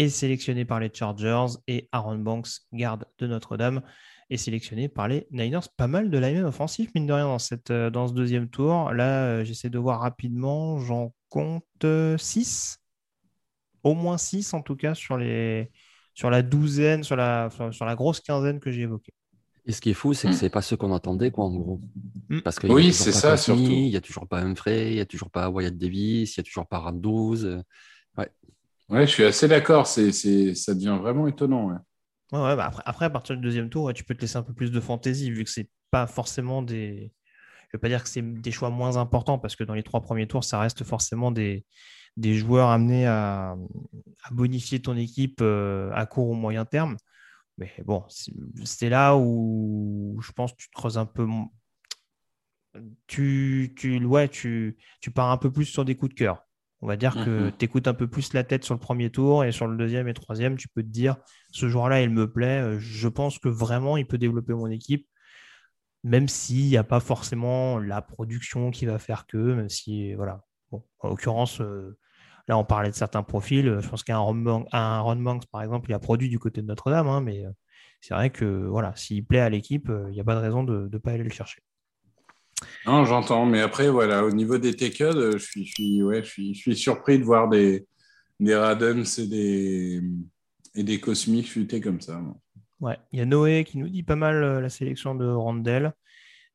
est sélectionné par les Chargers. Et Aaron Banks, garde de Notre-Dame, est sélectionné par les Niners. Pas mal de linemen offensifs, mine de rien, dans, cette, euh, dans ce deuxième tour. Là, euh, j'essaie de voir rapidement. J'en compte 6. Au moins 6, en tout cas, sur, les, sur la douzaine, sur la, sur, la grosse quinzaine que j'ai évoquée. Et ce qui est fou, c'est que Mm. c'est pas ce qu'on attendait, quoi, en gros. Mm. Parce a Oui, c'est pas ça, surtout. Il n'y a toujours pas Humphrey, il n'y a toujours pas Wyatt Davis, il n'y a toujours pas Randouze. Ouais, je suis assez d'accord. Ça devient vraiment étonnant. ouais. Ouais, bah après, après, à partir du deuxième tour, tu peux te laisser un peu plus de fantaisie, vu que c'est pas forcément des. Je veux pas dire que c'est des choix moins importants, parce que dans les trois premiers tours, ça reste forcément des, des joueurs amenés à, à bonifier ton équipe euh, à court ou moyen terme. Mais bon, c'est là où je pense que tu te creuses un peu. Tu, tu, ouais, tu, tu pars un peu plus sur des coups de cœur. On va dire que Mhm. tu écoutes un peu plus la tête sur le premier tour et sur le deuxième et troisième, tu peux te dire ce joueur-là, il me plaît. euh, Je pense que vraiment, il peut développer mon équipe, même s'il n'y a pas forcément la production qui va faire que, même si, voilà. Bon, en l'occurrence, euh, là, on parlait de certains profils. Je pense qu'un Ron, Banks, par exemple, il a produit du côté de Notre-Dame, hein, mais euh, c'est vrai que, voilà, s'il plaît à l'équipe, il n'y a pas de raison de ne pas aller le chercher. Non, j'entends. Mais après, voilà, au niveau des je suis, je suis, ouais, je suis, surpris de voir des, des et des, et des comme ça. Ouais, il y a Noé qui nous dit pas mal euh, la sélection de Randall.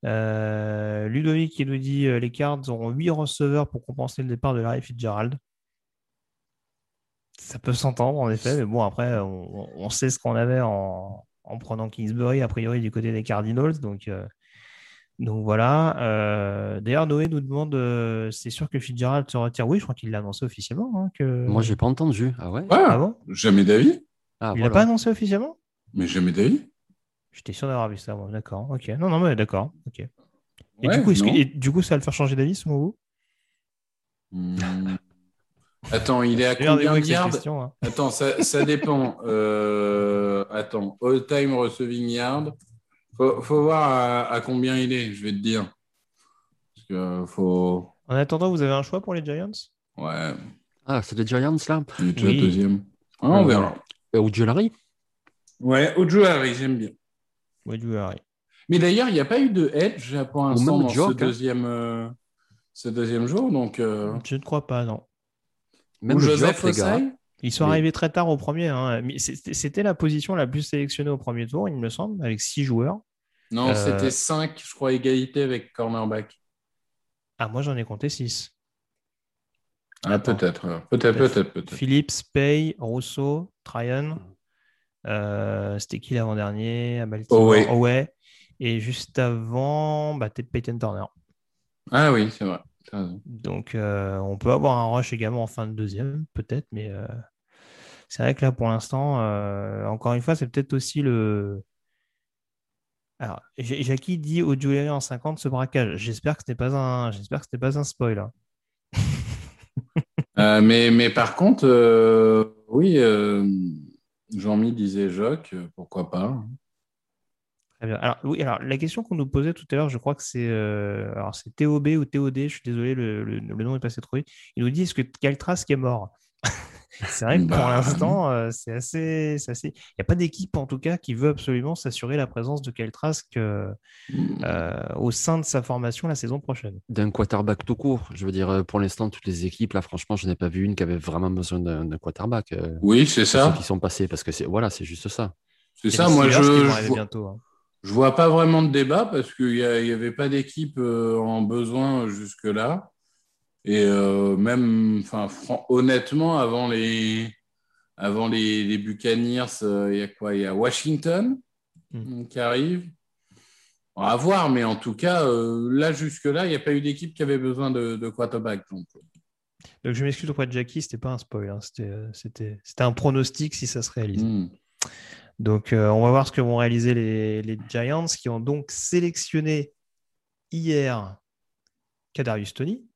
Euh, Ludovic qui nous dit euh, les Cards auront 8 receveurs pour compenser le départ de Larry Fitzgerald. Ça peut s'entendre en effet, mais bon, après, on, on sait ce qu'on avait en, en prenant Kingsbury, a priori du côté des Cardinals. Donc, euh, donc voilà. Euh, D'ailleurs, Noé nous demande euh, c'est sûr que Fitzgerald se retire Oui, je crois qu'il l'a annoncé officiellement. hein, que... Moi, j'ai pas entendu. Ah ouais? Ouais, Ah bon? jamais d'avis. Ah, Il l'a voilà. pas annoncé officiellement? Mais jamais d'avis. J'étais sûr d'avoir vu ça, moi. D'accord. Ok. Non, non, mais d'accord. Ok. Et, Ouais, du coup, que- et du coup, ça va le faire changer d'avis selon vous? Hmm. Attends, il est à combien de yards? question, hein. Attends, ça, ça dépend. Euh, attends, all-time receiving yard. Faut, faut voir à, à combien il est, je vais te dire. Parce que faut. En attendant, vous avez un choix pour les Giants? Ouais, Ah, c'est les Giants, là? Il est déjà Oui. deuxième. Ah, on Ouais. verra. Euh, Ou Jewelry Ouais, Ojo Harry, j'aime bien. Oui, du Harry. Mais d'ailleurs, il n'y a pas eu de edge pour l'instant dans ce hein. deuxième, euh, ce deuxième jour. Donc, euh, Je ne crois pas, non. Même Joseph gars. Osai Ils sont Oui. arrivés très tard au premier. hein. C'était la position la plus sélectionnée au premier tour, il me semble, avec six joueurs. Non, Euh, c'était 5, je crois, égalité avec cornerback. Ah, moi, j'en ai compté six. Ah, peut-être, peut-être, Peut-être. peut-être. Phillips, Pay, Rousseau, Tryon. Euh, C'était qui l'avant-dernier? À Baltimore Oweh. Et juste avant, bah, Peyton Turner. Ah oui, c'est vrai. Raison. Donc, euh, on peut avoir un rush également en fin de deuxième, peut-être, mais euh, c'est vrai que là, pour l'instant, euh, encore une fois, c'est peut-être aussi le. Alors, Ja- Jackie dit au Julian en 50 ce braquage. J'espère que ce n'est pas un, j'espère que ce n'est pas un spoil. hein. Mais, mais par contre, oui, Jean-Mi disait euh, pourquoi pas. Très bien. Alors, oui, alors la question qu'on nous posait tout à l'heure, je crois que c'est euh, alors c'est TOB ou TOD, je suis désolé, le, le- le nom est passé trop vite. Il nous dit est-ce que Caltras qui est mort? C'est vrai que pour Bah. l'instant, euh, c'est assez, c'est assez. Il n'y a pas d'équipe en tout cas qui veut absolument s'assurer la présence de Caltras que, euh, au sein de sa formation la saison prochaine. D'un quarterback tout court. Je veux dire, pour l'instant, toutes les équipes, là, franchement, je n'ai pas vu une qui avait vraiment besoin d'un quarterback. euh, Oui, c'est ceux ça. qui sont passés, parce que c'est voilà, c'est juste ça. C'est ça. Moi, je, qui vont je, vois, bientôt. hein. Je vois pas vraiment de débat parce qu'il n'y avait pas d'équipe euh, en besoin jusque-là. Et euh, même, enfin, honnêtement, avant les, avant les, les Buccaneers, euh, il y a quoi? Il y a Washington Hmm. euh, qui arrive. On va voir, mais en tout cas, euh, là, jusque-là, il n'y a pas eu d'équipe qui avait besoin de, de quarterback. Donc, Donc je m'excuse auprès de Jackie, c'était pas un spoil, hein, c'était, euh, c'était, c'était un pronostic si ça se réalise. hmm. Donc, euh, on va voir ce que vont réaliser les, les Giants qui ont donc sélectionné hier Kadarius Tony,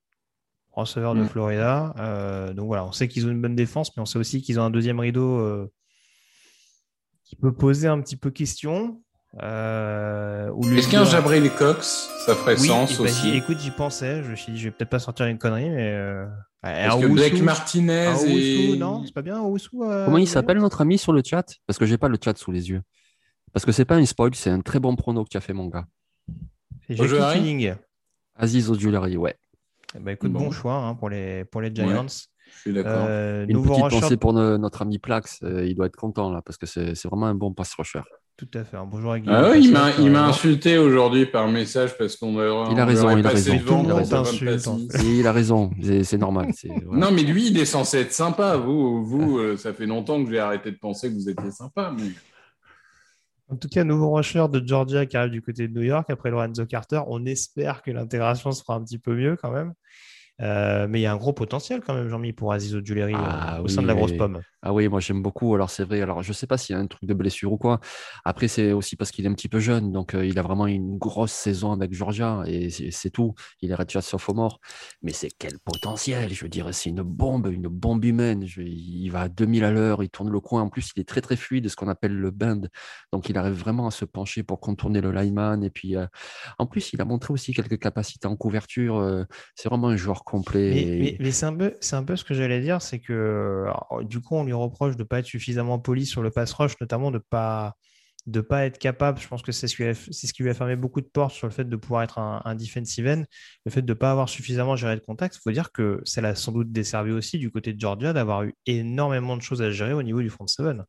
receveur de Mm. Florida. Euh, donc voilà, on sait qu'ils ont une bonne défense, mais on sait aussi qu'ils ont un deuxième rideau euh, qui peut poser un petit peu question. Euh, Est-ce qu'un Jabril Cox, ça ferait Oui, sens bah, aussi? écoute, j'y pensais. Je me suis dit, je vais peut-être pas sortir une connerie, mais. Euh... Est-ce que Blake Martinez un et... non, c'est pas bien, Owusu, euh, Comment il s'appelle notre ami sur le chat? Parce que j'ai pas le chat sous les yeux. Parce que c'est pas un spoil, c'est un très bon prono que tu as fait, mon gars. C'est Jackie. Aziz Ojulari, ouais. Eh ben, écoute, bon, Bon. choix hein, pour, les, pour les Giants. Je suis d'accord. Euh, Une petite rusher- pensée pour no- notre ami Plax, euh, il doit être content là, parce que c'est c'est vraiment un bon pass rusher. Tout à fait. Bonjour à Ah Guillaume. ouais, il m'a il insulté aujourd'hui par message parce qu'on aurait, Il a on raison, il a raison. devant en place. Et il a raison, c'est c'est normal. c'est- voilà. Non, mais lui, il est censé être sympa. Vous, vous euh, ça fait longtemps que j'ai arrêté de penser que vous étiez sympa. Mais... En tout cas, nouveau rusher de Georgia qui arrive du côté de New York après Lorenzo Carter. On espère que l'intégration se fera un petit peu mieux quand même. Euh, mais il y a un gros potentiel quand même, Jean-Mi, pour Aziz Ojulari Ah au oui, sein de la grosse pomme. Ah oui, moi j'aime beaucoup. Alors c'est vrai. Alors je sais pas s'il y a un truc de blessure ou quoi. Après c'est aussi parce qu'il est un petit peu jeune, donc euh, il a vraiment une grosse saison avec Georgia et c'est tout. Il est redshirt sophomore, mais c'est quel potentiel. Je veux dire, c'est une bombe, une bombe humaine. Je- il va à 2000 à l'heure, il tourne le coin. En plus, il est très très fluide, ce qu'on appelle le bend. Donc il arrive vraiment à se pencher pour contourner le lineman. Et puis euh, en plus, il a montré aussi quelques capacités en couverture. euh, c'est vraiment un joueur complet. Mais, et- mais- mais c'est un, peu- c'est un peu ce que j'allais dire, c'est que alors, du coup, on lui reproche de ne pas être suffisamment poli sur le pass rush, notamment de ne pas, de pas être capable. Je pense que c'est ce, qui lui a- c'est ce qui lui a fermé beaucoup de portes sur le fait de pouvoir être un, un defensive end, le fait de ne pas avoir suffisamment géré de contact. Il faut dire que ça l'a sans doute desservi aussi du côté de Georgia d'avoir eu énormément de choses à gérer au niveau du front seven.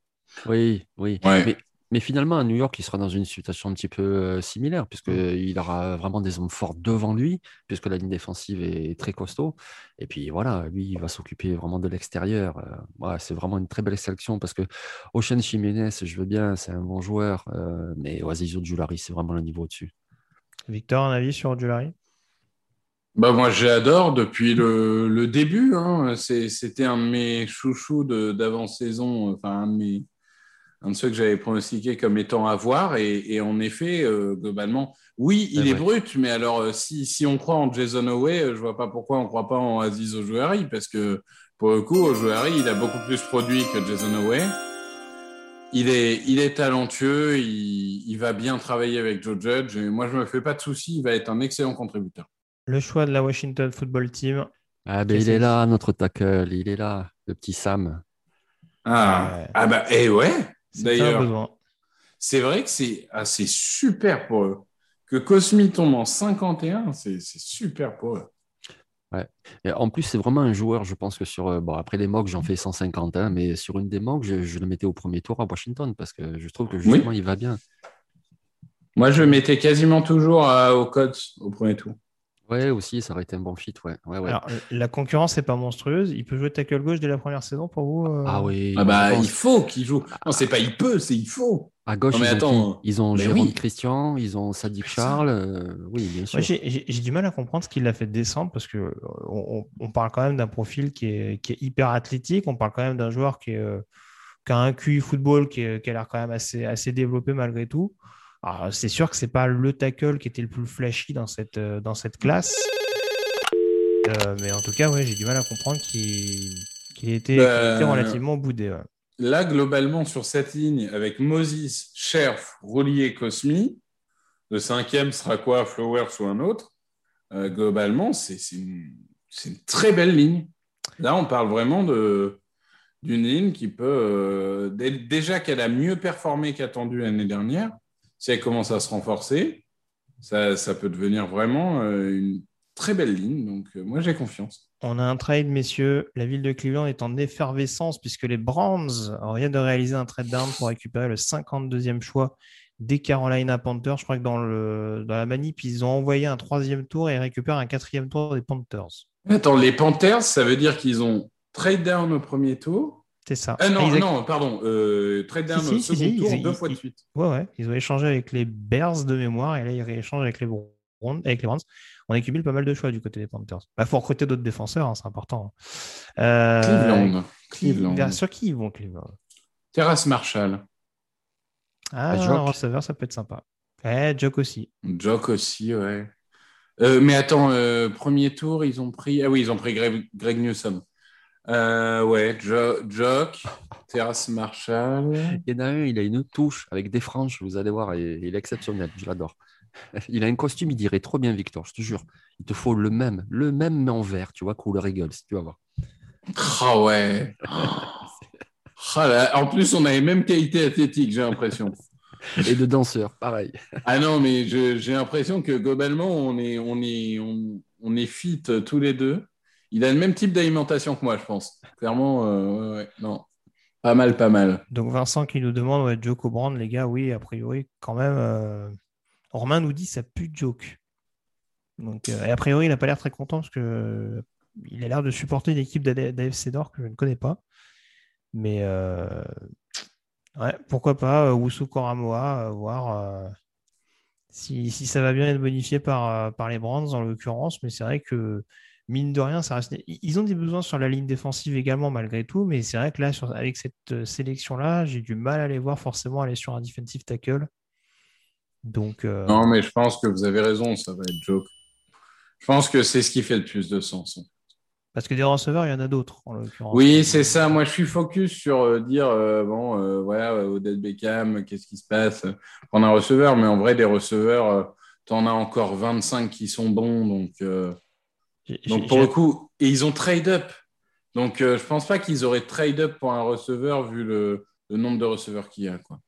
Oui, oui. Ouais. Mais, mais finalement, à New York, il sera dans une situation un petit peu euh, similaire, puisqu'il aura vraiment des hommes forts devant lui, puisque la ligne défensive est très costaud. Et puis voilà, lui, il va s'occuper vraiment de l'extérieur. Euh, ouais, c'est vraiment une très belle sélection, parce que Ocean Jiménez, je veux bien, c'est un bon joueur, euh, mais Oasisio Djulari, c'est vraiment le niveau au-dessus. Victor, un avis sur Ojulari? Bah, moi, j'adore depuis le, le début. hein. C'était un de mes chouchous de- d'avant-saison, enfin, un de, mes, un de ceux que j'avais pronostiqué comme étant à voir. Et, et en effet, euh, globalement, oui, il est brut, mais alors, euh, si, si on croit en Jason Away, euh, je vois pas pourquoi on croit pas en Aziz Ojouari, parce que pour le coup, Ojouari, il a beaucoup plus produit que Jason Away. Il est, il est talentueux, il, il va bien travailler avec Joe Judge. Et moi, je me fais pas de soucis, il va être un excellent contributeur. Le choix de la Washington Football Team. Ah, ben, il est là, notre tackle, il est là, le petit Sam. Ah, Ouais. ah bah, et ouais, C'était un d'ailleurs. C'est vrai que c'est ah, c'est super pour eux. Que Cosmi tombe en 51, c'est super pour eux. Et en plus, c'est vraiment un joueur, je pense que sur. euh, Bon, après les mocks, j'en fais 150, hein, mais sur une des mocks, je, je le mettais au premier tour à Washington parce que je trouve que justement, il va bien. Moi, je le mettais quasiment toujours à- au code au premier tour. Ouais, aussi, ça aurait été un bon fit. Ouais. Ouais, ouais. Alors, la concurrence n'est pas monstrueuse. Il peut jouer tackle gauche dès la première saison pour vous euh Ah oui. Ah bah, il faut qu'il joue. Non, c'est pas il peut, c'est il faut. À gauche, Non, mais ils, attends. ont ils ont Jérôme oui. Christian, ils ont Sadiq Charles. euh, oui, bien sûr. Moi, j'ai du mal à comprendre ce qui l'a fait descendre parce que euh, on, parle quand même d'un profil qui est, qui est hyper athlétique. On parle quand même d'un joueur qui, est, euh, qui a un QI football qui, est- qui a l'air quand même assez, assez développé malgré tout. Alors, c'est sûr que c'est pas le tackle qui était le plus flashy dans cette, euh, dans cette classe. Euh, mais en tout cas, ouais, j'ai du mal à comprendre qu'il qu'il ait été, Bah, qu'il ait été relativement boudé. ouais. Là, globalement, sur cette ligne, avec Moses, Scherf, Roulier, Cosmi, le cinquième sera quoi Flowers ou un autre? Euh, Globalement, c'est c'est une, une très belle ligne. Là, on parle vraiment de d'une ligne qui peut, euh, dé- déjà qu'elle a mieux performé qu'attendu l'année dernière, si elle commence à se renforcer, ça, ça peut devenir vraiment euh, une très belle ligne. Donc, euh, moi, j'ai confiance. On a un trade, messieurs. La ville de Cleveland est en effervescence puisque les Browns viennent de réaliser un trade down pour récupérer le 52e choix des Carolina Panthers. Je crois que dans, le, dans la manip, ils ont envoyé un troisième tour et récupèrent un quatrième tour des Panthers. Attends, les Panthers, ça veut dire qu'ils ont trade down au premier tour. C'est ça. Ah non, non, pardon. Euh, trade down Si, si, second si, tour ils- deux ils- fois de ils- suite. Ouais, ouais. Ils ont échangé avec les Bears de mémoire et là, ils rééchangent avec les Browns. Avec les Browns. On accumule pas mal de choix du côté des Panthers. Il bah, faut recruter d'autres défenseurs, hein, c'est important. Euh, Cleveland. Cleveland. vers- Sur qui ils vont, Cleveland? Terrace Marshall. Ah, un receveur, ça peut être sympa. Eh, Jock aussi. Jock aussi, ouais. Euh, mais attends, euh, premier tour, ils ont pris. Ah oui, ils ont pris Greg, Greg Newsom. Euh, ouais, Jo- Jock, Terrace Marshall. Il y en a un, il a une touche avec des franges, vous allez voir, il est exceptionnel, je l'adore. Il a un costume, il dirait trop bien Victor, je te jure. Il te faut le même, le même mais en vert, tu vois, couleur Eagles, tu vas voir. Ah ouais. Ah là, en plus, on a les mêmes qualités athlétiques, j'ai l'impression. Et de danseur, pareil. Ah non, mais j'ai l'impression que globalement, on est, on est, on, on est fit tous les deux. Il a le même type d'alimentation que moi, je pense. Clairement, euh, ouais, ouais, non. Pas mal, pas mal. Donc Vincent qui nous demande, ouais, Joke Brand, les gars, oui, a priori, quand même. euh, Romain nous dit ça pue de Joke. Donc, euh, et a priori, il n'a pas l'air très content parce que euh, il a l'air de supporter une équipe d'A- d'AFC Nord que je ne connais pas. Mais ouais, pourquoi pas Wusu Koramoa, voir si, si ça va bien être bonifié par, par les Brands en l'occurrence. Mais c'est vrai que mine de rien, ça reste... ils ont des besoins sur la ligne défensive également malgré tout. Mais c'est vrai que là, sur- avec cette euh, sélection-là, j'ai du mal à les voir forcément aller sur un defensive tackle. Donc, euh, Non, mais je pense que vous avez raison, ça va être joke. Je pense que c'est ce qui fait le plus de sens. parce que des receveurs, il y en a d'autres en l'occurrence. Oui, c'est ça. Moi, je suis focus sur euh, dire, euh, bon, euh, voilà, Odell Beckham, qu'est-ce qui se passe Prendre un receveur, mais en vrai, des receveurs, tu en as encore 25 qui sont bons. Donc, donc pour le coup, et ils ont trade up. Donc, euh, je pense pas qu'ils auraient trade up pour un receveur vu le, le nombre de receveurs qu'il y a. Quoi.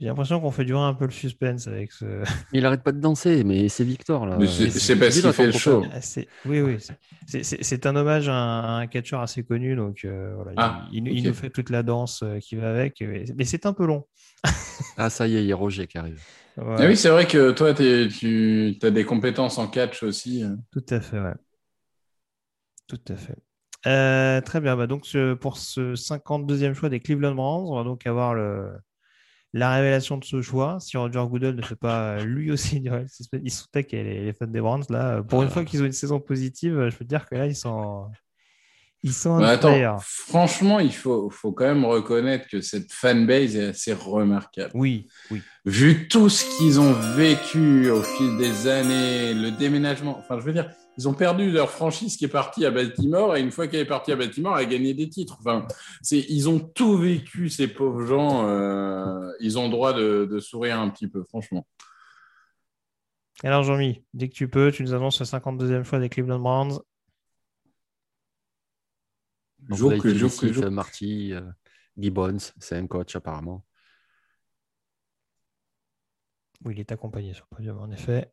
J'ai l'impression qu'on fait durer un peu le suspense avec ce. Il arrête pas de danser, mais c'est Victor, là. Mais c'est- c'est parce qu'il fait le show. Ah, c'est- Oui, oui. c'est- c'est- C'est c'est un hommage à un, à un catcheur assez connu. Donc, euh, voilà, Ah, il, ok. nous fait toute la danse euh, qui va avec. Mais c'est un peu long. Ah, ça y est, il y a Roger qui arrive. Ouais, Ah oui, c'est vrai que toi, tu as des compétences en catch aussi. hein. Tout à fait, ouais. Tout à fait. Euh, très bien. Bah donc, ce- pour ce 52e choix des Cleveland Browns, on va donc avoir le, la révélation de ce choix. Si Roger Goodell ne fait pas euh, lui aussi Real Suspense, ils sont taqués, les, les fans des Browns. Là, pour une fois qu'ils ont une saison positive, euh, je peux te dire que là, ils sont, ils sont on attends, fire. franchement, il faut, faut quand même reconnaître que cette fanbase est assez remarquable. Oui, oui. Vu tout ce qu'ils ont vécu au fil des années, le déménagement, enfin, je veux dire, ils ont perdu leur franchise qui est partie à Baltimore et une fois qu'elle est partie à Baltimore, elle a gagné des titres. Enfin, c'est, ils ont tout vécu, ces pauvres gens. euh, ils ont le droit de, de sourire un petit peu, franchement. Alors, Jean-Mi, dès que tu peux, tu nous annonces le 52e choix des Cleveland Browns. Félicite que- jour- Marty, euh, Gibbons, c'est un coach apparemment. Oui, il est accompagné sur le podium, en effet.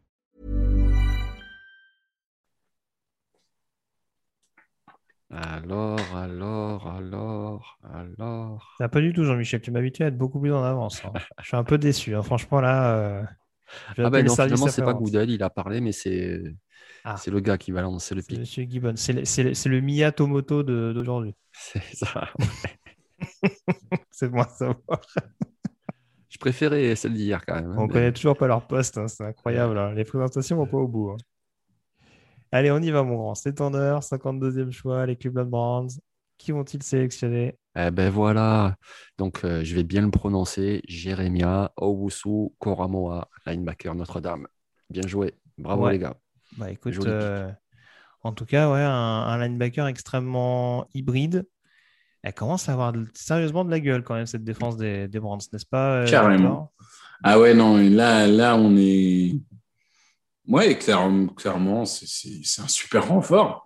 Alors, alors, alors, alors. Ça pas du tout, Jean-Michel. Tu m'habitues à être beaucoup plus en avance. hein. Je suis un peu déçu. hein. Franchement, là. euh, Ah ben non, finalement, c'est pas. Goodell, il a parlé, mais c'est Ah. le gars qui va lancer le pic. Monsieur Gibbon. C'est le, le- c'est le Mia Tomoto de- d'aujourd'hui. C'est ça. C'est moi savoir. Je préférais celle d'hier quand même. hein, On mais- connaît toujours pas leur poste. hein. C'est incroyable. Les présentations vont pas au bout. Allez, on y va, mon grand. C'est en heure. 52e choix. Les Cleveland Browns. Qui vont-ils sélectionner? Eh ben voilà. Donc, euh, je vais bien le prononcer. Jeremia Owusu Koramoa, linebacker Notre-Dame. Bien joué. Bravo Ouais. les gars. Bah écoute, euh, en tout cas, ouais, un, un linebacker extrêmement hybride. Elle commence à avoir de- sérieusement de la gueule quand même, cette défense des, des Browns, n'est-ce pas euh, Carrément. Ah ouais, non, là, là, on est. Ouais, clairement, c'est- un super renfort.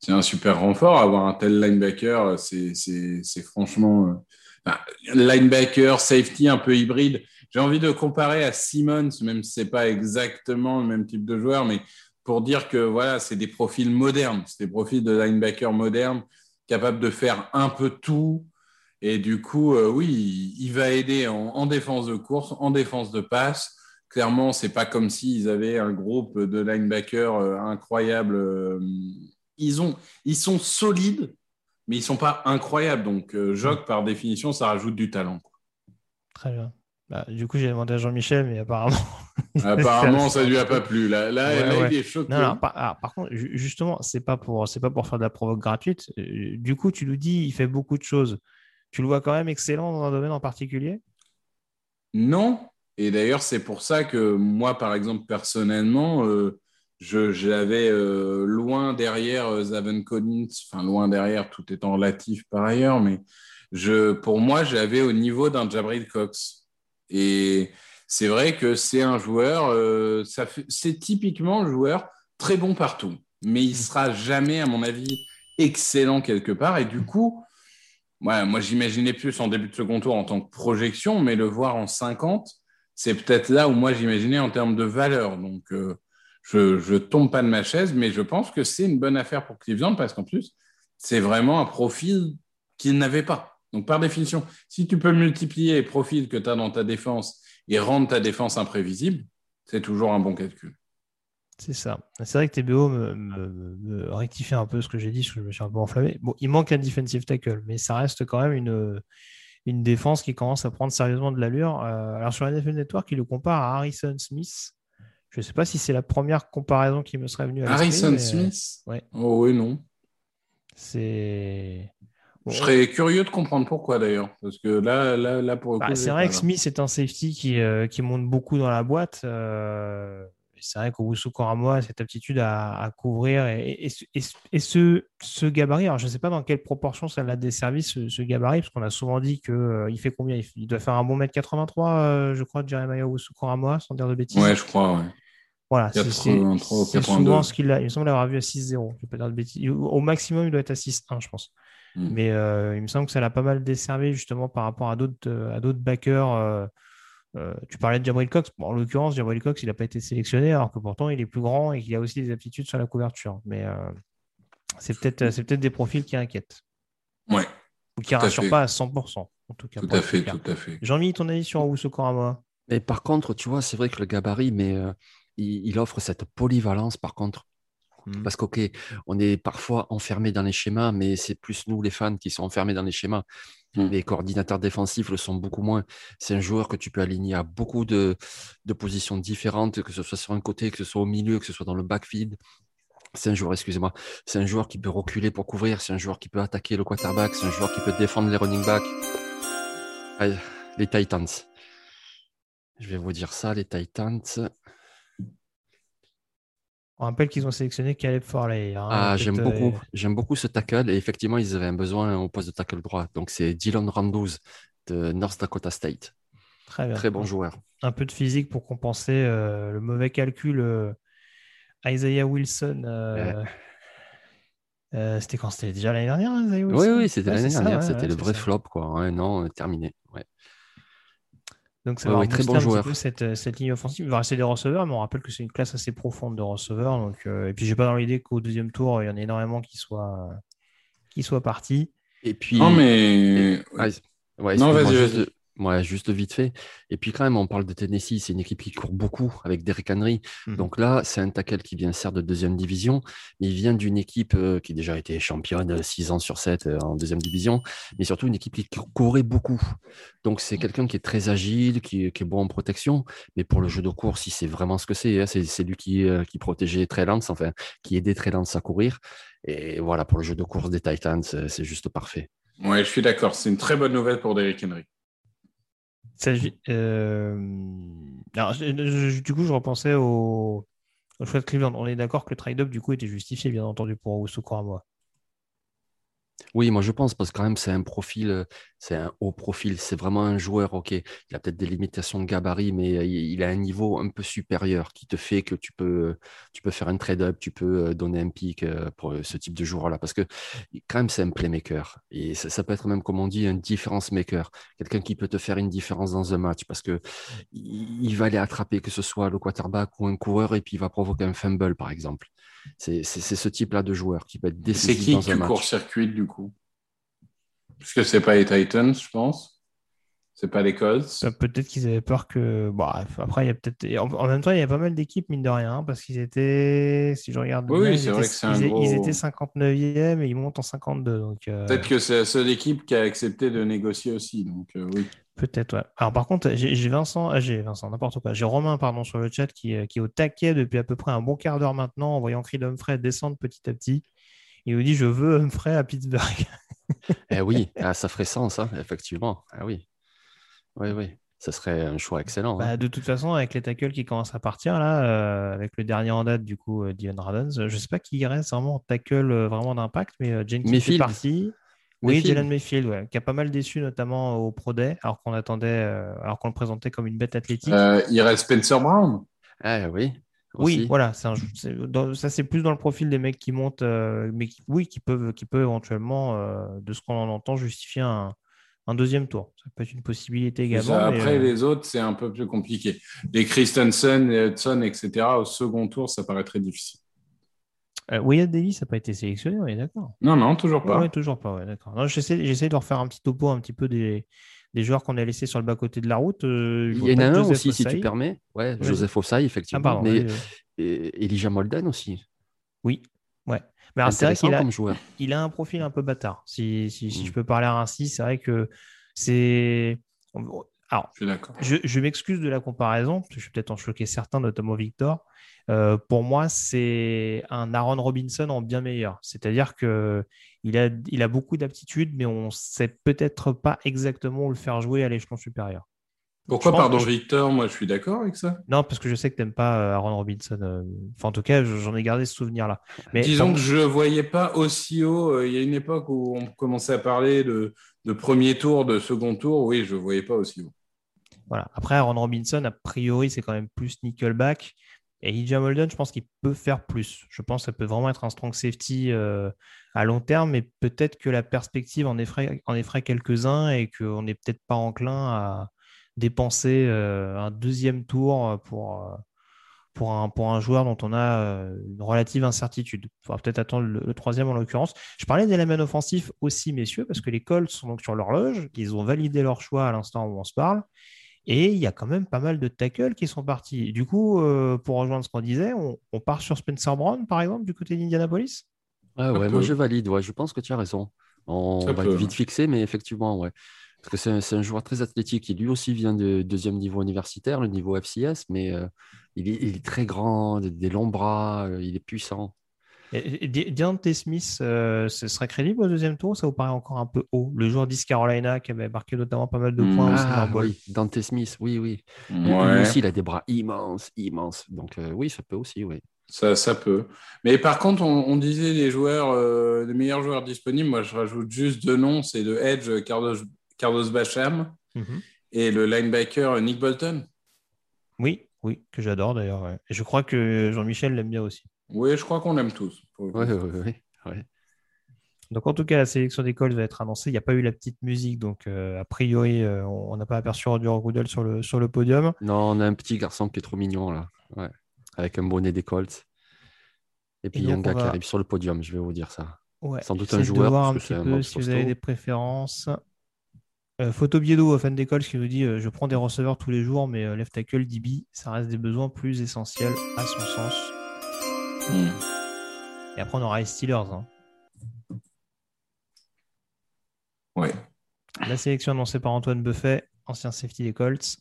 C'est un super renfort. Avoir un tel linebacker, c'est franchement. euh, linebacker, safety un peu hybride. J'ai envie de comparer à Simmons, même si ce n'est pas exactement le même type de joueur, mais pour dire que voilà, c'est des profils modernes. C'est des profils de linebacker modernes, capables de faire un peu tout. Et du coup, euh, oui, il, va aider en défense de course, en défense de passe. Clairement, c'est pas comme s'ils avaient un groupe de linebackers euh, incroyable. euh, ils, ont, ils sont solides, mais ils sont pas incroyables. Donc, euh, Jock, par définition, ça rajoute du talent. Très bien. Bah, du coup, j'ai demandé à Jean-Michel, mais apparemment. Apparemment, ça lui a pas plu. Là, là, Ouais, là, ouais. il est choqué. Non, non, par, alors, par contre, ju- justement, c'est pas pour, c'est pas pour faire de la provoque gratuite. Du coup, tu nous dis, il fait beaucoup de choses. Tu le vois quand même excellent dans un domaine en particulier? Non. Et d'ailleurs, c'est pour ça que moi, par exemple, personnellement, euh, l'avais euh, loin derrière euh, Zaven Collins, enfin loin derrière, tout étant relatif par ailleurs, mais je, pour moi, je l'avais au niveau d'un Jabril Cox. Et c'est vrai que c'est un joueur, euh, c'est typiquement un joueur très bon partout, mais il sera jamais, à mon avis, excellent quelque part. Et du coup, Ouais, moi, j'imaginais plus en début de second tour en tant que projection, mais le voir en 50, c'est peut-être là où moi j'imaginais en termes de valeur. Donc, euh, je ne tombe pas de ma chaise, mais je pense que c'est une bonne affaire pour Cleveland parce qu'en plus, c'est vraiment un profil qu'ils n'avaient pas. Donc, par définition, si tu peux multiplier les profils que tu as dans ta défense et rendre ta défense imprévisible, c'est toujours un bon calcul. C'est ça. C'est vrai que TBO me, me- me- rectifie un peu ce que j'ai dit, parce que je me suis un peu enflammé. Bon, il manque un defensive tackle, mais ça reste quand même une, une défense qui commence à prendre sérieusement de l'allure. Euh, alors sur la NFL Network, il le compare à Harrison Smith. Je ne sais pas si c'est la première comparaison qui me serait venue à l'esprit, Harrison euh, Smith ouais. Oh oui, non. C'est. Bon, Je serais curieux de comprendre pourquoi d'ailleurs. Parce que là, là, là pour le bah, coup. c'est vrai que. Smith est un safety qui, euh, qui monte beaucoup dans la boîte. euh, c'est vrai qu'Owusu Koramoa a cette aptitude à, à couvrir et, et, ce- et ce- et ce, ce gabarit. Alors, je ne sais pas dans quelle proportion ça l'a desservi, ce, ce gabarit, parce qu'on a souvent dit qu'il fait combien? Il, doit faire un bon mètre 83, euh, je crois, Jeremiah Owusu Koramoa, sans dire de bêtises. Ouais, je crois, ouais. Voilà, c'est- c'est 83 ou c'est 82. souvent ce qu'il a. Il me semble l'avoir vu à 6-0. Je vais pas dire de bêtises. Au maximum, il doit être à 6-1, je pense. Mm. Mais euh, il me semble que ça l'a pas mal desservi justement par rapport à d'autres euh, à d'autres backers. Euh, tu parlais de Jabril Cox. Bon, en l'occurrence, Jabril Cox, il n'a pas été sélectionné, alors que pourtant, il est plus grand et qu'il a aussi des aptitudes sur la couverture. Mais euh, c'est peut-être c'est peut-être des profils qui inquiètent Ouais, ou qui à rassurent pas à 100%. En tout cas, tout à fait, tout à fait. Jean-Mi, ton avis sur Owusu Koramoa Mais par contre, tu vois, c'est vrai que le gabarit, mais euh, il, il offre cette polyvalence, par contre, Mhm. Parce qu'ok, on est parfois enfermé dans les schémas, mais c'est plus nous les fans qui sont enfermés dans les schémas. Mm. Les coordinateurs défensifs le sont beaucoup moins. C'est un joueur que tu peux aligner à beaucoup de, de positions différentes, que ce soit sur un côté, que ce soit au milieu, que ce soit dans le backfield. C'est un joueur, excusez-moi, c'est un joueur qui peut reculer pour couvrir, c'est un joueur qui peut attaquer le quarterback, c'est un joueur qui peut défendre les running backs. Les Titans. Je vais vous dire ça, les Titans. On rappelle qu'ils ont sélectionné Caleb Farley. hein, Ah, j'aime euh, beaucoup, j'aime beaucoup ce tackle et effectivement, ils avaient un besoin au poste de tackle droit. Donc, c'est Dylan Randus de North Dakota State. Très bien. Très bon joueur. Un peu de physique pour compenser euh, le mauvais calcul. euh, Isaiah Wilson. euh, c'était quand? C'était déjà l'année dernière, Isaiah Oui, Wilson? oui, c'était Ouais, l'année dernière. ouais, C'était ouais, le vrai ça. flop, quoi. Non, terminé. Ouais. Donc ça Ouais, va ouais, très bon un petit joueur. peu cette, cette ligne offensive. Il va rester des receveurs, mais on rappelle que c'est une classe assez profonde de receveurs. Donc, euh, et puis j'ai pas dans l'idée qu'au deuxième tour, il y en a énormément qui soient, qui soient partis. Et puis. Non, mais. Ah, ouais, Non, vas-y, juste, vas-y. Ouais, juste vite fait. Et puis quand même, on parle de Tennessee, c'est une équipe qui court beaucoup avec Derrick Henry. Mhm. Donc là, c'est un tackle qui vient certes de deuxième division, mais il vient d'une équipe euh, qui a déjà été championne 6 ans sur 7 en deuxième division, mais surtout une équipe qui courait beaucoup. Donc c'est quelqu'un qui est très agile, qui, qui est bon en protection, mais pour le jeu de course, il sait vraiment ce que c'est. hein. C'est c'est lui qui, euh, qui protégeait Trey Lance, enfin, qui aidait Trey Lance à courir. Et voilà, pour le jeu de course des Titans, c'est c'est juste parfait. Ouais, je suis d'accord. C'est une très bonne nouvelle pour Derrick Henry. Euh, du coup, je repensais au, au choix de Cleveland. On est d'accord que le trade-up, du coup, était justifié, bien entendu, pour à moi. Oui, moi je pense parce que quand même c'est un profil, euh, c'est un haut profil, c'est vraiment un joueur, ok, il a peut-être des limitations de gabarit, mais euh, il a un niveau un peu supérieur qui te fait que tu peux, peux faire un trade-up, tu peux euh, donner un pic euh, pour euh, ce type de joueur-là, parce que quand même c'est un playmaker, et ça, peut être même, comme on dit, un difference maker, quelqu'un qui peut te faire une différence dans un match, parce que il va aller attraper que ce soit le quarterback ou un coureur, et puis il va provoquer un fumble, par exemple. C'est c'est- c'est ce type-là de joueur qui peut être C'est décisif qui dans un tu match. court-circuites du coup? Parce que c'est pas les Titans, je pense. C'est pas les Colts. Euh, Peut-être qu'ils avaient peur que. Bon, bref, après, il y a peut-être. En, en même temps, il y a pas mal d'équipes, mine de rien, hein, parce qu'ils étaient. Si je regarde. Oui, ils c'est étaient- vrai que c'est un ils, gros- ils étaient 59e et ils montent en 52. Donc, euh, Peut-être que c'est la seule équipe qui a accepté de négocier aussi. Donc euh, oui. Peut-être, ouais. Alors, par contre, j'ai Vincent, ah, j'ai Vincent, n'importe quoi. J'ai Romain, pardon, sur le chat qui, qui est au taquet depuis à peu près un bon quart d'heure maintenant, en voyant Creed Humphrey descendre petit à petit. Il nous dit Je veux Humphrey à Pittsburgh. Eh oui, ah, ça ferait sens, hein, effectivement. Ah oui. Oui, oui. Ça serait un choix excellent. hein. Bah, de toute façon, avec les tackles qui commencent à partir, là, euh, avec le dernier en date, du coup, euh, Dion Radens, je sais pas qui reste vraiment en tackle euh, vraiment d'impact, mais Jenkins est Mayfield. parti. Oui, Mayfield. Jalen Mayfield, ouais, qui a pas mal déçu, notamment au Pro Day, alors qu'on attendait, euh, alors qu'on le présentait comme une bête athlétique. Euh, il reste Spencer Brown. Ah oui. Oui, voilà, un- dans- ça c'est plus dans le profil des mecs qui montent, euh, mais qui, oui, qui peuvent, qui peuvent éventuellement, euh, de ce qu'on en entend, justifier un, un deuxième tour. Ça peut être une possibilité également. Ça, après, euh, les autres, c'est un peu plus compliqué. Les Christensen, les Hudson, etc., au second tour, ça paraît très difficile. euh, Wyatt Davis n'a pas été sélectionné, on est d'accord. Non, non, toujours pas. Ouais, toujours pas, ouais, d'accord. Non, J'essaie j'essaie de refaire un petit topo un petit peu des, des joueurs qu'on a laissés sur le bas-côté de la route. Euh, Il y en a un Joseph aussi, si tu permets. Ouais. Joseph Ossai, Ah, effectivement. pardon, mais oui, oui. et Elijah Molden aussi. oui, ouais. Mais c'est vrai qu'il a, il a un profil un peu bâtard, si, si, si Mm. je peux parler ainsi. C'est vrai que c'est. Alors, je, je m'excuse de la comparaison, parce que je vais peut-être en choquer certains, notamment Victor. Euh, pour moi, c'est un Aaron Robinson en bien meilleur. C'est-à-dire que il a, il a beaucoup d'aptitudes, mais on ne sait peut-être pas exactement où le faire jouer à l'échelon supérieur. Pourquoi, pardon, je- Victor? Moi, je suis d'accord avec ça. Non, parce que je sais que tu n'aimes pas euh, Aaron Robinson. euh, Enfin, en tout cas, je- j'en ai gardé ce souvenir-là. Mais Disons que je ne voyais pas aussi haut. euh, Il y a une époque où on commençait à parler de, de premier tour, de second tour. Oui, je ne voyais pas aussi haut. Voilà. Après, Aaron Robinson, a priori, c'est quand même plus nickelback. Et Elijah Molden, je pense qu'il peut faire plus. Je pense que ça peut vraiment être un strong safety euh, à long terme, mais peut-être que la perspective en effraie, en effraie quelques-uns et qu'on n'est peut-être pas enclin à dépenser euh, un deuxième tour pour, euh, pour, un, pour un joueur dont on a euh, une relative incertitude. Il faudra peut-être attendre le, le troisième en l'occurrence. Je parlais d'éléments offensifs aussi, messieurs, parce que les Colts sont donc sur l'horloge. Ils ont validé leur choix à l'instant où on se parle. Et il y a quand même pas mal de tackles qui sont partis. Du coup, euh, pour rejoindre ce qu'on disait, on, on part sur Spencer Brown, par exemple, du côté d'Indianapolis? Ouais, ouais, moi je valide, ouais, je pense que tu as raison. On Ça va peut, être vite ouais. fixé, mais effectivement, ouais. Parce que c'est un, joueur très athlétique qui lui aussi vient de deuxième niveau universitaire, le niveau FCS, mais euh, il, est, il est très grand, des, des longs bras, euh, il est puissant. Et- et Deontay Smith, euh, ce serait crédible au deuxième tour? Ou ça vous paraît encore un peu haut? Le joueur d'East Carolina qui avait marqué notamment pas mal de points au Ah oui, Dante Smith, oui, oui. Lui Ouais, aussi, il a des bras immenses, immenses. Donc euh, oui, ça peut aussi, oui. ça, ça peut. Mais par contre, on, on disait les joueurs, euh, les meilleurs joueurs disponibles. Moi, je rajoute juste deux noms c'est de Edge, Carlos, Carlos Bacham Mhm. et le linebacker Nick Bolton. Oui, oui, que j'adore d'ailleurs. ouais. Et je crois que Jean-Michel l'aime bien aussi. Oui, je crois qu'on l'aime tous. ouais, ouais, ouais. Donc en tout cas, la sélection d'école va être annoncée. Il n'y a pas eu la petite musique, donc euh, a priori, euh, on n'a pas aperçu Roger Goodell sur le, sur le podium. Non, on a un petit garçon qui est trop mignon là, ouais. avec un bonnet des Colts. Et puis il y a un gars qui arrive sur le podium, je vais vous dire ça. Ouais, Sans doute un de joueur, voir un petit si vous avez des préférences. Euh, photo Biedo, fan d'école, qui nous dit euh, Je prends des receveurs tous les jours, mais euh, left tackle, DB, ça reste des besoins plus essentiels à son sens. Hmm. Et après, on aura les Steelers. hein. Ouais. La sélection annoncée par Antoine Buffet, ancien safety des Colts.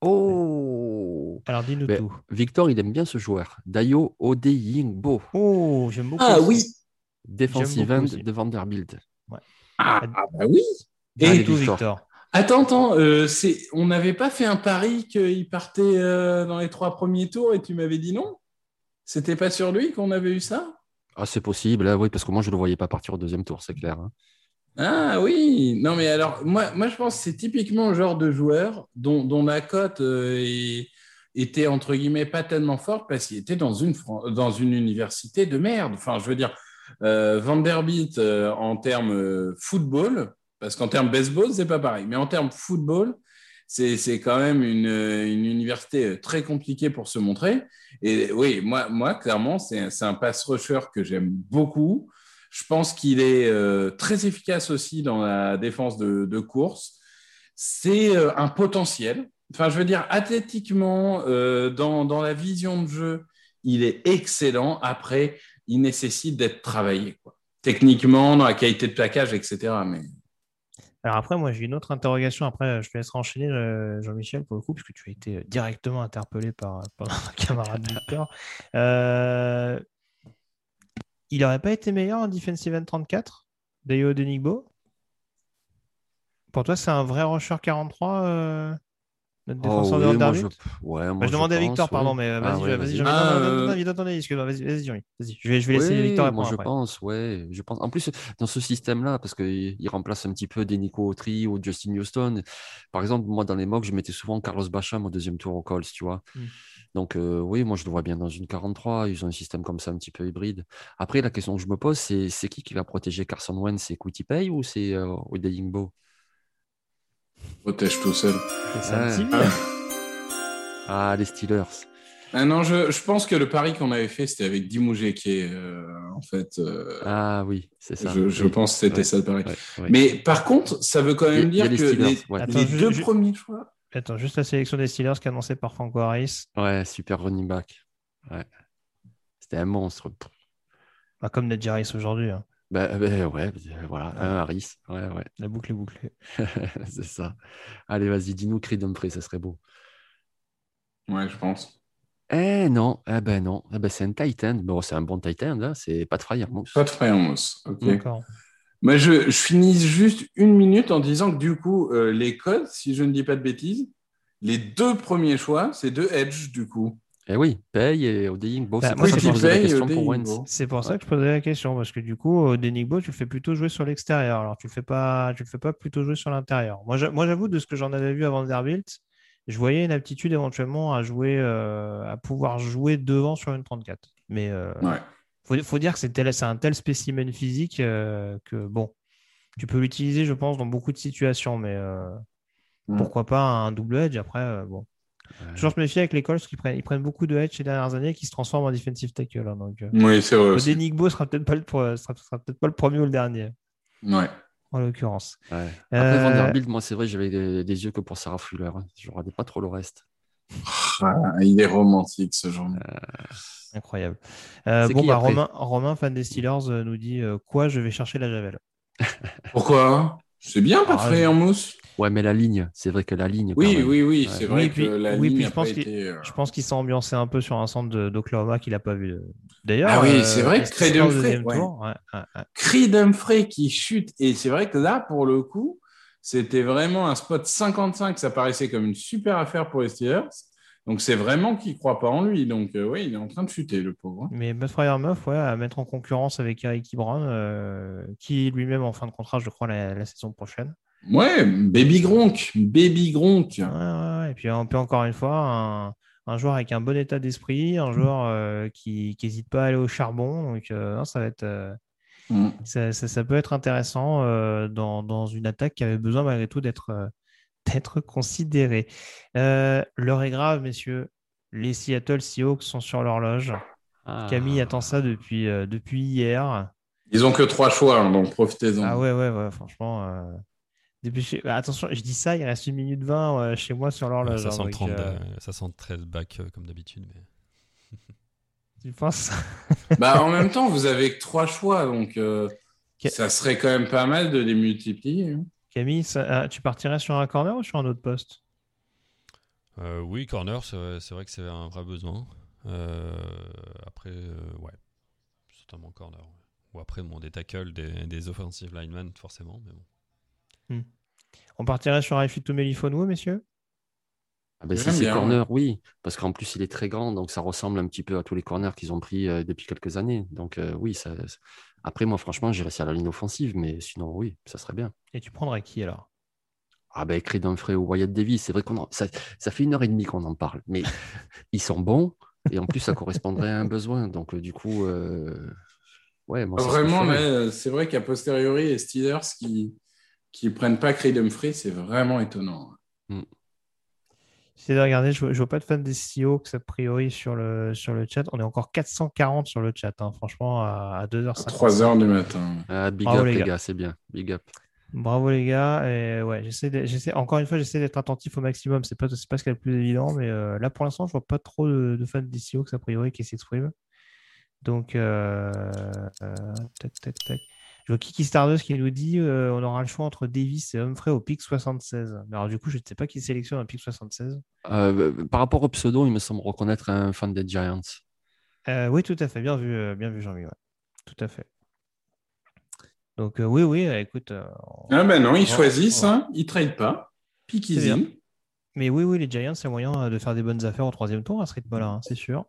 Oh Alors, dis-nous tout. Victor, il aime bien ce joueur. Dayo Odeyingbo, Oh, j'aime beaucoup. Ah aussi. oui. defensive beaucoup end de Vanderbilt. Ah, ah bah oui. Allez, tout, Victor. Victor. Attends, attends, euh, c'est... on n'avait pas fait un pari qu'il partait euh, dans les trois premiers tours et tu m'avais dit non? C'était pas sur lui qu'on avait eu ça? Ah, c'est possible, hein, oui, parce que moi, je ne le voyais pas partir au deuxième tour, c'est clair. hein. Ah oui, non mais alors moi, moi je pense que c'est typiquement le genre de joueur dont, dont la cote euh, est- était entre guillemets pas tellement forte parce qu'il était dans une, fran- dans une université de merde. Enfin, je veux dire, Vanderbilt euh, en termes euh, football, parce qu'en termes baseball, c'est pas pareil, mais en termes football, c'est quand même une, une université très compliquée pour se montrer. Et oui, moi, moi clairement, c'est un- pass rusher que j'aime beaucoup. Je pense qu'il est euh, très efficace aussi dans la défense de, course. C'est euh, un potentiel. Enfin, je veux dire, athlétiquement, euh, dans, dans la vision de jeu, il est excellent. Après, il nécessite d'être travaillé. Quoi. Techniquement, dans la qualité de plaquage, etc. Mais Alors après, moi, j'ai une autre interrogation. Après, je te laisserai enchaîner, euh, Jean-Michel, pour le coup, puisque tu as été directement interpellé par, par un camarade Victor. Euh, il n'aurait pas été meilleur en Defensive End 34, Dayo Denigbo Pour toi, c'est un vrai rusher 43, euh, notre Oh, de oui, moi, je... ouais, Bah, moi, je demandais à pense, Victor, pardon, mais euh, Ah, vas-y, ouais, vas-y, vas-y. Ah, euh, attendez, excuse-moi, vas-y, vas-y. Vas-y, je vais, je vais laisser Victor moi je après. pense, ouais. Je pense. En plus, dans ce système-là, parce qu'il il remplace un petit peu des Nico Autry ou Justin Houston. Par exemple, moi dans les mocks, je mettais souvent Carlos Bacham au deuxième tour au Colts, tu vois. Mm. Donc euh, oui, moi je le vois bien dans une 43. Ils ont un système comme ça un petit peu hybride. Après, la question que je me pose, c'est c'est qui qui va protéger Carson Wentz? C'est Pay ou c'est euh, Odeyingbo protège tout seul. Ah. Ah, les Steelers. Ah non, je, je pense que le pari qu'on avait fait, c'était avec Dimouge qui est, euh, en fait, euh, Ah oui, c'est ça. je, je Oui. pense que c'était Ouais. ça le pari. Ouais, ouais. Mais par contre, ça veut quand y même y dire les que Steelers, les, ouais. Attends, les je- deux je- premiers choix. Attends, juste la sélection des Steelers qui est annoncée par Franco Harris. Ouais, super running back. Ouais. C'était un monstre. Bah, comme Ned Harris aujourd'hui. hein. Ben, ben, ouais, ben, voilà, un Harris. Ouais, ouais, La boucle est bouclée. c'est ça. Allez, vas-y, dis-nous Creed Humphrey, ça serait beau. Ouais, je pense. Eh non, eh ben non, eh ben, c'est un Titan. Bon, c'est un bon Titan, là, c'est pas de Fryermouse. Pas de Fryermouse. Ok. D'accord. Mais je, je finis juste une minute en disant que du coup, euh, les codes, si je ne dis pas de bêtises, les deux premiers choix, c'est deux Edge du coup. Eh oui, paye et Odeying. Bon, Bah, c'est moi, pour ça c'est que je pour posais la Paye, question pour Odeyingbo. Wentz. C'est pour ça que je posais la question, parce que du coup, Denigbo, tu le fais plutôt jouer sur l'extérieur. Alors, tu le fais pas, tu le fais pas plutôt jouer sur l'intérieur. Moi, j'a- moi, j'avoue, de ce que j'en avais vu avant Vanderbilt, je voyais une aptitude éventuellement à jouer, euh, à pouvoir jouer devant sur une 34. Mais euh, Ouais. faut, faut dire que c'est tel- c'est un tel spécimen physique euh, que bon, tu peux l'utiliser, je pense, dans beaucoup de situations, mais euh, Mm. pourquoi pas un double edge après, euh, bon. Ouais. Toujours se méfier avec les Colts, parce qu'ils prennent, ils prennent beaucoup de edge ces dernières années qui se transforment en defensive tackle. hein, donc, euh, Oui, c'est vrai. le aussi. Denigbo sera peut-être pas, le pro- sera, sera peut-être pas le premier ou le dernier. Ouais. en l'occurrence. Ouais. Après, Euh, Vanderbilt, moi, c'est vrai, j'avais des, des yeux que pour Sarah Fuller. hein. Je regardais pas trop le reste. Ah, il est romantique ce genre. Incroyable. Euh, bon, bah, après? Romain, Romain, fan des Steelers, euh, nous dit euh, quoi Je vais chercher la Javel? Pourquoi? C'est bien Ah, parfait je- en mousse. Ouais, mais la ligne, c'est vrai que la ligne. quand Oui, même. oui, oui, c'est vrai et puis- que la oui, ligne puis je pense pas qu'il- été. Je pense qu'il s'est ambiancé un peu sur un centre de- d'Oklahoma qu'il n'a pas vu. D'ailleurs, Ah oui, euh, c'est vrai que Humphrey, deuxième ouais. Ouais, ouais, ouais. Creed Humphrey qui chute. Et c'est vrai que là, pour le coup, c'était vraiment un spot 55. Ça paraissait comme une super affaire pour les Steelers. Donc c'est vraiment qu'il ne croit pas en lui. Donc euh, oui, il est en train de chuter, le pauvre. Mais Matt Fryer Muff, ouais, à mettre en concurrence avec Eric Brown, euh, qui lui-même en fin de contrat, je crois, la, la saison prochaine. Ouais, Baby Gronk. Baby Gronk. Ouais, ouais, ouais. Et puis, on peut encore une fois, un, un joueur avec un bon état d'esprit, un joueur euh, qui n'hésite pas à aller au charbon. Donc, non, ça va être. Mm. ça, ça- ça peut être intéressant dans, dans une attaque qui avait besoin malgré tout d'être d'être considérée. Euh, L'heure est grave, messieurs. Les Seattle Seahawks sont sur l'horloge. Ah. Camille attend ça depuis, euh, depuis hier. Ils ont que trois choix, hein, donc profitez-en. Ah ouais, ouais, ouais, franchement. euh, depuis chez- Attention, je dis ça, il reste une minute 20 euh, chez moi sur l'horloge. ça, hein, sent le donc, 30, euh, ça sent le 13 back euh, comme d'habitude. Mais... tu penses? Bah, en même temps, vous avez que trois choix, donc euh, Que- ça serait quand même pas mal de les multiplier. hein. Camille, ça- ah, tu partirais sur un corner ou sur un autre poste? Euh, oui, corner, c'est vrai, que c'est un vrai besoin. Euh, après, euh, ouais, certainement corner. ouais. Ou après, bon, des tackles, des, des offensive linemen, forcément. Mais bon. On partirait sur Aifitu Melifonwu, messieurs? Ah ben, si c'est corner, oui, parce qu'en plus il est très grand, donc ça ressemble un petit peu à tous les corners qu'ils ont pris euh, depuis quelques années. Donc euh, oui, ça... après moi franchement j'irais sur la ligne offensive, mais sinon oui, ça serait bien. Et tu prendrais qui alors? Ah ben Creed Humphrey ou Wyatt Davis, c'est vrai qu'on en- ça, ça fait une heure et demie qu'on en parle, mais ils sont bons et en plus ça correspondrait à un besoin. Donc euh, du coup, euh, ouais, moi, Vraiment, mais, euh, c'est vrai qu'à posteriori, les Steelers qui qui prennent pas Creed Humphrey, c'est vraiment étonnant. J'essaie de regarder, je, vois- je vois pas de fan des Seahawks a priori sur le, sur le chat. On est encore 440 sur le chat, hein, franchement, à, à 2h50. 3 heures du matin. Ah, big Bravo, up les gars. gars, c'est bien, big up. Bravo les gars. Et ouais, j'essaie de- j'essaie, encore une fois, j'essaie d'être attentif au maximum. C'est pas, c'est pas ce qu'il y a de plus évident, mais euh, là pour l'instant, je vois pas trop de, de fans des Seahawks a priori qui s'expriment. Donc, euh, euh, tac, tac, tac. Je vois Kiki Stardust qui nous dit euh, on aura le choix entre Davis et Humphrey au pic 76. Mais alors, du coup, je ne sais pas qui sélectionne un pic 76. Euh, par rapport au pseudo, il me semble reconnaître un fan des Giants. Euh, oui, tout à fait. Bien vu, euh, bien vu Jean-Mi. ouais. Tout à fait. Donc, euh, oui, oui, écoute. euh, Ah ben non, ils choisissent, ouais. hein, ils ne trade pas. Pick easy. Mais oui, oui, les Giants, c'est moyen de faire des bonnes affaires au troisième tour à ce rythme-là, hein, c'est sûr.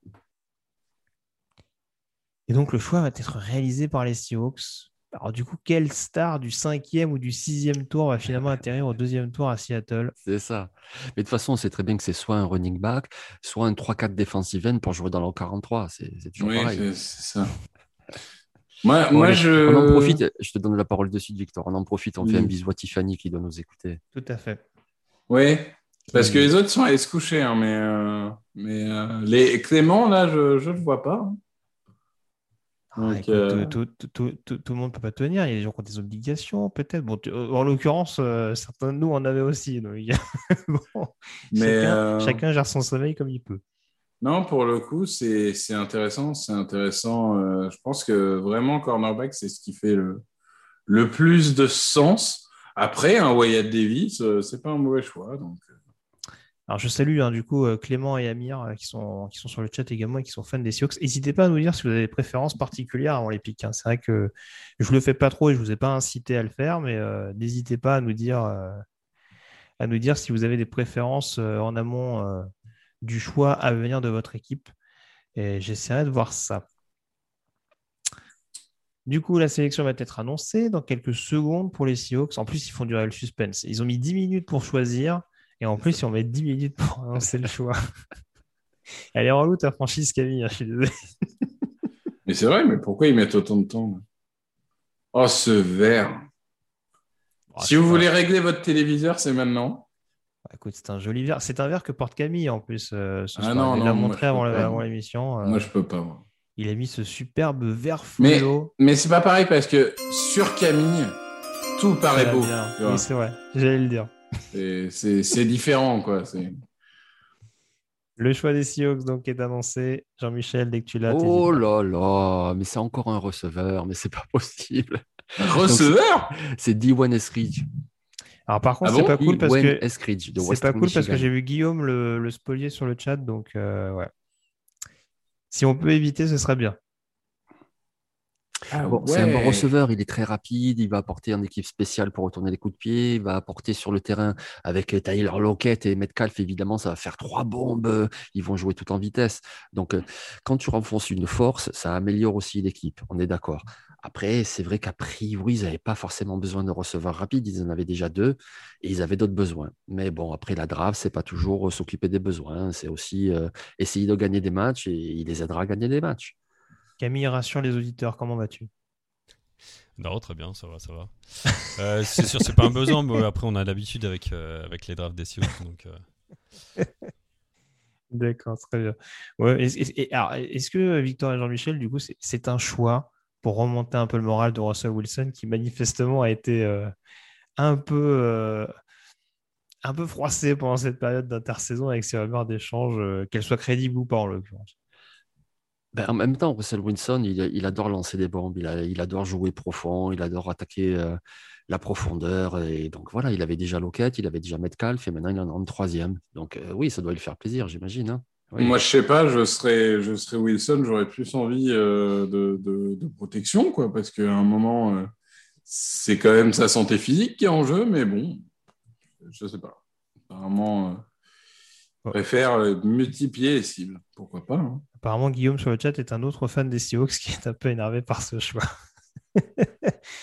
Et donc, le choix va être réalisé par les Seahawks. Alors, du coup, quelle star du cinquième ou du sixième tour va finalement atterrir au deuxième tour à Seattle? C'est ça. Mais de toute façon, on sait très bien que c'est soit un running back, soit un 3-4 defensive end pour jouer dans leur 43. C'est c'est toujours Oui, pareil. c'est ça. Moi, Bon, moi je. On en profite, je te donne la parole de suite, Victor. On en profite, on Oui. fait un bisou à Tiffany qui doit nous écouter. Tout à fait. Oui, parce que les autres sont allés se coucher, hein, mais, euh, mais euh, les Clément, là, je ne le vois pas. hein. Donc, euh, tout, tout- tout- tout- tout le monde ne peut pas tenir. Il y a des gens qui ont des obligations, peut-être. Bon, tu- en l'occurrence, euh, certains de nous en avaient aussi. donc, bon, Mais, chacun, euh, chacun gère son sommeil comme il peut. Non, pour le coup, c'est intéressant. C'est intéressant. Je pense que vraiment, cornerback, c'est ce qui fait le, le plus de sens. Après, un Wyatt Davis, c'est pas un mauvais choix. Donc, Alors, je salue hein, du coup euh, Clément et Amir euh, qui, sont, qui sont sur le chat également et qui sont fans des Seahawks. N'hésitez pas à nous dire si vous avez des préférences particulières avant les pics. C'est vrai que je le fais pas trop et je vous ai pas incité à le faire, mais euh, n'hésitez pas à nous dire à nous dire si vous avez des préférences en amont du choix à venir de votre équipe. J'essaierai de voir ça. Du coup, la sélection va être annoncée dans quelques secondes pour les Seahawks. En plus, ils font durer le suspense. Ils ont mis 10 minutes pour choisir. Et en plus, ils ont mis 10 minutes pour annoncer le choix. Elle est relou ta franchise, Camille. hein, Je suis désolé. Mais c'est vrai, mais pourquoi ils mettent autant de temps Oh, ce verre. Oh, si vous voulez régler votre téléviseur, c'est maintenant. Écoute, c'est un joli verre. C'est un verre que porte Camille en plus. euh, ce Ah soir. non, Il non, l'a montré avant, l'émission. euh, Moi, je peux pas. moi. Il a mis ce superbe verre Mais- fluo. Mais c'est pas pareil parce que sur Camille, tout paraît beau. Oui, c'est vrai. J'allais le dire. C'est- différent, quoi. C'est- Le choix des Seahawks donc est annoncé. Jean-Michel, dès que tu l'as, Oh là là, mais c'est encore un receveur, mais c'est pas possible. Receveur? C'est D1 Eskridge. Alors par contre, Ah c'est bon pas cool parce D1 que c'est pas cool parce que j'ai vu Guillaume le, le spolier sur le chat, donc euh, ouais. Si on peut éviter, ce serait bien. Ah Bon, C'est un bon receveur, il est très rapide, il va apporter en équipe spéciale pour retourner les coups de pied, il va apporter sur le terrain avec euh, Tyler Lockett et Metcalf, évidemment, ça va faire trois bombes, euh, ils vont jouer tout en vitesse. Donc, euh, quand tu renfonces une force, ça améliore aussi l'équipe, on est d'accord. Après, c'est vrai qu'a priori, ils n'avaient pas forcément besoin de receveurs rapides, ils en avaient déjà deux et ils avaient d'autres besoins. Mais bon, après la draft, c'est pas toujours s'occuper des besoins, c'est aussi euh, essayer de gagner des matchs et il les aidera à gagner des matchs. Camille, rassure les auditeurs, comment vas-tu? Non, très bien, ça va, ça va. Euh, c'est sûr, c'est pas un besoin, mais après, on a l'habitude avec, euh, avec les drafts des. Donc, euh, D'accord, très bien. Ouais, est-ce, que Victor et Jean-Michel, du coup, c'est, un choix pour remonter un peu le moral de Russell Wilson, qui manifestement a été un peu un peu froissé pendant cette période d'intersaison avec ses rumeurs d'échange, qu'elles soient crédibles ou pas en l'occurrence? Ben, en même temps, Russell Wilson, il, adore lancer des bombes, il, adore jouer profond, il adore attaquer euh, la profondeur. Et donc voilà, il avait déjà Lockett, il avait déjà Metcalf et maintenant il en un troisième. Donc euh, oui, ça doit lui faire plaisir, j'imagine. hein. Moi, je sais pas, je serais, je serais Wilson, j'aurais plus envie euh, de, protection, quoi, parce qu'à un moment, c'est quand même sa santé physique qui est en jeu, mais bon, je sais pas. Apparemment, je préfère euh, multiplier les cibles. Pourquoi pas hein. Apparemment, Guillaume sur le chat est un autre fan des Seahawks qui est un peu énervé par ce choix.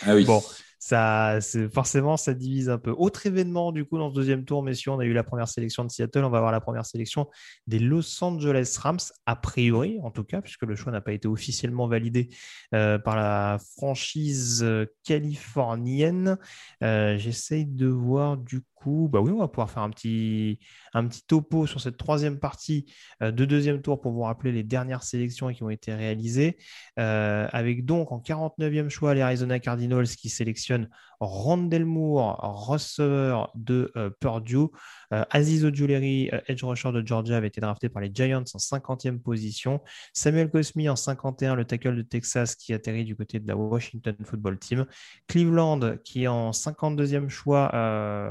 Ah oui. Bon, ça, forcément, ça divise un peu. Autre événement, du coup, dans ce deuxième tour, messieurs, on a eu la première sélection de Seattle, on va avoir la première sélection des Los Angeles Rams, a priori, en tout cas, puisque le choix n'a pas été officiellement validé euh, par la franchise euh, californienne. Euh, J'essaye de voir, du bah oui, on va pouvoir faire un petit, un petit topo sur cette troisième partie euh, de deuxième tour pour vous rappeler les dernières sélections qui ont été réalisées. Euh, avec donc en 49e choix les Arizona Cardinals qui sélectionnent Rondell Moore, receveur de euh, Purdue. Euh, Aziz Ojulari, euh, edge rusher de Georgia, avait été drafté par les Giants en 50e position. Samuel Cosmi en 51, le tackle de Texas qui atterrit du côté de la Washington Football Team. Cleveland qui est en 52e choix,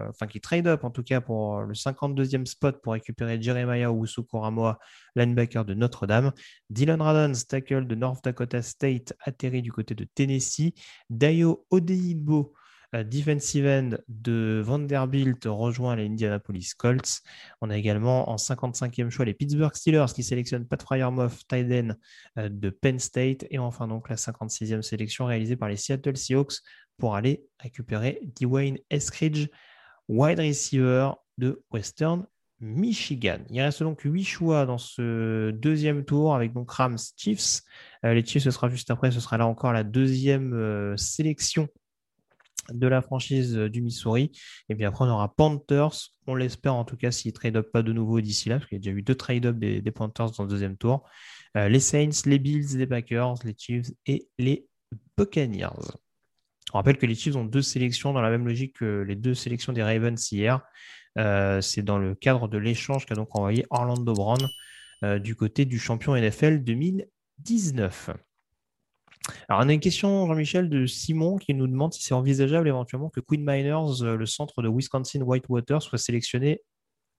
enfin qui trade up en tout cas pour le 52e spot pour récupérer Jeremiah Owusu-Koramoah, linebacker de Notre-Dame. Dylan Radons, tackle de North Dakota State, atterri du côté de Tennessee. Dayo Odeibo, defensive end de Vanderbilt, rejoint les Indianapolis Colts. On a également en 55e choix les Pittsburgh Steelers qui sélectionnent Pat Fryermuth, end euh, de Penn State. Et enfin donc la 56e sélection réalisée par les Seattle Seahawks pour aller récupérer Dwayne Eskridge, wide receiver de Western Michigan. Il reste donc huit choix dans ce deuxième tour avec donc Rams Chiefs. Euh, les Chiefs, ce sera juste après, ce sera là encore la deuxième euh, sélection de la franchise euh, du Missouri. Et puis après, on aura Panthers. On l'espère en tout cas s'ils trade up pas de nouveau d'ici là, parce qu'il y a déjà eu deux trade up des, Panthers dans le deuxième tour. Euh, les Saints, les Bills, les Packers, les Chiefs et les Buccaneers. On rappelle que les Chiefs ont deux sélections dans la même logique que les deux sélections des Ravens hier. Euh, c'est dans le cadre de l'échange qu'a donc envoyé Orlando Brown du côté du champion NFL 2019. Alors, on a une question, Jean-Michel, de Simon qui nous demande si c'est envisageable éventuellement que Queen Miners, euh, le centre de Wisconsin Whitewater, soit sélectionné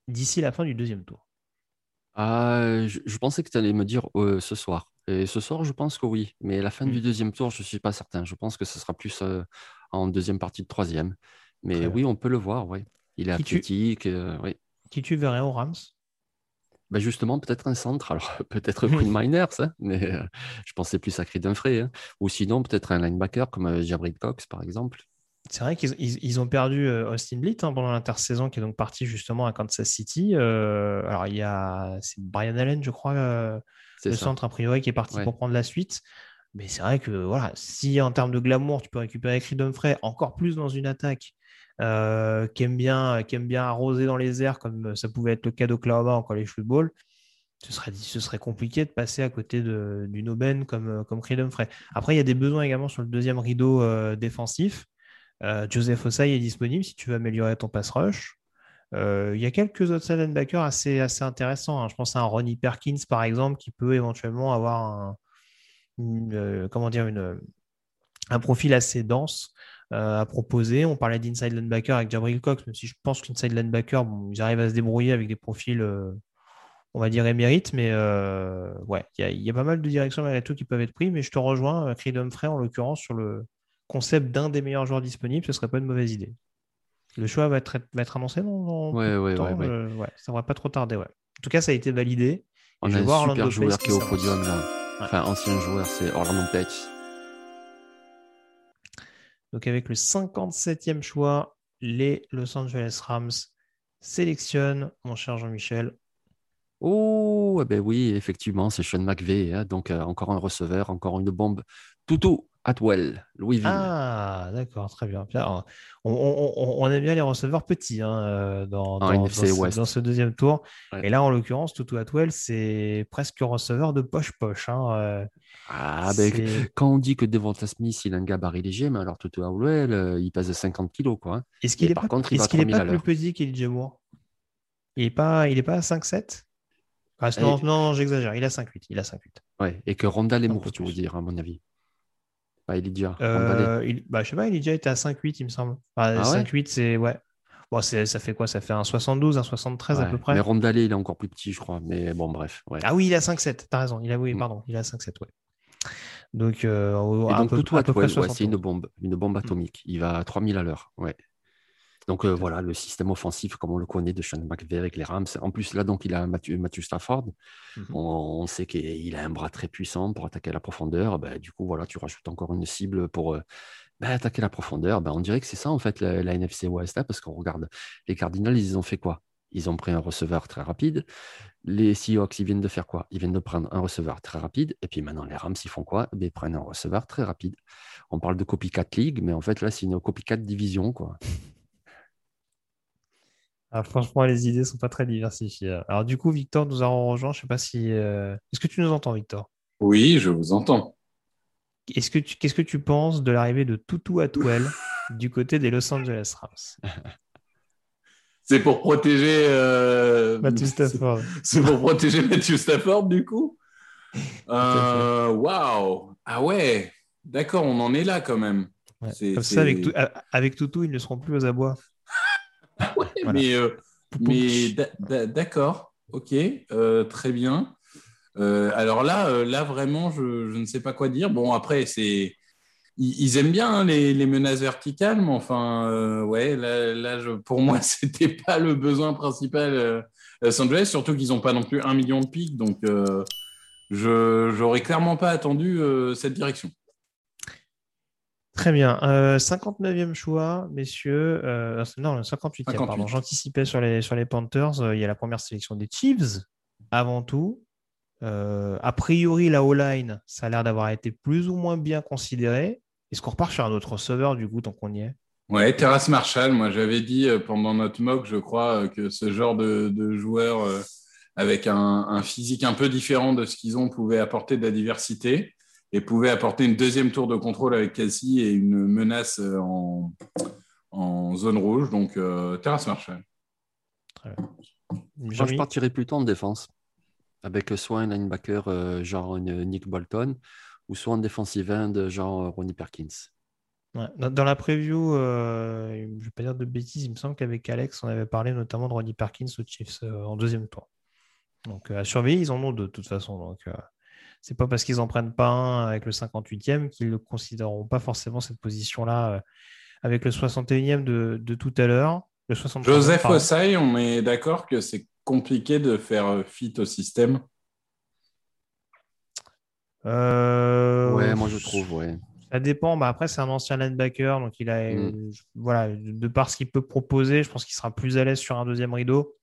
d'ici la fin du deuxième tour. Ah, je, je pensais que tu allais me dire euh, ce soir. Et ce soir, je pense que oui. Mais la fin du deuxième tour, je ne suis pas certain. Je pense que ce sera plus euh, en deuxième partie de troisième. Mais oui, on peut le voir, oui. Il est Qui tu- athlétique, euh, oui. Qui tu verrais aux Rams Ben justement, peut-être un centre. Alors, peut-être Queen Miners, hein, mais euh, je pensais plus à Creed hein. Ou sinon, peut-être un linebacker comme euh, Jabril Cox, par exemple. C'est vrai qu'ils ils- ils ont perdu euh, Austin Blitt hein, pendant l'intersaison, qui est donc parti justement à Kansas City. Euh, alors, il y a c'est Brian Allen, je crois, le ça. centre a priori, qui est parti Ouais. pour prendre la suite. Mais c'est vrai que voilà, si en termes de glamour, tu peux récupérer Creed Humphrey, encore plus dans une attaque euh, qui, aime bien, qui aime bien arroser dans les airs, comme ça pouvait être le cas d'Oklahoma en college football, ce serait, ce serait compliqué de passer à côté d'une aubaine comme, comme Creed. Après, il y a des besoins également sur le deuxième rideau euh, défensif. Euh, Joseph Osai est disponible si tu veux améliorer ton pass rush. Euh, il y a quelques autres linebackers assez, assez intéressants. hein. Je pense à un Ronnie Perkins, par exemple, qui peut éventuellement avoir un, euh, comment dire, une, un profil assez dense euh, à proposer. On parlait d'inside linebacker avec Jabril Cox, même si je pense qu'inside linebacker, bon, ils arrivent à se débrouiller avec des profils, euh, on va dire, émérites. Mais euh, ouais, il y, a- il y a pas mal de directions malgré tout qui peuvent être prises. Mais je te rejoins, Creed Humphrey, en l'occurrence, sur le concept d'un des meilleurs joueurs disponibles, ce serait pas une mauvaise idée. Le choix va être, va être annoncé dans, Ouais, ouais, temps, ouais, ouais. ouais, ça ne devrait pas trop tarder. Ouais. En tout cas, ça a été validé. On a vais voir un Orlando super joueur Pace qui est au podium là. Enfin, ancien joueur, c'est Orlando Pace. Donc avec le 57e choix, les Los Angeles Rams sélectionnent, mon cher Jean-Michel. Oh, eh ben oui, effectivement, c'est Sean McVay. hein, donc, euh, encore un receveur, encore une bombe. Toutou, Atwell, Louisville. Ah, d'accord, très bien. On, on- on- on aime bien les receveurs petits hein, euh, dans, ce, West. dans ce deuxième tour. Ouais. Et là, en l'occurrence, Tutu Atwell, c'est presque receveur de poche-poche. hein, euh, Ah, ben, quand on dit que Devonta Smith, il a un gabarit léger, mais alors Toutou Atwell, euh, il pèse 50 kilos, quoi. hein. Est-ce qu'il est par pas, contre, est-ce va qu'il est 3000 pas plus petit qu'Elijah Moore Il n'est pas, il est pas à 5-7 ah, Non, non, j'exagère. Il a 5-8. Il a 5-8. Ouais, et que Rondal est mort, tu veux dire, à mon avis. Pas Elijah, Rondale. Euh, il, bah, je sais pas, déjà été à 5-8, il me semble. Enfin, Ah ouais 5-8, c'est. Ouais. Bon, ça fait quoi? Ça fait un 72, un 73 à peu près. Mais Rondale, il est encore plus petit, je crois. Mais bon, bref. ouais. Ah oui, il a 5-7, t'as raison. Il a, oui, Mm. pardon, il a 5-7, ouais. Donc, euh, à donc, peu, Toutou à peu près c'est une 71. bombe, une bombe atomique. Il va à 3000 à l'heure. Ouais. Donc euh, voilà, le système offensif, comme on le connaît de Sean McVay avec les Rams. En plus, là, donc, il a Matthew, Matthew Stafford. Mhm. On, on sait qu'il a un bras très puissant pour attaquer la profondeur. Ben, du coup, voilà, tu rajoutes encore une cible pour euh, ben, attaquer la profondeur. Ben, on dirait que c'est ça, en fait, la, la NFC West, là, parce qu'on regarde les Cardinals, ils ont fait quoi? Ils ont pris un receveur très rapide. Les Seahawks, ils viennent de faire quoi? Ils viennent de prendre un receveur très rapide. Et puis maintenant, les Rams, ils font quoi? Ils prennent un receveur très rapide. On parle de copycat league, mais en fait, là, c'est une copycat division, quoi. Ah, franchement, les idées sont pas très diversifiées. Alors, du coup, Victor nous a rejoint. Je sais pas si. euh, Est-ce que tu nous entends, Victor? Oui, je vous entends. Est-ce que tu... Qu'est-ce que tu penses de l'arrivée de Tutu Atwell du côté des Los Angeles Rams? C'est pour protéger. euh, Matthew Stafford. C'est pour protéger Matthew Stafford, du coup? Euh, Waouh Ah ouais D'accord, on en est là quand même. Ouais. Comme ça, avec, avec Tutu, ils ne seront plus aux abois. Ouais, Voilà. mais, euh, mais d'accord, ok, euh, très bien. Euh, alors là, là vraiment, je, je ne sais pas quoi dire. Bon, après, c'est ils, ils aiment bien hein, les, les menaces verticales, mais enfin, ouais, là, là je- pour moi, c'était pas le besoin principal à Los Angeles, surtout qu'ils n'ont pas non plus un million de pics, donc je j'aurais clairement pas attendu cette direction. Très bien. Euh, 59e choix, messieurs. Euh, non, le 58e, 58. pardon. J'anticipais sur les, sur les Panthers. Euh, il y a la première sélection des Chiefs, avant tout. Euh, a priori, la O-line, ça a l'air d'avoir été plus ou moins bien considéré. Est-ce qu'on repart sur un autre receveur, du coup, tant qu'on y est? Ouais, Terrace Marshall, moi j'avais dit euh, pendant notre mock, je crois, euh, que ce genre de, de joueur euh, avec un, un physique un peu différent de ce qu'ils ont pouvait apporter de la diversité et pouvait apporter une deuxième tour de contrôle avec Cassie et une menace euh, en, en zone rouge. Donc, euh, Terrace Marshall. Moi, je partirais plutôt en défense, avec soit un linebacker euh, genre une Nick Bolton, ou soit un defensive end genre Ronnie Perkins. Ouais. Dans, dans la preview, euh, je ne vais pas dire de bêtises, il me semble qu'avec Alex, on avait parlé notamment de Ronnie Perkins aux Chiefs euh, en deuxième tour. Donc euh, à surveiller, ils en ont deux de toute façon. Donc euh, c'est pas parce qu'ils en prennent pas un avec le 58e qu'ils ne considéreront pas forcément cette position-là euh, avec le 61e de, de tout à l'heure. Le 63e, Joseph. Ossai, on est d'accord que c'est compliqué de faire euh, fit au système? Euh, Ouais, moi je trouve, ouais. Ça dépend. Bah, après, c'est un ancien linebacker, donc il a, Mm. euh, voilà, de de par ce qu'il peut proposer, je pense qu'il sera plus à l'aise sur un deuxième rideau.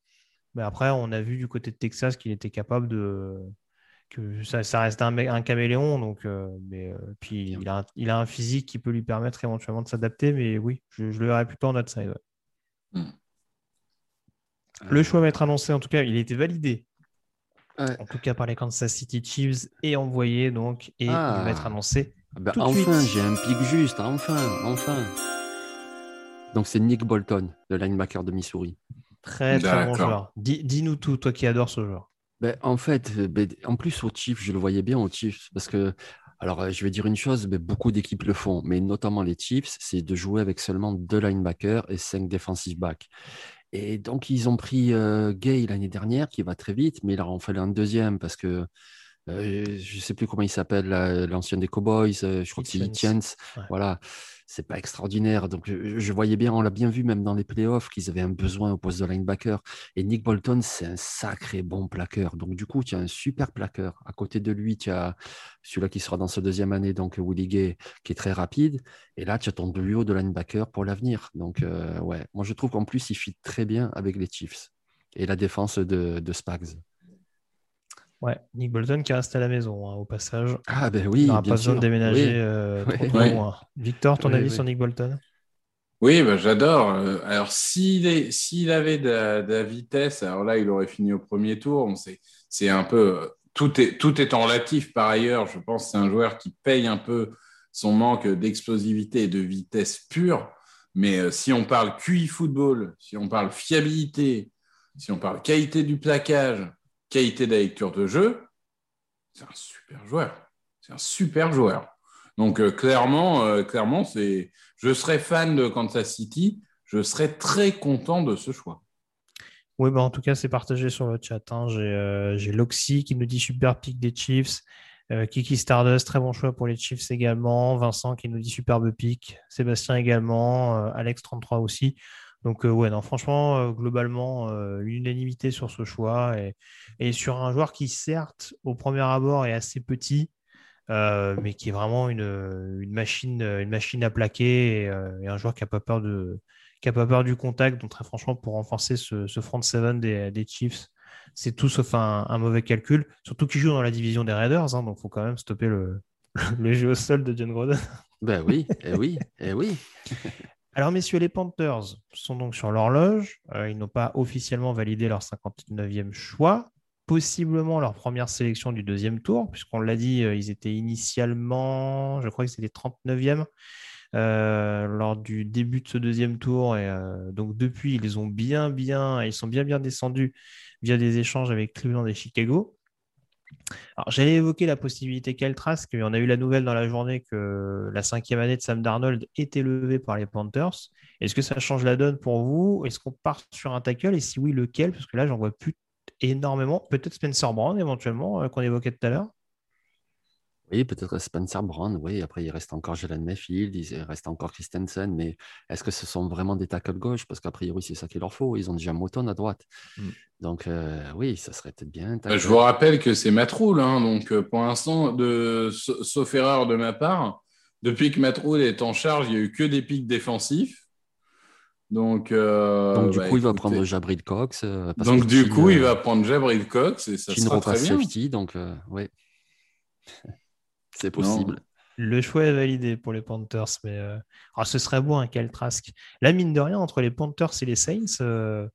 Mais après, on a vu du côté de Texas qu'il était capable de, que ça, ça reste un, caméléon, donc, euh, mais euh, puis il a, un, il a un physique qui peut lui permettre éventuellement de s'adapter. Mais oui, je, je le verrais plutôt en outside. ouais. Le choix va être annoncé. En tout cas, il a été validé. Ouais. En tout cas par les Kansas City Chiefs et envoyé donc et il Ah. va être annoncé Ah ben, Tout enfin, j'ai un pic juste, enfin, enfin. Donc c'est Nick Bolton, le linebacker de Missouri. Très, très bon joueur. Dis- Dis-nous tout, toi qui adores ce joueur. Ben, en fait, euh, ben, en plus au Chiefs, je le voyais bien au Chiefs parce que, alors euh, je vais dire une chose, ben, beaucoup d'équipes le font, mais notamment les Chiefs, c'est de jouer avec seulement deux linebackers et cinq defensive backs. Et donc ils ont pris euh, Gay l'année dernière qui va très vite, mais il leur en fallait un deuxième parce que euh, je sais plus comment il s'appelle, l'ancien des Cowboys, je crois que c'est. Hitchens. Ouais. Voilà, c'est pas extraordinaire. Donc je, je voyais bien, on l'a bien vu même dans les playoffs, qu'ils avaient un besoin au poste de linebacker. Et Nick Bolton, c'est un sacré bon plaqueur. Donc du coup, tu as un super plaqueur. À côté de lui, tu as celui-là qui sera dans sa deuxième année, donc Willie Gay, qui est très rapide. Et là, tu as ton duo de linebacker pour l'avenir. Donc euh, ouais, moi je trouve qu'en plus, il fit très bien avec les Chiefs et la défense de, de Spags. Ouais, Nick Bolton qui reste à la maison, hein, au passage. Ah ben oui, Il n'aura pas besoin sûr. de déménager Oui. euh, trop, loin. Victor, ton avis sur Nick Bolton? Oui, bah, j'adore. Euh, Alors, s'il est- s'il avait de la, de la vitesse, alors là, il aurait fini au premier tour. On sait- C'est un peu. euh, Tout est, tout est en relatif par ailleurs. Je pense que c'est un joueur qui paye un peu son manque d'explosivité et de vitesse pure. Mais euh, si on parle QI football, si on parle fiabilité, si on parle qualité du plaquage, qualité de la lecture de jeu, c'est un super joueur. C'est un super joueur. Donc euh, clairement, euh, clairement, c'est. Je serais fan de Kansas City. Je serais très content de ce choix. Oui, bah en tout cas, c'est partagé sur le chat. hein. J'ai euh, j'ai Loxy qui nous dit super pick des Chiefs. Kiki Stardust, très bon choix pour les Chiefs également. Vincent qui nous dit superbe pick. Sébastien également. Euh, Alex33 aussi. Donc, euh, ouais, non, franchement, euh, globalement, euh, une unanimité sur ce choix. Et, et sur un joueur qui, certes, au premier abord, est assez petit, euh, mais qui est vraiment une, une machine, une machine à plaquer et, et un joueur qui n'a pas peur de qui n'a pas peur du contact. Donc, très franchement, pour renforcer ce, ce front seven des, des Chiefs, c'est tout sauf un, un mauvais calcul. Surtout qu'ils jouent dans la division des Raiders, hein, donc il faut quand même stopper le, le jeu au sol de John Groden. Ben oui, et oui, et oui. Alors, messieurs, les Panthers sont donc sur l'horloge. Euh, ils n'ont pas officiellement validé leur 59e choix. Possiblement leur première sélection du deuxième tour, puisqu'on l'a dit, euh, ils étaient initialement, je crois que c'était 39e euh, lors du début de ce deuxième tour. Et donc, depuis, ils ont bien, bien, ils sont bien, bien descendus via des échanges avec Cleveland et Chicago. Alors, j'allais évoquer la possibilité qu'elle trace, qu'on a eu la nouvelle dans la journée que la cinquième année de Sam Darnold était levée par les Panthers. Est-ce que ça change la donne pour vous? Est-ce qu'on part sur un tackle? Et si oui, lequel? Parce que là, j'en vois plus énormément. Peut-être Spencer Brown, éventuellement, euh, qu'on évoquait tout à l'heure. Oui, peut-être Spencer Brown, oui. Après, il reste encore Jalen Mayfield, il reste encore Christensen, mais est-ce que ce sont vraiment des tackles gauche Parce qu'a priori, c'est ça qu'il leur faut. Ils ont déjà Moton à droite. Mm. Donc, euh, oui, ça serait peut-être bien. tackle. Je vous rappelle que c'est Matt Rule, hein, donc euh, pour l'instant, de, sauf erreur de ma part, depuis que Matt Rule est en charge, il n'y a eu que des pics défensifs. Donc, euh, Donc, du bah, coup, il va prendre Jabril Cox. parce Donc, du coup, il va prendre Jabril Cox et ça sera très bien. safety, donc, euh, oui. c'est possible. Le choix est validé pour les Panthers, mais euh, ah, ce serait bon un Trask. Là, mine de rien, entre les Panthers et les Saints, euh,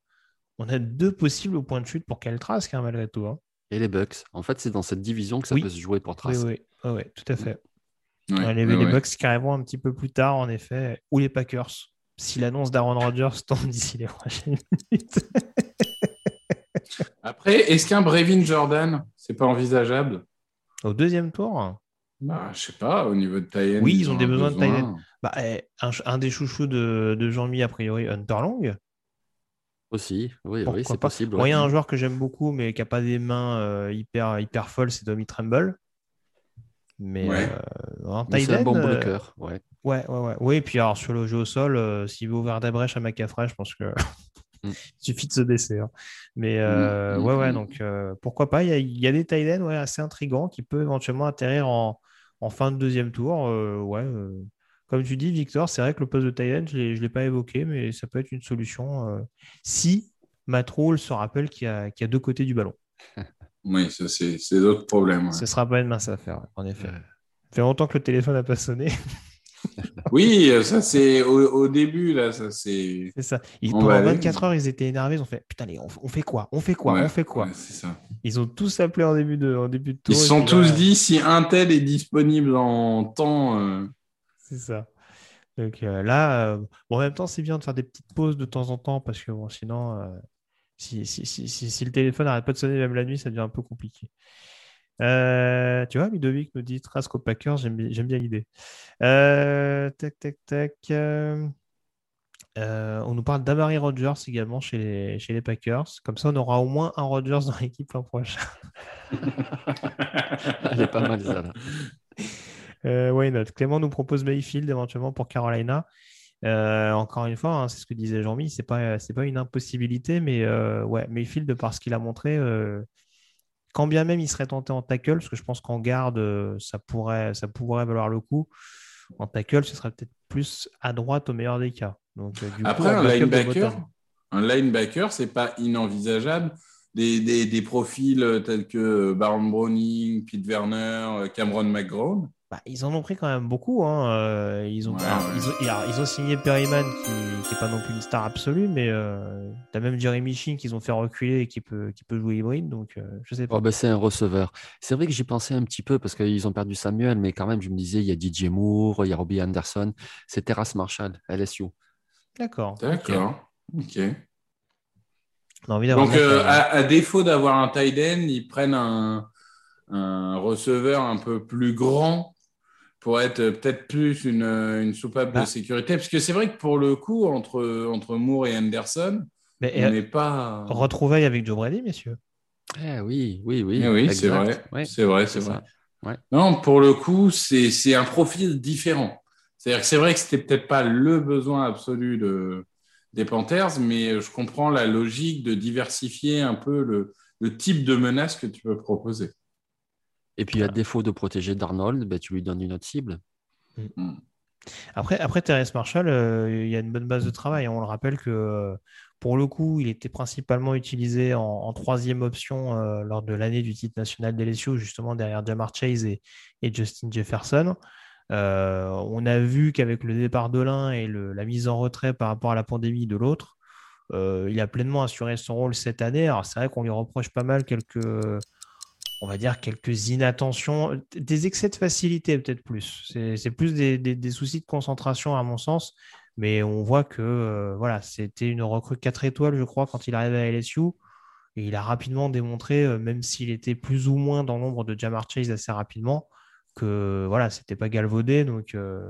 on a deux possibles au point de chute pour Trask, hein, malgré tout. hein. Et les Bucks. En fait, c'est dans cette division que ça Oui. peut se jouer pour Trask. oui, oui, oui, tout à fait. Ouais, Ouais, les, ouais, les ouais. Bucks qui arriveront un petit peu plus tard, en effet, ou les Packers, si l'annonce d'Aaron Rodgers tombe d'ici les prochaines minutes. Après, est-ce qu'un Brevin Jordan, c'est pas envisageable? Au deuxième tour, bah, Je sais pas, au niveau de Tayen. Oui, ils ont des besoins de end. bah, eh, un, un des chouchous de, de Jean-Mi, a priori, Hunter Long. Aussi, oui, Pourquoi oui, c'est possible. Moi, ouais. il y a un joueur que j'aime beaucoup, mais qui n'a pas des mains euh, hyper, hyper folles, c'est Tommy Tremble. Mais Ouais. euh, c'est un bon euh, bloqueur. Ouais. Ouais, ouais, ouais. Oui, et puis alors sur le jeu au sol, euh, s'il veut ouvrir des brèches à McCaffrey, je pense que Mm. il suffit de se baisser. hein. Mais euh, Mm, ouais, mm, ouais, mm. donc euh, pourquoi pas. Il y a, il y a des tight ends ouais, assez intrigants qui peuvent éventuellement atterrir en, en fin de deuxième tour. euh, ouais, euh, comme tu dis, Victor, c'est vrai que le poste de tight end, je ne l'ai pas évoqué, mais ça peut être une solution euh, si Matt Rule se rappelle qu'il y, a- qu'il y a deux côtés du ballon. Oui, ça, c'est c'est d'autres problèmes. ouais. Ce sera pas une mince affaire, ouais, en effet. Euh, Ça fait longtemps que le téléphone n'a pas sonné. Oui, ça, c'est au, au début, là, ça, c'est. C'est ça. Ils- pendant aller. 24 heures, ils étaient énervés. Ils ont fait Putain, les- on, on fait quoi? On fait quoi? Ouais, On fait quoi? ouais, ça. Ils ont tous appelé en début de, en début de tour. Ils se sont tous là, dit si un tel est disponible en temps. euh, C'est ça. Donc euh, là, euh, bon, en même temps, c'est bien de faire des petites pauses de temps en temps parce que bon, sinon, euh, si, si, si, si, le téléphone n'arrête pas de sonner même la nuit, ça devient un peu compliqué. Tu vois, Ludovic nous dit Trask aux Packers, j'aime bien l'idée. tac, tac, tac. on nous parle d'Amari Rogers également chez les, chez les Packers. Comme ça, on aura au moins un Rogers dans l'équipe l'an prochain. Elle est pas mal, ça. Là. Euh, why not? Clément nous propose Mayfield éventuellement pour Carolina. Euh, encore une fois, hein, c'est ce que disait Jean-Mi, c'est pas pas une impossibilité, mais euh, ouais, Mayfield par ce qu'il a montré, euh, quand bien même il serait tenté en tackle, parce que je pense qu'en garde ça pourrait ça pourrait valoir le coup. En tackle, ce serait peut-être plus à droite au meilleur des cas. Donc après un linebacker, un linebacker, c'est pas inenvisageable. Des, des, des, profils tels que Baron Browning, Pete Werner, Cameron McGraw, bah, ils en ont pris quand même beaucoup. Hein. Euh, ils, ont, Ils, ont, signé Perryman, qui n'est pas non plus une star absolue, mais euh, tu as même Jeremy Sheen qu'ils ont fait reculer et qui peut, qui peut jouer hybride. Donc, euh, je sais pas. Oh, bah, c'est un receveur. C'est vrai que j'y pensais un petit peu parce qu'ils ont perdu Samuel, mais quand même, je me disais, il y a DJ Moore, il y a Robbie Anderson, c'est Terrace Marshall, LSU. D'accord. D'accord. Ok. Donc, à, défaut d'avoir un tight end, ils prennent un, un receveur un peu plus grand pour être peut-être plus une, une soupape de ah. sécurité. Parce que c'est vrai que pour le coup, entre, entre Moore et Anderson, on n'est pas. Retrouvaille avec Joe Brady, messieurs. Eh oui, oui, oui. Eh oui, c'est vrai. c'est vrai, c'est vrai. Non, pour le coup, c'est un profil différent. C'est-à-dire que c'est vrai que c'était peut-être pas le besoin absolu de, des Panthers, mais je comprends la logique de diversifier un peu le, le type de menace que tu peux proposer. Et puis, à défaut de protéger Darnold, ben, tu lui donnes une autre cible. Mm. Mm. Après, après Thérèse Marshall, euh, il y a une bonne base de travail. On le rappelle que euh, pour le coup, il était principalement utilisé en, troisième option euh, lors de l'année du titre national d'LSU, justement derrière Jamar Chase et, Justin Jefferson. on a vu qu'avec le départ de l'un et la mise en retrait par rapport à la pandémie de l'autre, il a pleinement assuré son rôle cette année. Alors c'est vrai qu'on lui reproche pas mal quelques on va dire, quelques inattentions, des excès de facilité peut-être plus. C'est plus des, soucis de concentration à mon sens, mais on voit que euh, voilà, c'était une recrue 4 étoiles, je crois, quand il arrivait à LSU. Et il a rapidement démontré, euh, même s'il était plus ou moins dans l'ombre de Jamar Chase assez rapidement, que voilà, c'était pas galvaudé. Donc euh,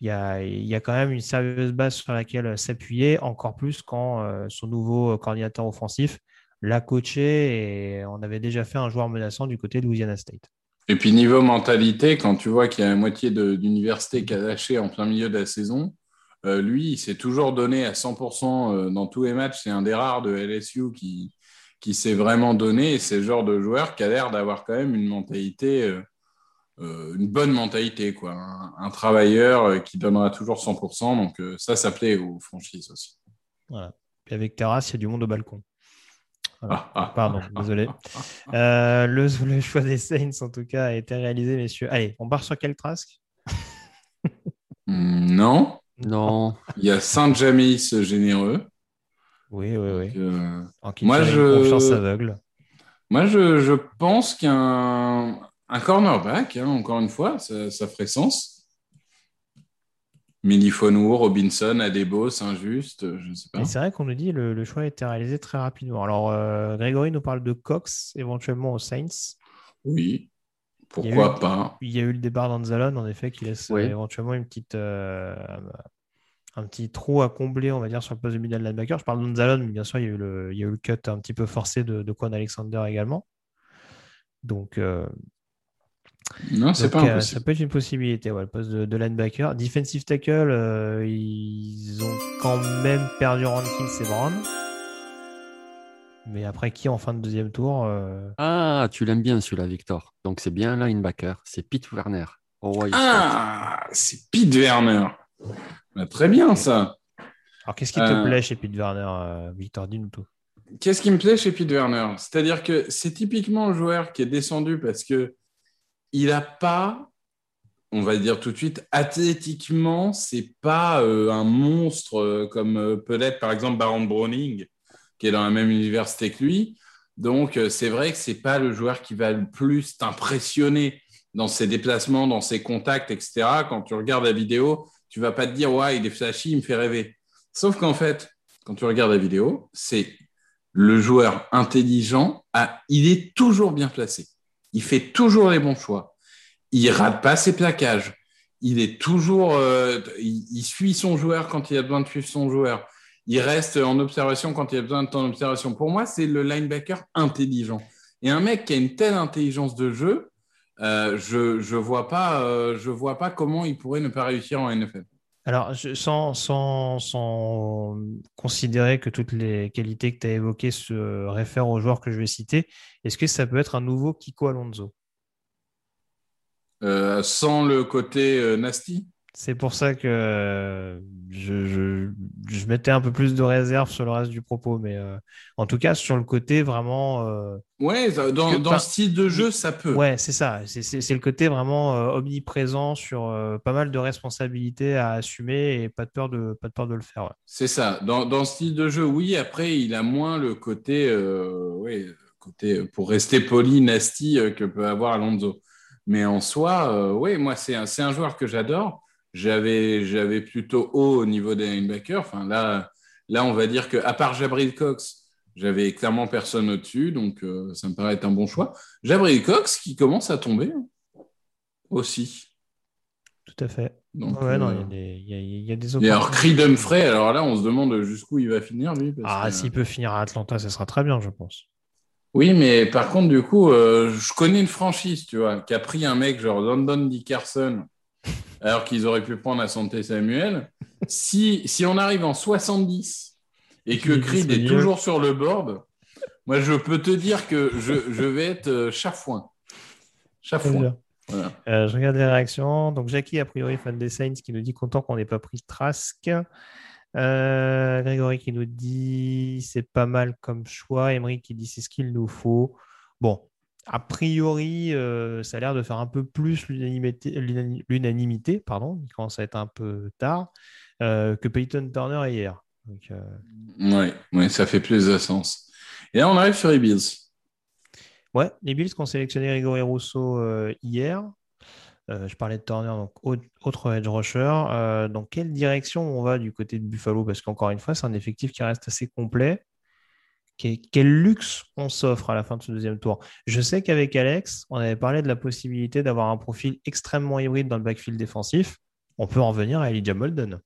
il y, a, y, a, quand même une sérieuse base sur laquelle s'appuyer, encore plus quand son nouveau coordinateur offensif l'a coaché et on avait déjà fait un joueur menaçant du côté de Louisiana State. Et puis niveau mentalité, quand tu vois qu'il y a la moitié d'université qui a lâché en plein milieu de la saison, euh, lui, il s'est toujours donné à 100% euh, dans tous les matchs. C'est un des rares de LSU qui, qui s'est vraiment donné. Et c'est le genre de joueur qui a l'air d'avoir quand même une mentalité, euh, une bonne mentalité, quoi. Un, travailleur qui donnera toujours 100%. Donc ça, ça plaît aux franchises aussi. Voilà. Et avec Terrasse, il y a du monde au balcon. Pardon, désolé. Euh, le, choix des Saints, en tout cas, a été réalisé, messieurs. Allez, on part sur quel trasque hmm, Non. Non. Il y a Saint-Jamis généreux. Oui, oui, oui. Euh, moi, je... confiance aveugle. Moi, je, pense qu'un un cornerback, hein, encore une fois, ça, ça ferait sens. Milifonou, Robinson, Adebo, Saint-Just, je ne sais pas. C'est vrai qu'on nous dit le, le choix a été réalisé très rapidement. Alors, euh, Grégory nous parle de Cox, éventuellement aux Saints. Oui, pourquoi pas. Il y a eu le départ d'Anzalon, en effet, qui laisse éventuellement une petite, euh, un petit trou à combler, on va dire, sur le poste de middle linebacker. Je parle d'Anzalon, mais bien sûr, il y, a eu le, il y a eu le cut un petit peu forcé de, de Quan Alexander également. Donc, euh, non, c'est pas euh, Ça peut être une possibilité, le poste de, linebacker. Defensive tackle, euh, ils ont quand même perdu Rankins et Brown. Mais après qui en fin de deuxième tour euh, Ah, tu l'aimes bien celui-là, Victor. Donc c'est bien linebacker. C'est Pete Werner. ah, c'est Pete Werner. Bah, très bien ça. Alors qu'est-ce qui te plaît chez Pete Werner, Victor? Dis-nous tout. Qu'est-ce qui me plaît chez Pete Werner? C'est-à-dire que c'est typiquement un joueur qui est descendu parce que il n'a pas, on va dire tout de suite, athlétiquement, c'est pas euh, un monstre euh, comme euh, peut-être par exemple Baron Browning, qui est dans la même université que lui. Donc c'est vrai que c'est pas le joueur qui va le plus t'impressionner dans ses déplacements, dans ses contacts, etc. Quand tu regardes la vidéo, tu vas pas te dire, ouais, il est flashy, il me fait rêver. Sauf qu'en fait, quand tu regardes la vidéo, c'est le joueur intelligent, il est toujours bien placé. Il fait toujours les bons choix. Il rate pas ses plaquages. Il est toujours, euh, il, suit son joueur quand il a besoin de suivre son joueur. Il reste en observation quand il a besoin de temps d'observation. Pour moi, c'est le linebacker intelligent. Et un mec qui a une telle intelligence de jeu, euh, je ne vois, pas, euh, vois pas comment il pourrait ne pas réussir en NFL. Alors, sans, sans, sans, considérer que toutes les qualités que tu as évoquées se réfèrent aux joueurs que je vais citer, est-ce que ça peut être un nouveau Kiko Alonso? Euh, Sans le côté euh, nasty? C'est pour ça que euh, je, mettais un peu plus de réserve sur le reste du propos, mais euh, en tout cas sur le côté vraiment. Euh, ouais, dans, dans le style de jeu, ça peut. Ouais, c'est ça. C'est le côté vraiment omniprésent sur pas mal de responsabilités à assumer et pas de peur de pas de peur de le faire. C'est ça. Dans, dans le style de jeu, oui. Après, il a moins le côté, ouais, côté pour rester poli, nasty que peut avoir Alonso. Mais en soi, oui, moi c'est un, un joueur que j'adore j'avais, j'avais plutôt haut au niveau des linebackers. Enfin, là, là, on va dire qu'à part Jabril Cox, j'avais clairement personne au-dessus, donc euh, ça me paraît être un bon choix. Jabril Cox qui commence à tomber aussi. Tout à fait. Donc, ouais, non, il y, a, il y, a des Et alors, Creed Humphrey, alors là, on se demande jusqu'où il va finir, lui. ah, s'il peut finir à Atlanta, ça sera très bien, je pense. Oui, mais par contre, du coup, euh, je connais une franchise, tu vois, qui a pris un mec genre London Dickerson, alors qu'ils auraient pu prendre la santé Samuel. si, si on arrive en 70 et que Creed est toujours sur le board, moi, je peux te dire que je, je vais être euh, chafouin. Chafouin. Euh, je regarde les réactions. Donc, Jackie, a priori, fan des Saints, qui nous dit content qu'on n'ait pas pris Trask. Euh, Grégory qui nous dit c'est pas mal comme choix. Emery qui dit c'est ce qu'il nous faut. Bon, a priori, euh, ça a l'air de faire un peu plus l'unanimité, pardon, il commence à être un peu tard, euh, que Peyton Turner hier. Donc, euh, ouais, ça fait plus de sens. Et là, on arrive sur les Bills. Ouais, les Bills qui ont sélectionné Grégory Rousseau hier. je parlais de Turner, donc autre edge rusher. dans quelle direction on va du côté de Buffalo? Parce qu'encore une fois, c'est un effectif qui reste assez complet quel luxe on s'offre à la fin de ce deuxième tour. Je sais qu'avec Alex, on avait parlé de la possibilité d'avoir un profil extrêmement hybride dans le backfield défensif. On peut en venir à Elijah Molden.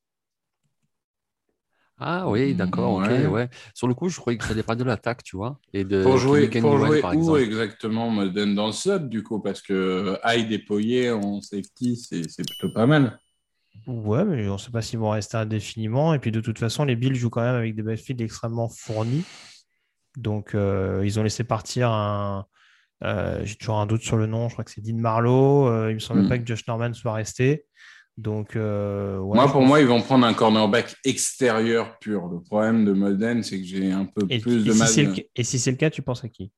Ah oui, d'accord, ouais. Sur le coup, je croyais que ça dépendait de l'attaque, tu vois. Et de pour jouer, pour jouer où exactement Molden dans le sub, du coup, parce que Hyde déployé en safety, c'est plutôt pas mal. Ouais, mais on ne sait pas s'ils vont rester indéfiniment. Et puis de toute façon, les Bills jouent quand même avec des backfields extrêmement fournis. Donc, euh, ils ont laissé partir un. Euh, j'ai toujours un doute sur le nom, je crois que c'est Dean Marlowe. Euh, il ne me semble hmm. pas que Josh Norman soit resté. Donc, moi, pour moi, ils vont prendre un cornerback extérieur pur. Le problème de Molden, c'est que j'ai un peu plus de mal. et si c'est le cas, tu penses à qui?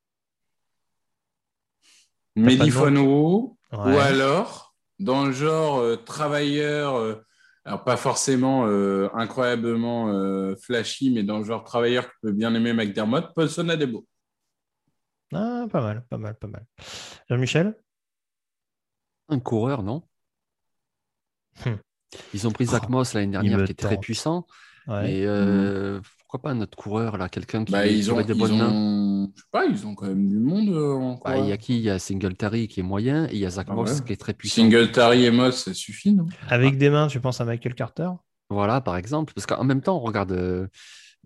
Mehdi ou alors, dans le genre travailleur alors pas forcément euh, incroyablement euh, flashy, mais dans le genre travailleur que peut bien aimer McDermott, Paulson beaux. Ah, pas mal, pas mal, pas mal. Jean-Michel? Un coureur, non? Hmm. Ils ont pris Zach oh, Moss l'année dernière, qui était très puissant. Mais euh, pourquoi pas notre coureur, là, quelqu'un qui, bah, ils ont, des bonnes mains? Je sais pas, ils ont quand même du monde. Euh, bah, il y a qui? Il y a Singletary qui est moyen et il y a Zach ah Moss qui est très puissant. Singletary et Moss, ça suffit, non? Avec ah. des mains, tu penses à Michael Carter? Voilà, par exemple. Parce qu'en même temps, regarde, euh,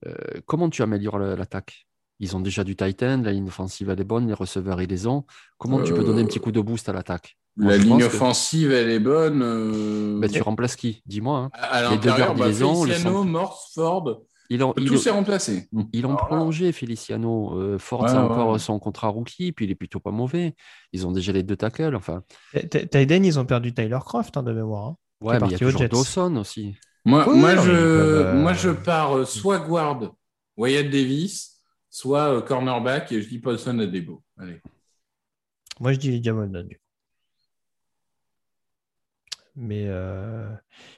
euh, comment tu améliores l'attaque? Ils ont déjà du Titan, la ligne offensive, elle est bonne, les receveurs, ils les ont. Comment tu peux donner un petit coup de boost à l'attaque? La ligne offensive, elle est bonne. Bah, tu remplaces qui? Dis-moi. Hein. les deux gardes, bah, Feliciano, Morse, Ford. Il ont, Tout s'est remplacé. Ils l'ont prolongé, Feliciano. Euh, Ford, encore son contrat rookie, puis il est plutôt pas mauvais. Ils ont déjà les deux tackles. Enfin. Tyden, ils ont perdu Tyler Croft hein, de mémoire. Hein. Ouais, mais il y a toujours Dawson aussi. Moi, moi, je, moi, je pars euh, soit guard Wyatt Davis, soit euh, cornerback, et je dis Paulson à Debo. Allez. Moi, je dis Lydia Mais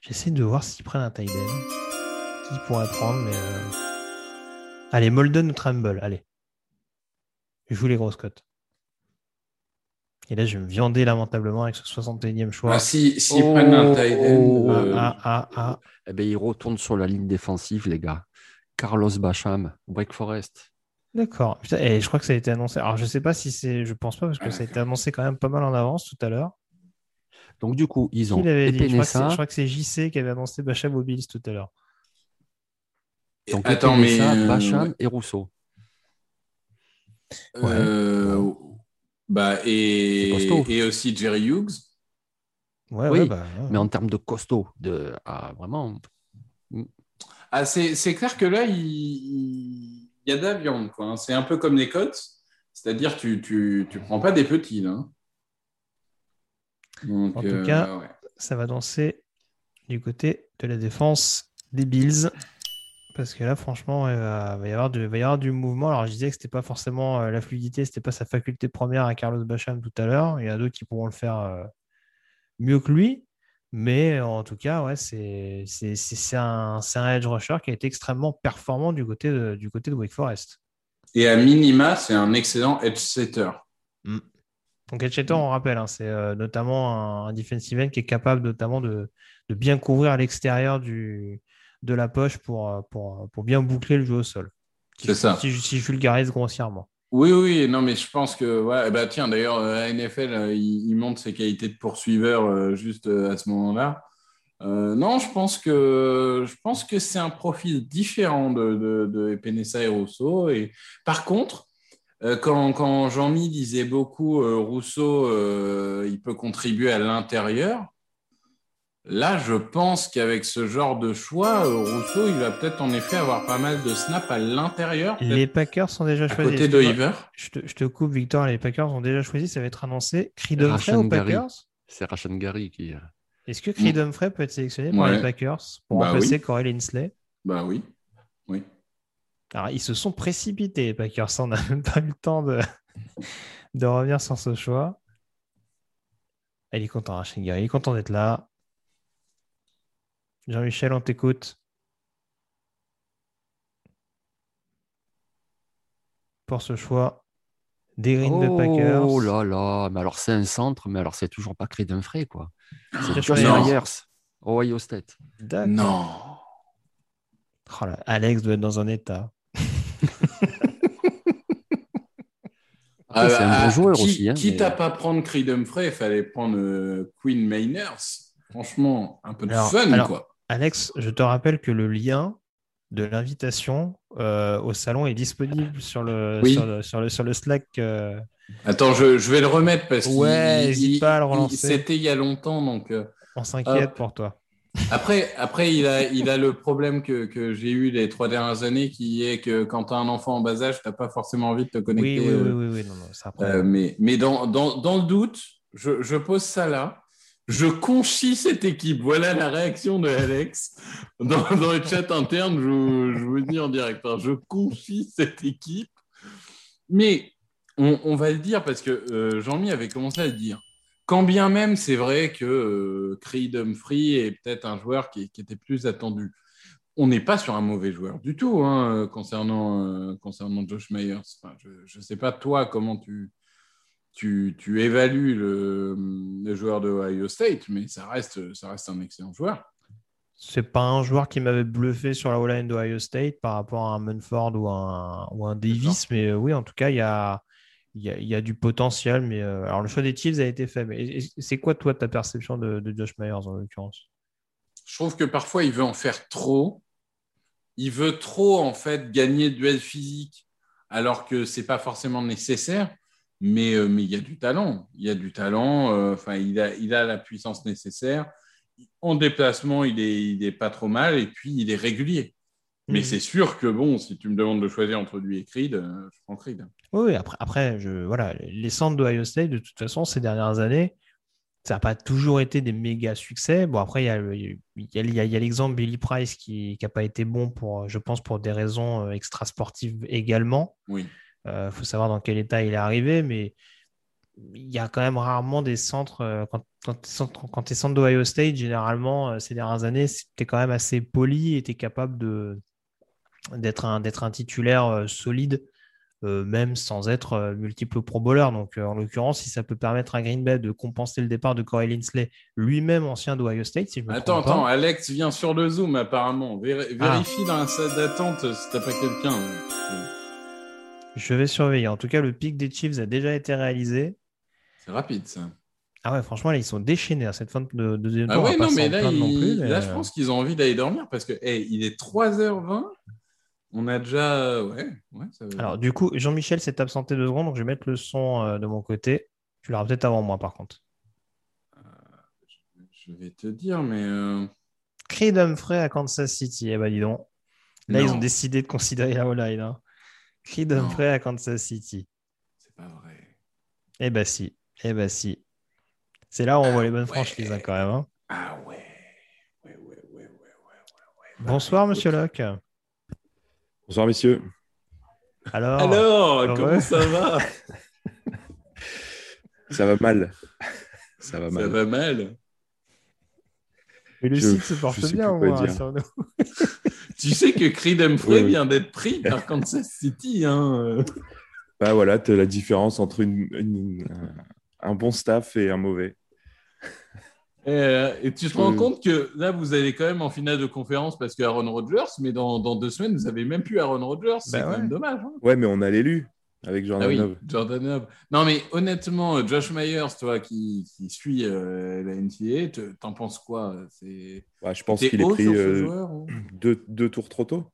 j'essaie de voir s'ils prennent un Tyden qui pourrait prendre, mais. Euh, allez, Molden ou Tremble, allez. Je joue les grosses cotes. Et là, je vais me viander lamentablement avec ce 61e choix. Ah, si, si prennent un tight end, Oh. euh, Ah, ah, ah. Eh ben, il retourne sur la ligne défensive, les gars. Carlos Bacham, Wake Forest. D'accord. Putain, Et je crois que ça a été annoncé. Alors, je sais pas si c'est. Je pense pas parce que ça a été annoncé quand même pas mal en avance tout à l'heure. Donc, du coup, ils Qui ont l'avait dit? Je crois, que c'est, JC qui avait annoncé Bacham aux Bills tout à l'heure. Donc, Attends, mais. Euh, Bacham et Rousseau? euh, bah, et, et aussi Jerry Hughes. Ouais, Oui, ouais, bah, ouais. Mais en termes de costaud, de... ah, vraiment, Ah, c'est c'est clair que là, il, il y a de la viande. quoi, hein. C'est un peu comme les Colts. C'est-à-dire, tu tu, tu prends pas des petits, là. hein. Donc, En tout euh, cas, ouais. ça va danser du côté de la défense des Bills. Parce que là, franchement, il va, y avoir du, va y avoir du mouvement. Alors, je disais que c'était pas forcément euh, la fluidité, c'était pas sa faculté première à Carlos Bacham tout à l'heure. Il y en a d'autres qui pourront le faire euh, mieux que lui. Mais en tout cas, ouais, c'est c'est- c'est- c'est un, c'est un edge rusher qui a été extrêmement performant du côté de, du côté de Wake Forest. Et à minima, c'est un excellent edge setter. Donc, Etchetor, on rappelle, hein, c'est euh, notamment un, un defensive end qui est capable notamment de, de bien couvrir à l'extérieur du, de la poche pour, euh, pour, pour bien boucler le jeu au sol. Si C'est ça. Si, je- si je vulgarise grossièrement. Oui, oui, non, mais je pense que, ouais, bah tiens, d'ailleurs, euh, à NFL, euh, il, il montre ses qualités de poursuiveur euh, juste euh, à ce moment-là. Euh, non, je pense que je pense que c'est un profil différent de, de, et Rousseau. Et par contre, euh, quand, quand Jean-Mi disait beaucoup euh, Rousseau, euh, il peut contribuer à l'intérieur. Là, je pense qu'avec ce genre de choix, euh, Rousseau, il va peut-être en effet avoir pas mal de snaps à l'intérieur, Les Packers sont déjà à choisis. côté de Excuse-moi, Hiver. Je te, je te coupe, Victor. Les Packers ont déjà choisi. Ça va être annoncé. Creed Humphrey aux. Packers. c'est Rashan Gary qui. euh, Est-ce que Creed Humphrey peut être sélectionné par Ouais. les Packers pour Bah remplacer oui. Corey Linsley? Bah oui, oui. Alors, ils se sont précipités, les Packers. On n'a même pas eu le temps de, de revenir sur ce choix. Il est content, Rachel Gary. Il est content d'être là. Jean-Michel, on t'écoute. Pour ce choix des Green Bay Packers. Oh là là, mais alors c'est un centre, mais alors c'est toujours pas Creed Humphrey, quoi. C'est Josh Myers. Ohio State. Non. Oh là, Alex doit être dans un état. Après, c'est un Ah, bon joueur qui- aussi. Hein, Quitte mais- à pas prendre Creed Humphrey, il fallait prendre euh, Queen Mainers. Franchement, un peu de Alors- fun, alors- quoi. Alex, je te rappelle que le lien de l'invitation euh, au salon est disponible sur le, Oui. sur le, sur le, sur le Slack. euh, Attends, je, je vais le remettre parce qu'il Ouais, il- hésite pas à le relancer. C'était il y a longtemps, donc. euh, on s'inquiète pour toi. Après, après il, a, il a le problème que, que j'ai eu les trois dernières années, qui est que quand tu as un enfant en bas âge, tu n'as pas forcément envie de te connecter. oui, oui, oui, oui, non, non. Euh, mais mais dans, dans, dans le doute, je, je pose ça là. Je conchis cette équipe. Voilà la réaction de Alex dans, le chat interne. Je, vous- dis en direct. hein, je conchis cette équipe. Mais on, va le dire parce que euh, Jean-Mi avait commencé à le dire. Quand bien même c'est vrai que euh, Creed est peut-être un joueur qui, était plus attendu. On n'est pas sur un mauvais joueur du tout hein, concernant, euh, concernant Josh Myers. Je ne sais pas toi comment tu, tu, tu évalues le, le joueur de Ohio State, mais ça reste, ça reste un excellent joueur. C'est pas un joueur qui m'avait bluffé sur la O-line d'Ohio State par rapport à un Munford ou un, ou un Davis, mais euh, oui, en tout cas, il y a, il y a, il y a du potentiel. Mais euh, alors, le choix des Chiefs a été fait. Mais et- et c'est quoi, toi, ta perception de, de Josh Myers en l'occurrence? Je trouve que parfois, il veut en faire trop. Il veut trop, en fait, gagner duel physique, alors que c'est pas forcément nécessaire. Mais, euh, mais il y a du talent. Il y a du talent. euh, Enfin, il, a, il a la puissance nécessaire. En déplacement, il est, il est pas trop mal. Et puis, il est régulier. Mais Mhm. c'est sûr que, bon, si tu me demandes de choisir entre lui et Creed, euh, je prends Creed. Oui, après, après je, voilà, les centres d'Ohio State, de toute façon, ces dernières années, ça n'a pas toujours été des méga succès. Bon, après, il y a, le- il y a, il y a- il y a l'exemple Billy Price qui n'a pas été bon, pour, je pense, pour des raisons extrasportives également. Oui. Il faut savoir dans quel état il est arrivé, mais il y a quand même rarement des centres. euh, quand quand tu es centre, d'Ohio State, généralement, euh, ces dernières années, tu es quand même assez poli et tu es capable d'être un, un titulaire euh, solide euh, même sans être euh, multiple pro bowler. Donc, euh, en l'occurrence, si ça peut permettre à Green Bay de compenser le départ de Corey Linsley, lui-même ancien d'Ohio State, si je me Attends, pas. attends, Alex vient sur le Zoom apparemment. Vér- Ah. Vérifie dans la salle d'attente si t'as pas quelqu'un. Je vais surveiller. En tout cas, le pic des Chiefs a déjà été réalisé. C'est rapide ça. Ah ouais, franchement, là, ils sont déchaînés à cette fin de de deuxième Ah ouais, non, mais là, non plus, mais, là, je euh, pense qu'ils ont envie d'aller dormir parce que hey, il est 3h20. On a déjà. Ouais, ouais, ça. Alors, du coup, Jean-Michel s'est absenté deux secondes, donc je vais mettre le son euh, de mon côté. Tu l'auras peut-être avant moi, par contre. Je vais te dire, mais. euh, Creed Humphrey à Kansas City. Eh ben, dis donc. Là, ils ont décidé de considérer la O-line. Hein. Creed Non. Humphrey à Kansas City? C'est pas vrai. Eh ben, si. Eh ben, si. C'est là où on voit les bonnes ouais. franchises, hein, quand même. hein. Ah ouais. Ouais, ouais, ouais, ouais, ouais, ouais, ouais. Bonsoir, monsieur Locke. Bonsoir, messieurs. Alors, Alors, comment ça va? Ça va mal. Ça va Ça mal. va mal. mais le je- site se porte bien, moi, dire. sur nous. Tu sais que Creed Humphrey Oui, oui. vient d'être pris par Kansas City. Hein. euh. Bah voilà, tu la différence entre une- une- un- bon staff et un mauvais. Et, euh, et tu te rends compte que là, vous allez quand même en finale de conférence parce que Aaron Rodgers, mais dans, dans deux semaines, vous avez même plus Aaron Rodgers. C'est Bah quand ouais. même dommage. hein. Ouais, mais on a l'élu avec Ah Jordan oui, Love. Jordan Love. Non, mais honnêtement, euh, Josh Myers, toi qui, qui suit euh, la NCAA, te- t'en penses quoi C'est Ouais, je pense qu'il est pris euh, joueur, ou- deux, deux tours trop tôt.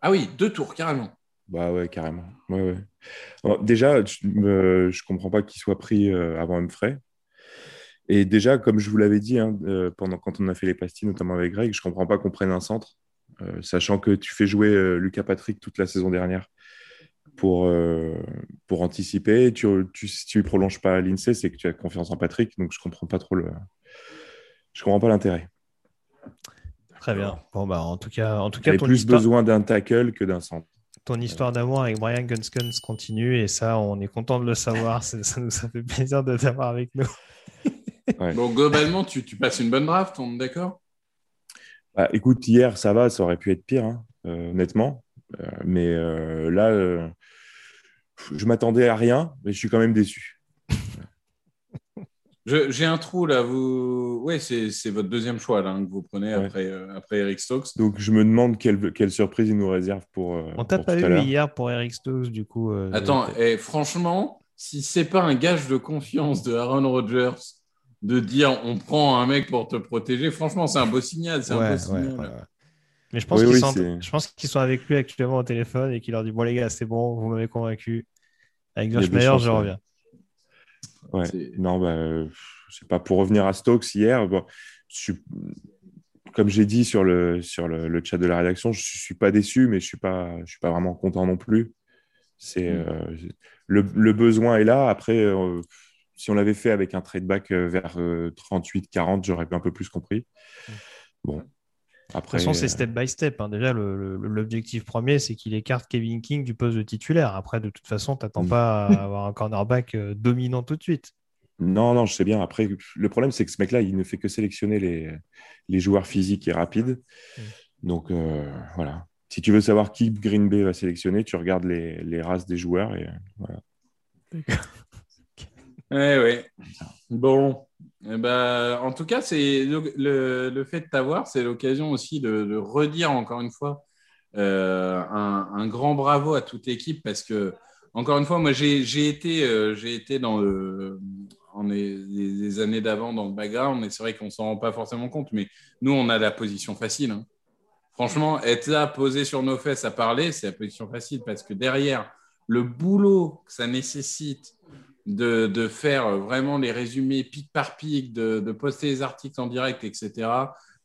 Ah oui, deux tours, carrément. Bah ouais, carrément. Ouais, ouais. Alors, déjà, je ne comprends pas qu'il soit pris euh, avant Humphrey. Et déjà, comme je vous l'avais dit hein, euh, pendant quand on a fait les pastilles, notamment avec Greg, je comprends pas qu'on prenne un centre, euh, sachant que tu fais jouer euh, Lucas Patrick toute la saison dernière pour, euh, pour anticiper. Tu, tu, si tu ne prolonges pas l'INSEE, c'est que tu as confiance en Patrick, donc je comprends pas trop le. Je comprends pas l'intérêt. Très bien. Bon, bah, en tout cas, en tout Tu cas ton, plus histoire, besoin d'un tackle que d'un centre. ton histoire d'amour avec Brian Gunskins continue et ça, on est content de le savoir. Ça nous a fait plaisir de t'avoir avec nous. Bon, globalement, tu, tu passes une bonne draft, on est d'accord? Bah, écoute, hier, ça va, ça aurait pu être pire, hein, euh, honnêtement. Euh, mais euh, là, euh, je m'attendais à rien, mais je suis quand même déçu. Je- J'ai un trou là. Vous... Ouais, c'est c'est votre deuxième choix là, hein, que vous prenez Ouais. après, euh, après Eric Stokes. Donc, je me demande quelle, quelle surprise il nous réserve pour. euh, On t'a pas eu hier pour Eric Stokes, du coup. euh, Attends, et franchement, si c'est pas un gage de confiance de Aaron Rodgers de dire on prend un mec pour te protéger, franchement, c'est un beau signal. C'est un Ouais, beau ouais, signal. Mais je pense Oui, qu'ils oui, sont, c'est- je pense qu'ils sont avec lui actuellement au téléphone et qu'il leur dit Bon, les gars, c'est bon, vous m'avez convaincu. Avec chances, je reviens. Ouais. Non, bah, euh, je sais pas. Pour revenir à Stokes hier, bon, je suis- comme j'ai dit sur le, sur le, le chat de la rédaction, je suis pas déçu, mais je suis pas, je suis pas vraiment content non plus. C'est Mm. euh, le, le besoin est là. Après, euh, si on l'avait fait avec un trade back euh, vers 38-40, j'aurais un peu plus compris. Bon. De Après, toute façon, c'est euh, step by step. hein. Déjà, le- le- l'objectif premier, c'est qu'il écarte Kevin King du poste de titulaire. Après, de toute façon, tu n'attends Mm. pas à avoir un cornerback euh, dominant tout de suite. Non, non, je sais bien. Après, le problème, c'est que ce mec-là, il ne fait que sélectionner les, les joueurs physiques et rapides. Mm. Donc, euh, voilà. Si tu veux savoir qui Green Bay va sélectionner, tu regardes les, les races des joueurs. Et, voilà. Ouais, ouais. Bon. Eh ben, en tout cas, c'est le, fait de t'avoir, c'est l'occasion aussi de, redire encore une fois euh, un, grand bravo à toute l'équipe parce que, encore une fois, moi, j'ai été, euh, été dans le, les années d'avant dans le background, et c'est vrai qu'on s'en rend pas forcément compte, mais nous, on a la position facile. hein. Franchement, être là, posé sur nos fesses à parler, c'est la position facile parce que derrière, le boulot que ça nécessite de, de faire vraiment les résumés pic par pic, de, de poster les articles en direct, etc.,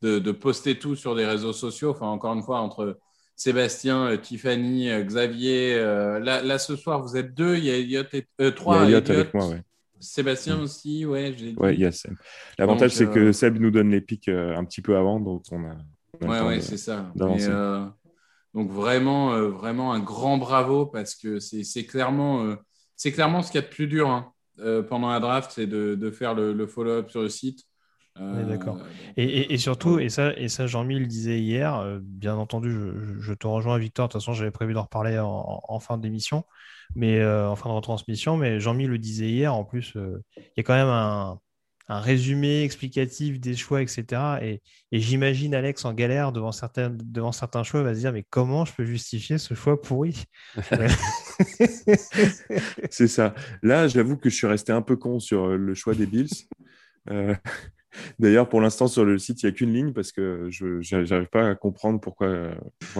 de, de poster tout sur des réseaux sociaux. Enfin, encore une fois, entre Sébastien, euh, Tiffany, euh, Xavier, euh, là, là, ce soir, vous êtes deux, il y a Elliot et euh, Il y trois. a Elliot Elliot, avec moi, ouais. Sébastien Mm. aussi, ouais. Ouais, il y a Seb. L'avantage, c'est euh, que Seb nous donne les pics un petit peu avant, donc on a. on a Ouais, ouais, c'est ça. donc vraiment, vraiment un grand bravo parce que c'est c'est clairement, c'est clairement ce qu'il y a de plus dur hein, euh, pendant la draft, c'est de, de faire le, le follow-up sur le site. Est d'accord. Et, et- et surtout, et ça, et ça Jean-Mi le disait hier, euh, bien entendu, je, te rejoins, Victor. De toute façon, j'avais prévu d'en reparler en, fin d'émission, mais euh, en fin de retransmission. Mais Jean-Mi le disait hier, en plus, euh, il y a quand même un, un résumé explicatif des choix, etc. Et, j'imagine Alex en galère devant, certaines, devant certains choix, va se dire, mais comment je peux justifier ce choix pourri? C'est ça. Là, j'avoue que je suis resté un peu con sur le choix des Bills. Euh, D'ailleurs, pour l'instant, sur le site, il n'y a qu'une ligne parce que je n'arrive pas à comprendre pourquoi,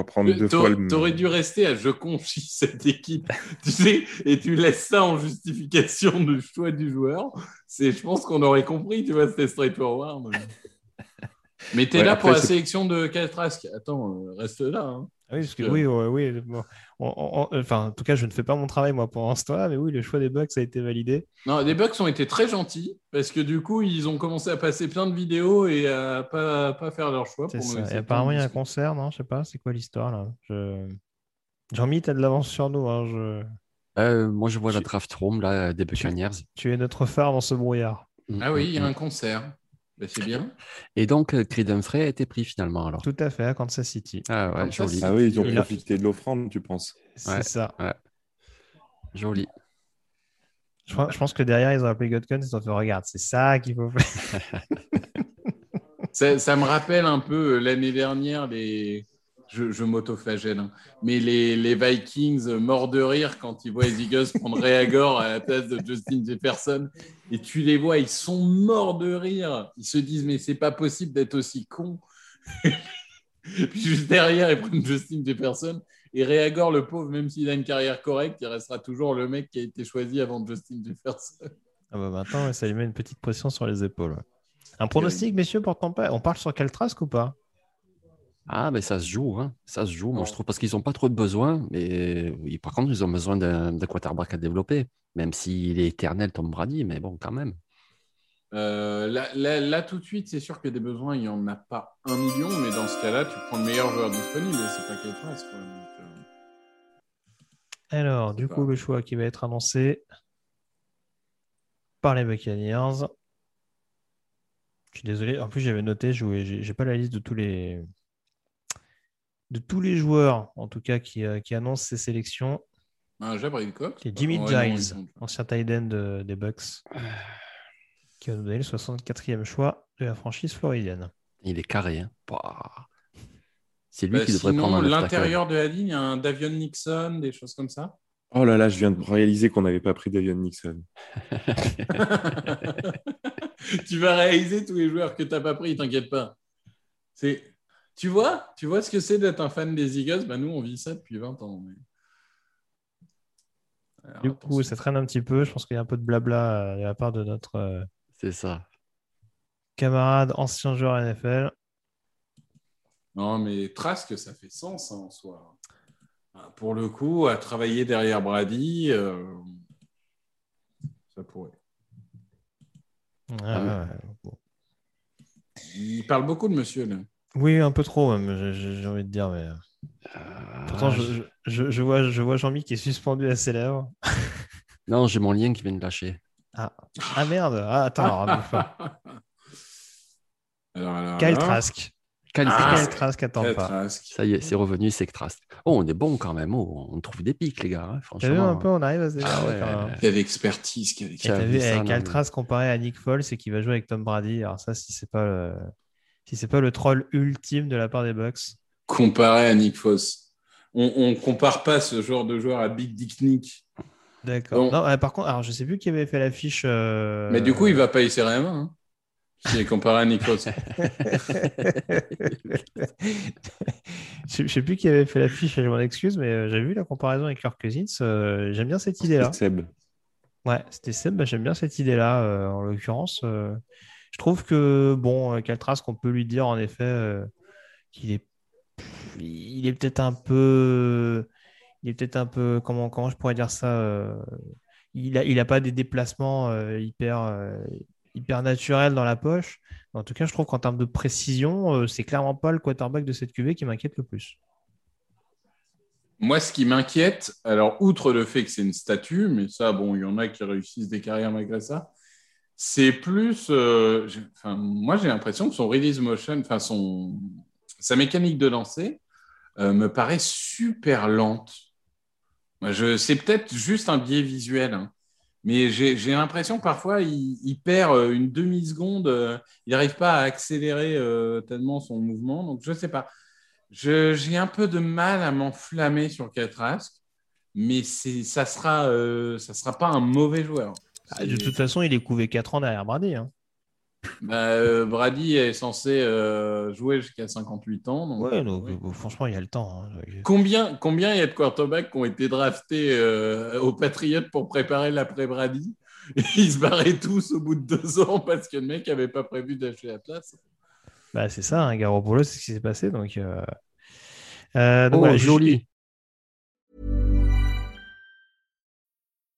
prendre deux fois le. T'aurais dû rester à je confie cette équipe, tu sais, et tu laisses ça en justification du choix du joueur. Je pense qu'on aurait compris, tu vois, c'était straightforward. Mais t'es Ouais, là pour la sélection de Caltrask. Attends, euh, reste là. hein. Oui, parce que oui, oui. bon, on- on- on- enfin, en tout cas, je ne fais pas mon travail moi pour l'instant, mais oui, le choix des Bucks a été validé. Non, les Bucks ont été très gentils parce que du coup, ils ont commencé à passer plein de vidéos et à pas, pas faire leur choix. C'est pour ça. Et apparemment, il y a un concert, non Je sais pas, c'est quoi l'histoire là? Je... Jean-Mi, t'as de l'avance sur nous. hein, je- Euh, moi, je vois la draft room là, des Buccaneers. Tu es notre phare dans ce brouillard. Ah oui, il y a Mm, un mm. concert. Ben, c'est bien. Et donc, euh, Creed Humphrey a été pris finalement alors. Tout à fait, à Kansas City. Ah ouais, joli. Ah oui, ils ont Il a- profité de l'offrande, tu penses C'est Ouais. ça. Joli. Je, pense- je pense que derrière, ils ont appelé Godkun, ils ont fait regarde, c'est ça qu'il faut faire. Ça, ça me rappelle un peu euh, l'année dernière les. Je, je m'autoflagelle, hein. mais les, les Vikings euh, morts de rire quand ils voient les Eagles prendre Reagor à la place de Justin Jefferson. Et tu les vois, ils sont morts de rire. Ils se disent, mais c'est pas possible d'être aussi con. Puis juste derrière, ils prennent Justin Jefferson. Et Reagor, le pauvre, même s'il a une carrière correcte, il restera toujours le mec qui a été choisi avant Justin Jefferson. Ah bah maintenant, ça lui met une petite pression sur les épaules. Un pronostic, messieurs, pour Tampa On parle sur Caltrask ou pas? Ah, mais ça se joue, hein. Ça se joue, moi je trouve, parce qu'ils n'ont pas trop de besoin. Mais oui, par contre, ils ont besoin d'un quarterback à développer, même s'il est éternel, Tom Brady, mais bon, quand même. Euh, là, là- là, tout de suite, c'est sûr que des besoins, il n'y en a pas un million, mais dans ce cas-là, tu prends le meilleur joueur disponible et c'est pas quel trace. Quoi. Donc, euh, Alors, du coup, le choix qui va être annoncé par les Buccaneers. Je suis désolé. En plus, j'avais noté, je j'ai pas la liste de tous les de tous les joueurs, en tout cas, qui, euh, qui annoncent ces sélections. un Jabril Cox. C'est Jimmy Ouais, non, Giles, ancien tight end de- des Bucks, qui va nous donner le 64e choix de la franchise floridienne. Il est carré, hein. C'est lui Bah, qui devrait sinon, prendre l'intérieur de la ligne, il y a un Davion Nixon, des choses comme ça. Oh là là, je viens de réaliser qu'on n'avait pas pris Davion Nixon. tu vas réaliser tous les joueurs que tu n'as pas pris, t'inquiète pas. C'est... Tu vois, tu vois ce que c'est d'être un fan des Eagles? Bah, Nous, on vit ça depuis 20 ans. mais- Alors, Du coup, ça traîne un petit peu. Je pense qu'il y a un peu de blabla euh, de la part de notre euh, C'est ça. camarade ancien joueur NFL. Non, mais Trask, ça fait sens hein, en soi. Ah, Pour le coup, à travailler derrière Brady, euh, ça pourrait. Ah, ouais, ouais. Il parle beaucoup de monsieur, là. Oui, un peu trop, même, j'ai- envie de dire. Mais... euh, Pourtant, Ah, je, je- je vois, je vois Jean-Mi qui est suspendu à ses lèvres. Non, j'ai mon lien qui vient de lâcher. Ah, ah merde. Ah, attends, alors, pas. alors, alors, Kyle. Trask. Ah, Kyle Trask attend Kyle pas. Trask. Ça y est, c'est revenu, c'est que Trask. Oh, on est bon quand même. Oh, on trouve des pics, les gars. hein, T'as vu franchement. un peu, on arrive à se Ah ouais. quand même. Quelle expertise, Et t'as vu, vu ça, avec non, Kyle mais- Trask comparé à Nick Foles, c'est qu'il va jouer avec Tom Brady. Alors ça, si c'est pas le... si c'est pas le troll ultime de la part des Bucks. Comparé à Nick Foss. On, on compare pas ce genre de joueur à Big Dick Nick. D'accord. Bon. Non, euh, par contre, alors je sais plus qui avait fait l'affiche. euh, Mais du coup, il va pas y serrer la main. Hein, s'il est comparé à Nick Foss. je sais- je sais plus qui avait fait l'affiche, je m'en excuse, mais euh, j'ai vu la comparaison avec Kirk Cousins. euh, J'aime bien cette idée-là. Seb. Ouais, c'était Seb, bah, j'aime bien cette idée-là, euh, en l'occurrence. euh, je trouve que, bon, euh, Caltras, qu'on peut lui dire, en effet, euh, qu'il est, il est peut-être un peu, il est peut-être un peu, comment, comment je pourrais dire ça, euh, il a, il a pas des déplacements hyper, hyper naturels dans la poche. En tout cas, je trouve qu'en termes de précision, c'est clairement pas le quarterback de cette QV qui m'inquiète le plus. Moi, ce qui m'inquiète, alors, outre le fait que c'est une statue, mais ça, bon, il y en a qui réussissent des carrières malgré ça, c'est plus. euh, moi, j'ai l'impression que son release motion, son, sa mécanique de lancer, euh, me paraît super lente. C'est peut-être juste un biais visuel, hein. mais j'ai, l'impression que parfois, il, perd euh, une demi-seconde. il n'arrive pas à accélérer tellement son mouvement. Donc, je sais pas. J'ai un peu de mal à m'enflammer sur Ketrask, mais ça sera, euh, ça sera pas un mauvais joueur. Ah, de toute façon, il est couvé 4 ans derrière Brady. hein. Bah, euh, Brady est censé euh, jouer jusqu'à 58 ans. Donc, Ouais, donc ouais. euh, franchement, il y a le temps. hein. Combien, combien il y a de quarterbacks qui ont été draftés euh, aux Patriots pour préparer l'après-Brady Ils se barraient tous au bout de deux ans parce que le mec n'avait pas prévu d'acheter la place. Bah, c'est ça, hein, Garoppolo, c'est ce qui s'est passé. Donc, euh, euh, donc Oh, voilà, je- joli.